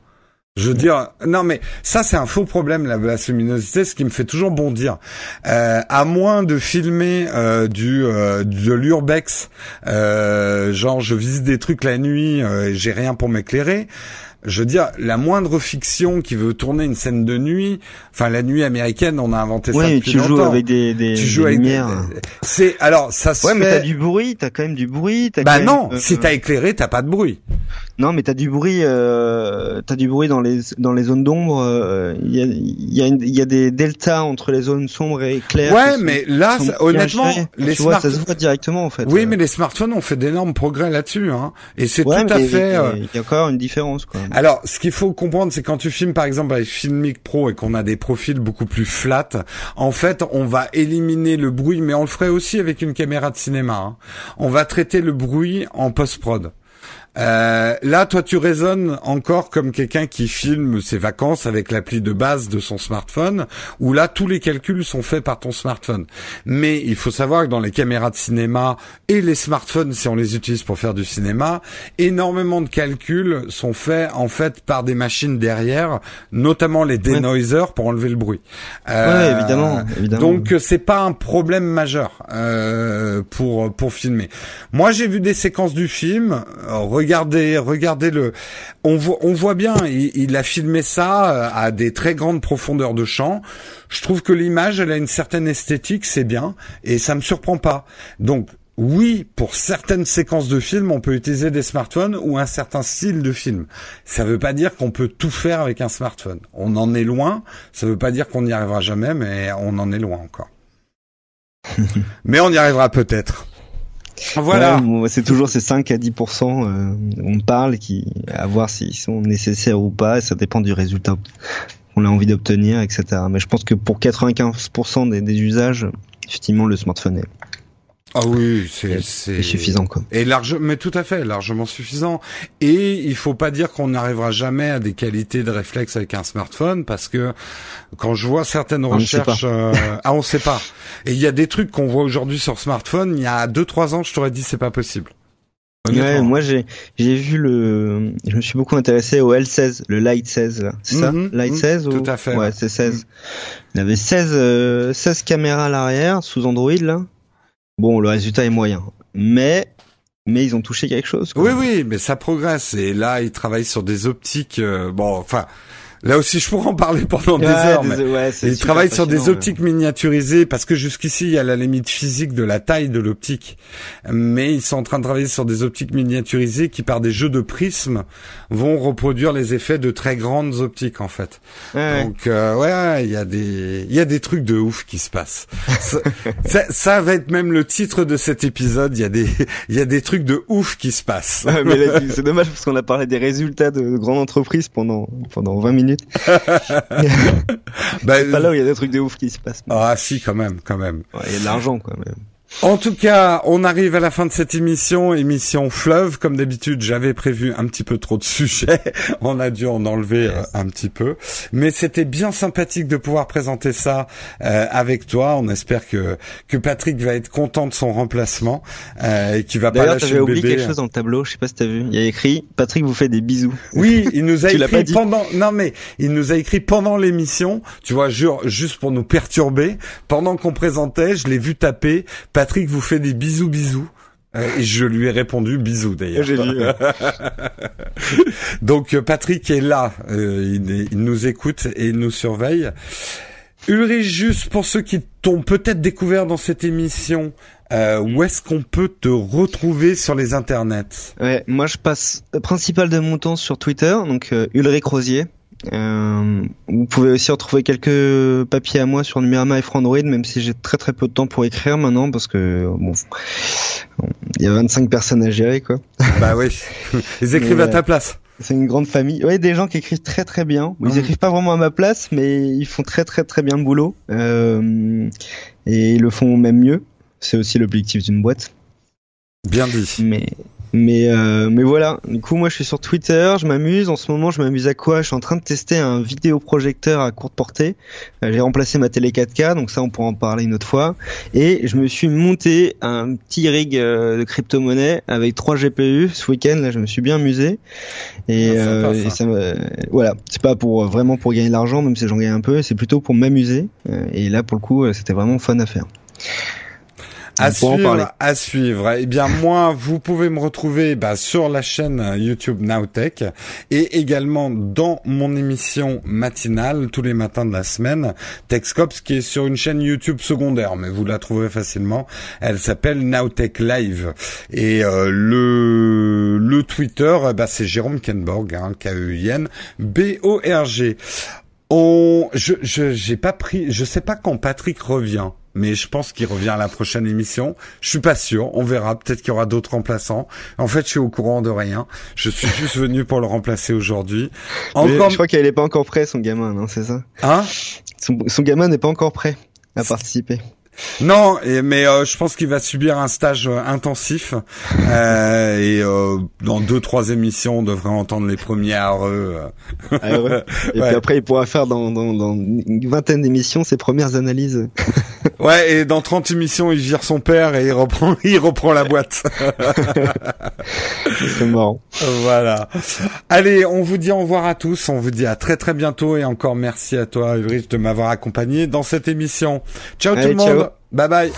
Je veux dire, non mais ça c'est un faux problème la, la luminosité, ce qui me fait toujours bondir. Euh, à moins de filmer euh, du euh, de l'urbex, euh, genre je visite des trucs la nuit, euh, et j'ai rien pour m'éclairer. Je veux dire, la moindre fiction qui veut tourner une scène de nuit, enfin la nuit américaine, on a inventé ça Oui, depuis tu joues avec des, des, tu des joues avec des- lumières. C'est alors ça se Ouais, mais fait. t'as du bruit, t'as quand même du bruit. t'as Bah quand même, non, euh, si t'as éclairé, t'as pas de bruit. Non, mais t'as du bruit, euh, t'as du bruit dans les dans les zones d'ombre. euh, Il y a il y a il y a des deltas entre les zones sombres et claires. Ouais, sont- mais là, ça- honnêtement, les tu vois, ça se voit directement en fait. Oui, Euh, mais les smartphones ont fait d'énormes progrès là-dessus, hein. Et c'est ouais, tout à fait. euh, Il y a encore une différence quoi. Alors, ce qu'il faut comprendre, c'est quand tu filmes par exemple avec Filmic Pro et qu'on a des profils beaucoup plus flats, en fait, on va éliminer le bruit, mais on le ferait aussi avec une caméra de cinéma. hein. On va traiter le bruit en post-prod. Euh, là, toi, tu résonnes encore comme quelqu'un qui filme ses vacances avec l'appli de base de son smartphone, où là, tous les calculs sont faits par ton smartphone. Mais il faut savoir que dans les caméras de cinéma et les smartphones, si on les utilise pour faire du cinéma, énormément de calculs sont faits en fait par des machines derrière, notamment les denoisers pour enlever le bruit. Euh, Ouais, évidemment, évidemment. Donc euh, c'est pas un problème majeur euh, pour pour filmer. Moi j'ai vu des séquences du film. euh, regardez regardez le. On voit on voit bien. Il, il a filmé ça euh, à des très grandes profondeurs de champ. Je trouve que l'image elle a une certaine esthétique, c'est bien et ça me surprend pas. Donc oui, pour certaines séquences de film, on peut utiliser des smartphones ou un certain style de film. Ça veut pas dire qu'on peut tout faire avec un smartphone. On en est loin. Ça veut pas dire qu'on n'y arrivera jamais, mais on en est loin encore. Mais on y arrivera peut-être. Voilà. C'est toujours ces 5 à 10% euh, on parle qui à voir s'ils sont nécessaires ou pas, ça dépend du résultat qu'on a envie d'obtenir, etc. Mais je pense que pour 95% des, des usages, effectivement, le smartphone est ah oui, c'est suffisant quoi. Et large, mais tout à fait, largement suffisant. Et il faut pas dire qu'on n'arrivera jamais à des qualités de réflexe avec un smartphone parce que quand je vois certaines recherches, euh, ah on sait pas. Et il y a des trucs qu'on voit aujourd'hui sur smartphone. Il y a deux trois ans, je t'aurais dit c'est pas possible. Ouais, moi j'ai j'ai vu le je me suis beaucoup intéressé au L16, le Light 16 là. C'est ça Mhm, Light mhm, 16 ou tout à fait, Ouais, c'est 16. Il y avait 16 euh, 16 caméras à l'arrière sous Android là. Bon, le résultat est moyen, mais mais ils ont touché quelque chose. Oui, oui, mais ça progresse. Et là, ils travaillent sur des optiques. euh, bon, enfin, là aussi, je pourrais en parler pendant des Ouais, heures. des- mais... ouais, sur des optiques miniaturisées parce que jusqu'ici il y a la limite physique de la taille de l'optique, mais ils sont en train de travailler sur des optiques miniaturisées qui par des jeux de prismes vont reproduire les effets de très grandes optiques en fait. Donc euh, ouais, il y a des il y a des trucs de ouf qui se passent. ça, ça, ça va être même le titre de cet épisode. Il y a des il y a des trucs de ouf qui se passent. Mais c'est dommage parce qu'on a parlé des résultats de grandes entreprises pendant pendant 20 minutes. Bah, Pas là où il y a des trucs de ouf qui se passent. ah si quand même quand même. Ouais, Il y a de l'argent quoi. Mais... En tout cas, on arrive à la fin de cette émission, émission fleuve. Comme d'habitude, j'avais prévu un petit peu trop de sujets. On a dû en enlever euh, un petit peu. Mais c'était bien sympathique de pouvoir présenter ça euh, avec toi. On espère que, que Patrick va être content de son remplacement euh, et qu'il va pas lâcher le oublié bébé. quelque chose dans le tableau. Je sais pas si t'as vu. Il y a écrit Patrick vous fait des bisous. Oui, il nous a écrit pendant. Non mais il nous a écrit pendant l'émission. Tu vois, jure, juste pour nous perturber. Pendant qu'on présentait, je l'ai vu taper. Patrick vous fait des bisous, bisous. Euh, Et je lui ai répondu bisous d'ailleurs. J'ai vu. ouais. Donc euh, Patrick est là, euh, il, est- il nous écoute et il nous surveille. Ulrich, juste pour ceux qui t'ont peut-être découvert dans cette émission, euh, où est-ce qu'on peut te retrouver sur les internets? Ouais, moi je passe principal de mon temps sur Twitter, donc euh, Ulrich Rosier. Euh, vous pouvez aussi retrouver quelques papiers à moi sur Numérama et Frandroid, même si j'ai très très peu de temps pour écrire maintenant parce que bon, il y a 25 personnes à gérer quoi. Bah oui, ils écrivent Mais, à ta place. C'est une grande famille. Ouais, des gens qui écrivent très très bien. Ils Mhm. écrivent pas vraiment à ma place, mais ils font très très très bien le boulot. Euh, et ils le font même mieux. C'est aussi l'objectif d'une boîte. Bien dit. Mais mais euh, mais voilà. Du coup, moi, je suis sur Twitter. Je m'amuse. En ce moment, je m'amuse à quoi? Je suis en train de tester un vidéoprojecteur à courte portée. Euh, J'ai remplacé ma télé 4K, donc ça, on pourra en parler une autre fois. Et je me suis monté un petit rig euh, de crypto-monnaie avec trois GPU ce week-end. Là, je me suis bien amusé. Et, Ah, sympa, euh, ça. et ça me- voilà, c'est pas pour euh, vraiment pour gagner de l'argent, même si j'en gagne un peu. C'est plutôt pour m'amuser. Et là, pour le coup, c'était vraiment fun à faire. À suivre, à suivre. Eh bien, moi, vous pouvez me retrouver bah, sur la chaîne YouTube Nowtech et également dans mon émission matinale tous les matins de la semaine, Techscops, qui est sur une chaîne YouTube secondaire, mais vous la trouverez facilement. Elle s'appelle Nowtech Live. Et euh, le le Twitter, bah, c'est Jérôme Kenborg, hein, K-E-I-N B-O-R-G. On, je, je, j'ai pas pris, je sais pas quand Patrick revient, mais je pense qu'il revient à la prochaine émission. Je suis pas sûr, on verra. Peut-être qu'il y aura d'autres remplaçants. En fait, je suis au courant de rien. Je suis juste venu pour le remplacer aujourd'hui. Encore, Je crois qu'elle est pas encore prêt, son gamin, non C'est ça hein son, son gamin n'est pas encore prêt à participer. Non, et, mais euh, je pense qu'il va subir un stage euh, intensif. Euh, et euh, dans deux, trois émissions, on devrait entendre les premiers areux. euh. Ah ouais. Et Ouais. puis après, il pourra faire dans, dans, dans une vingtaine d'émissions ses premières analyses. Ouais, et dans 30 émissions, il vire son père et il reprend, il reprend la boîte. C'est marrant. Voilà. Allez, on vous dit au revoir à tous. On vous dit à très très bientôt et encore merci à toi, Ulrich, de m'avoir accompagné dans cette émission. Ciao tout le monde. ciao. Bye bye.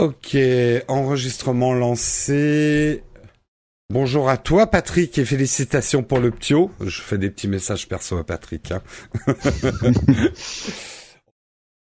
Ok, enregistrement lancé. Bonjour à toi Patrick et félicitations pour le ptio. Je fais des petits messages perso à Patrick. Hein.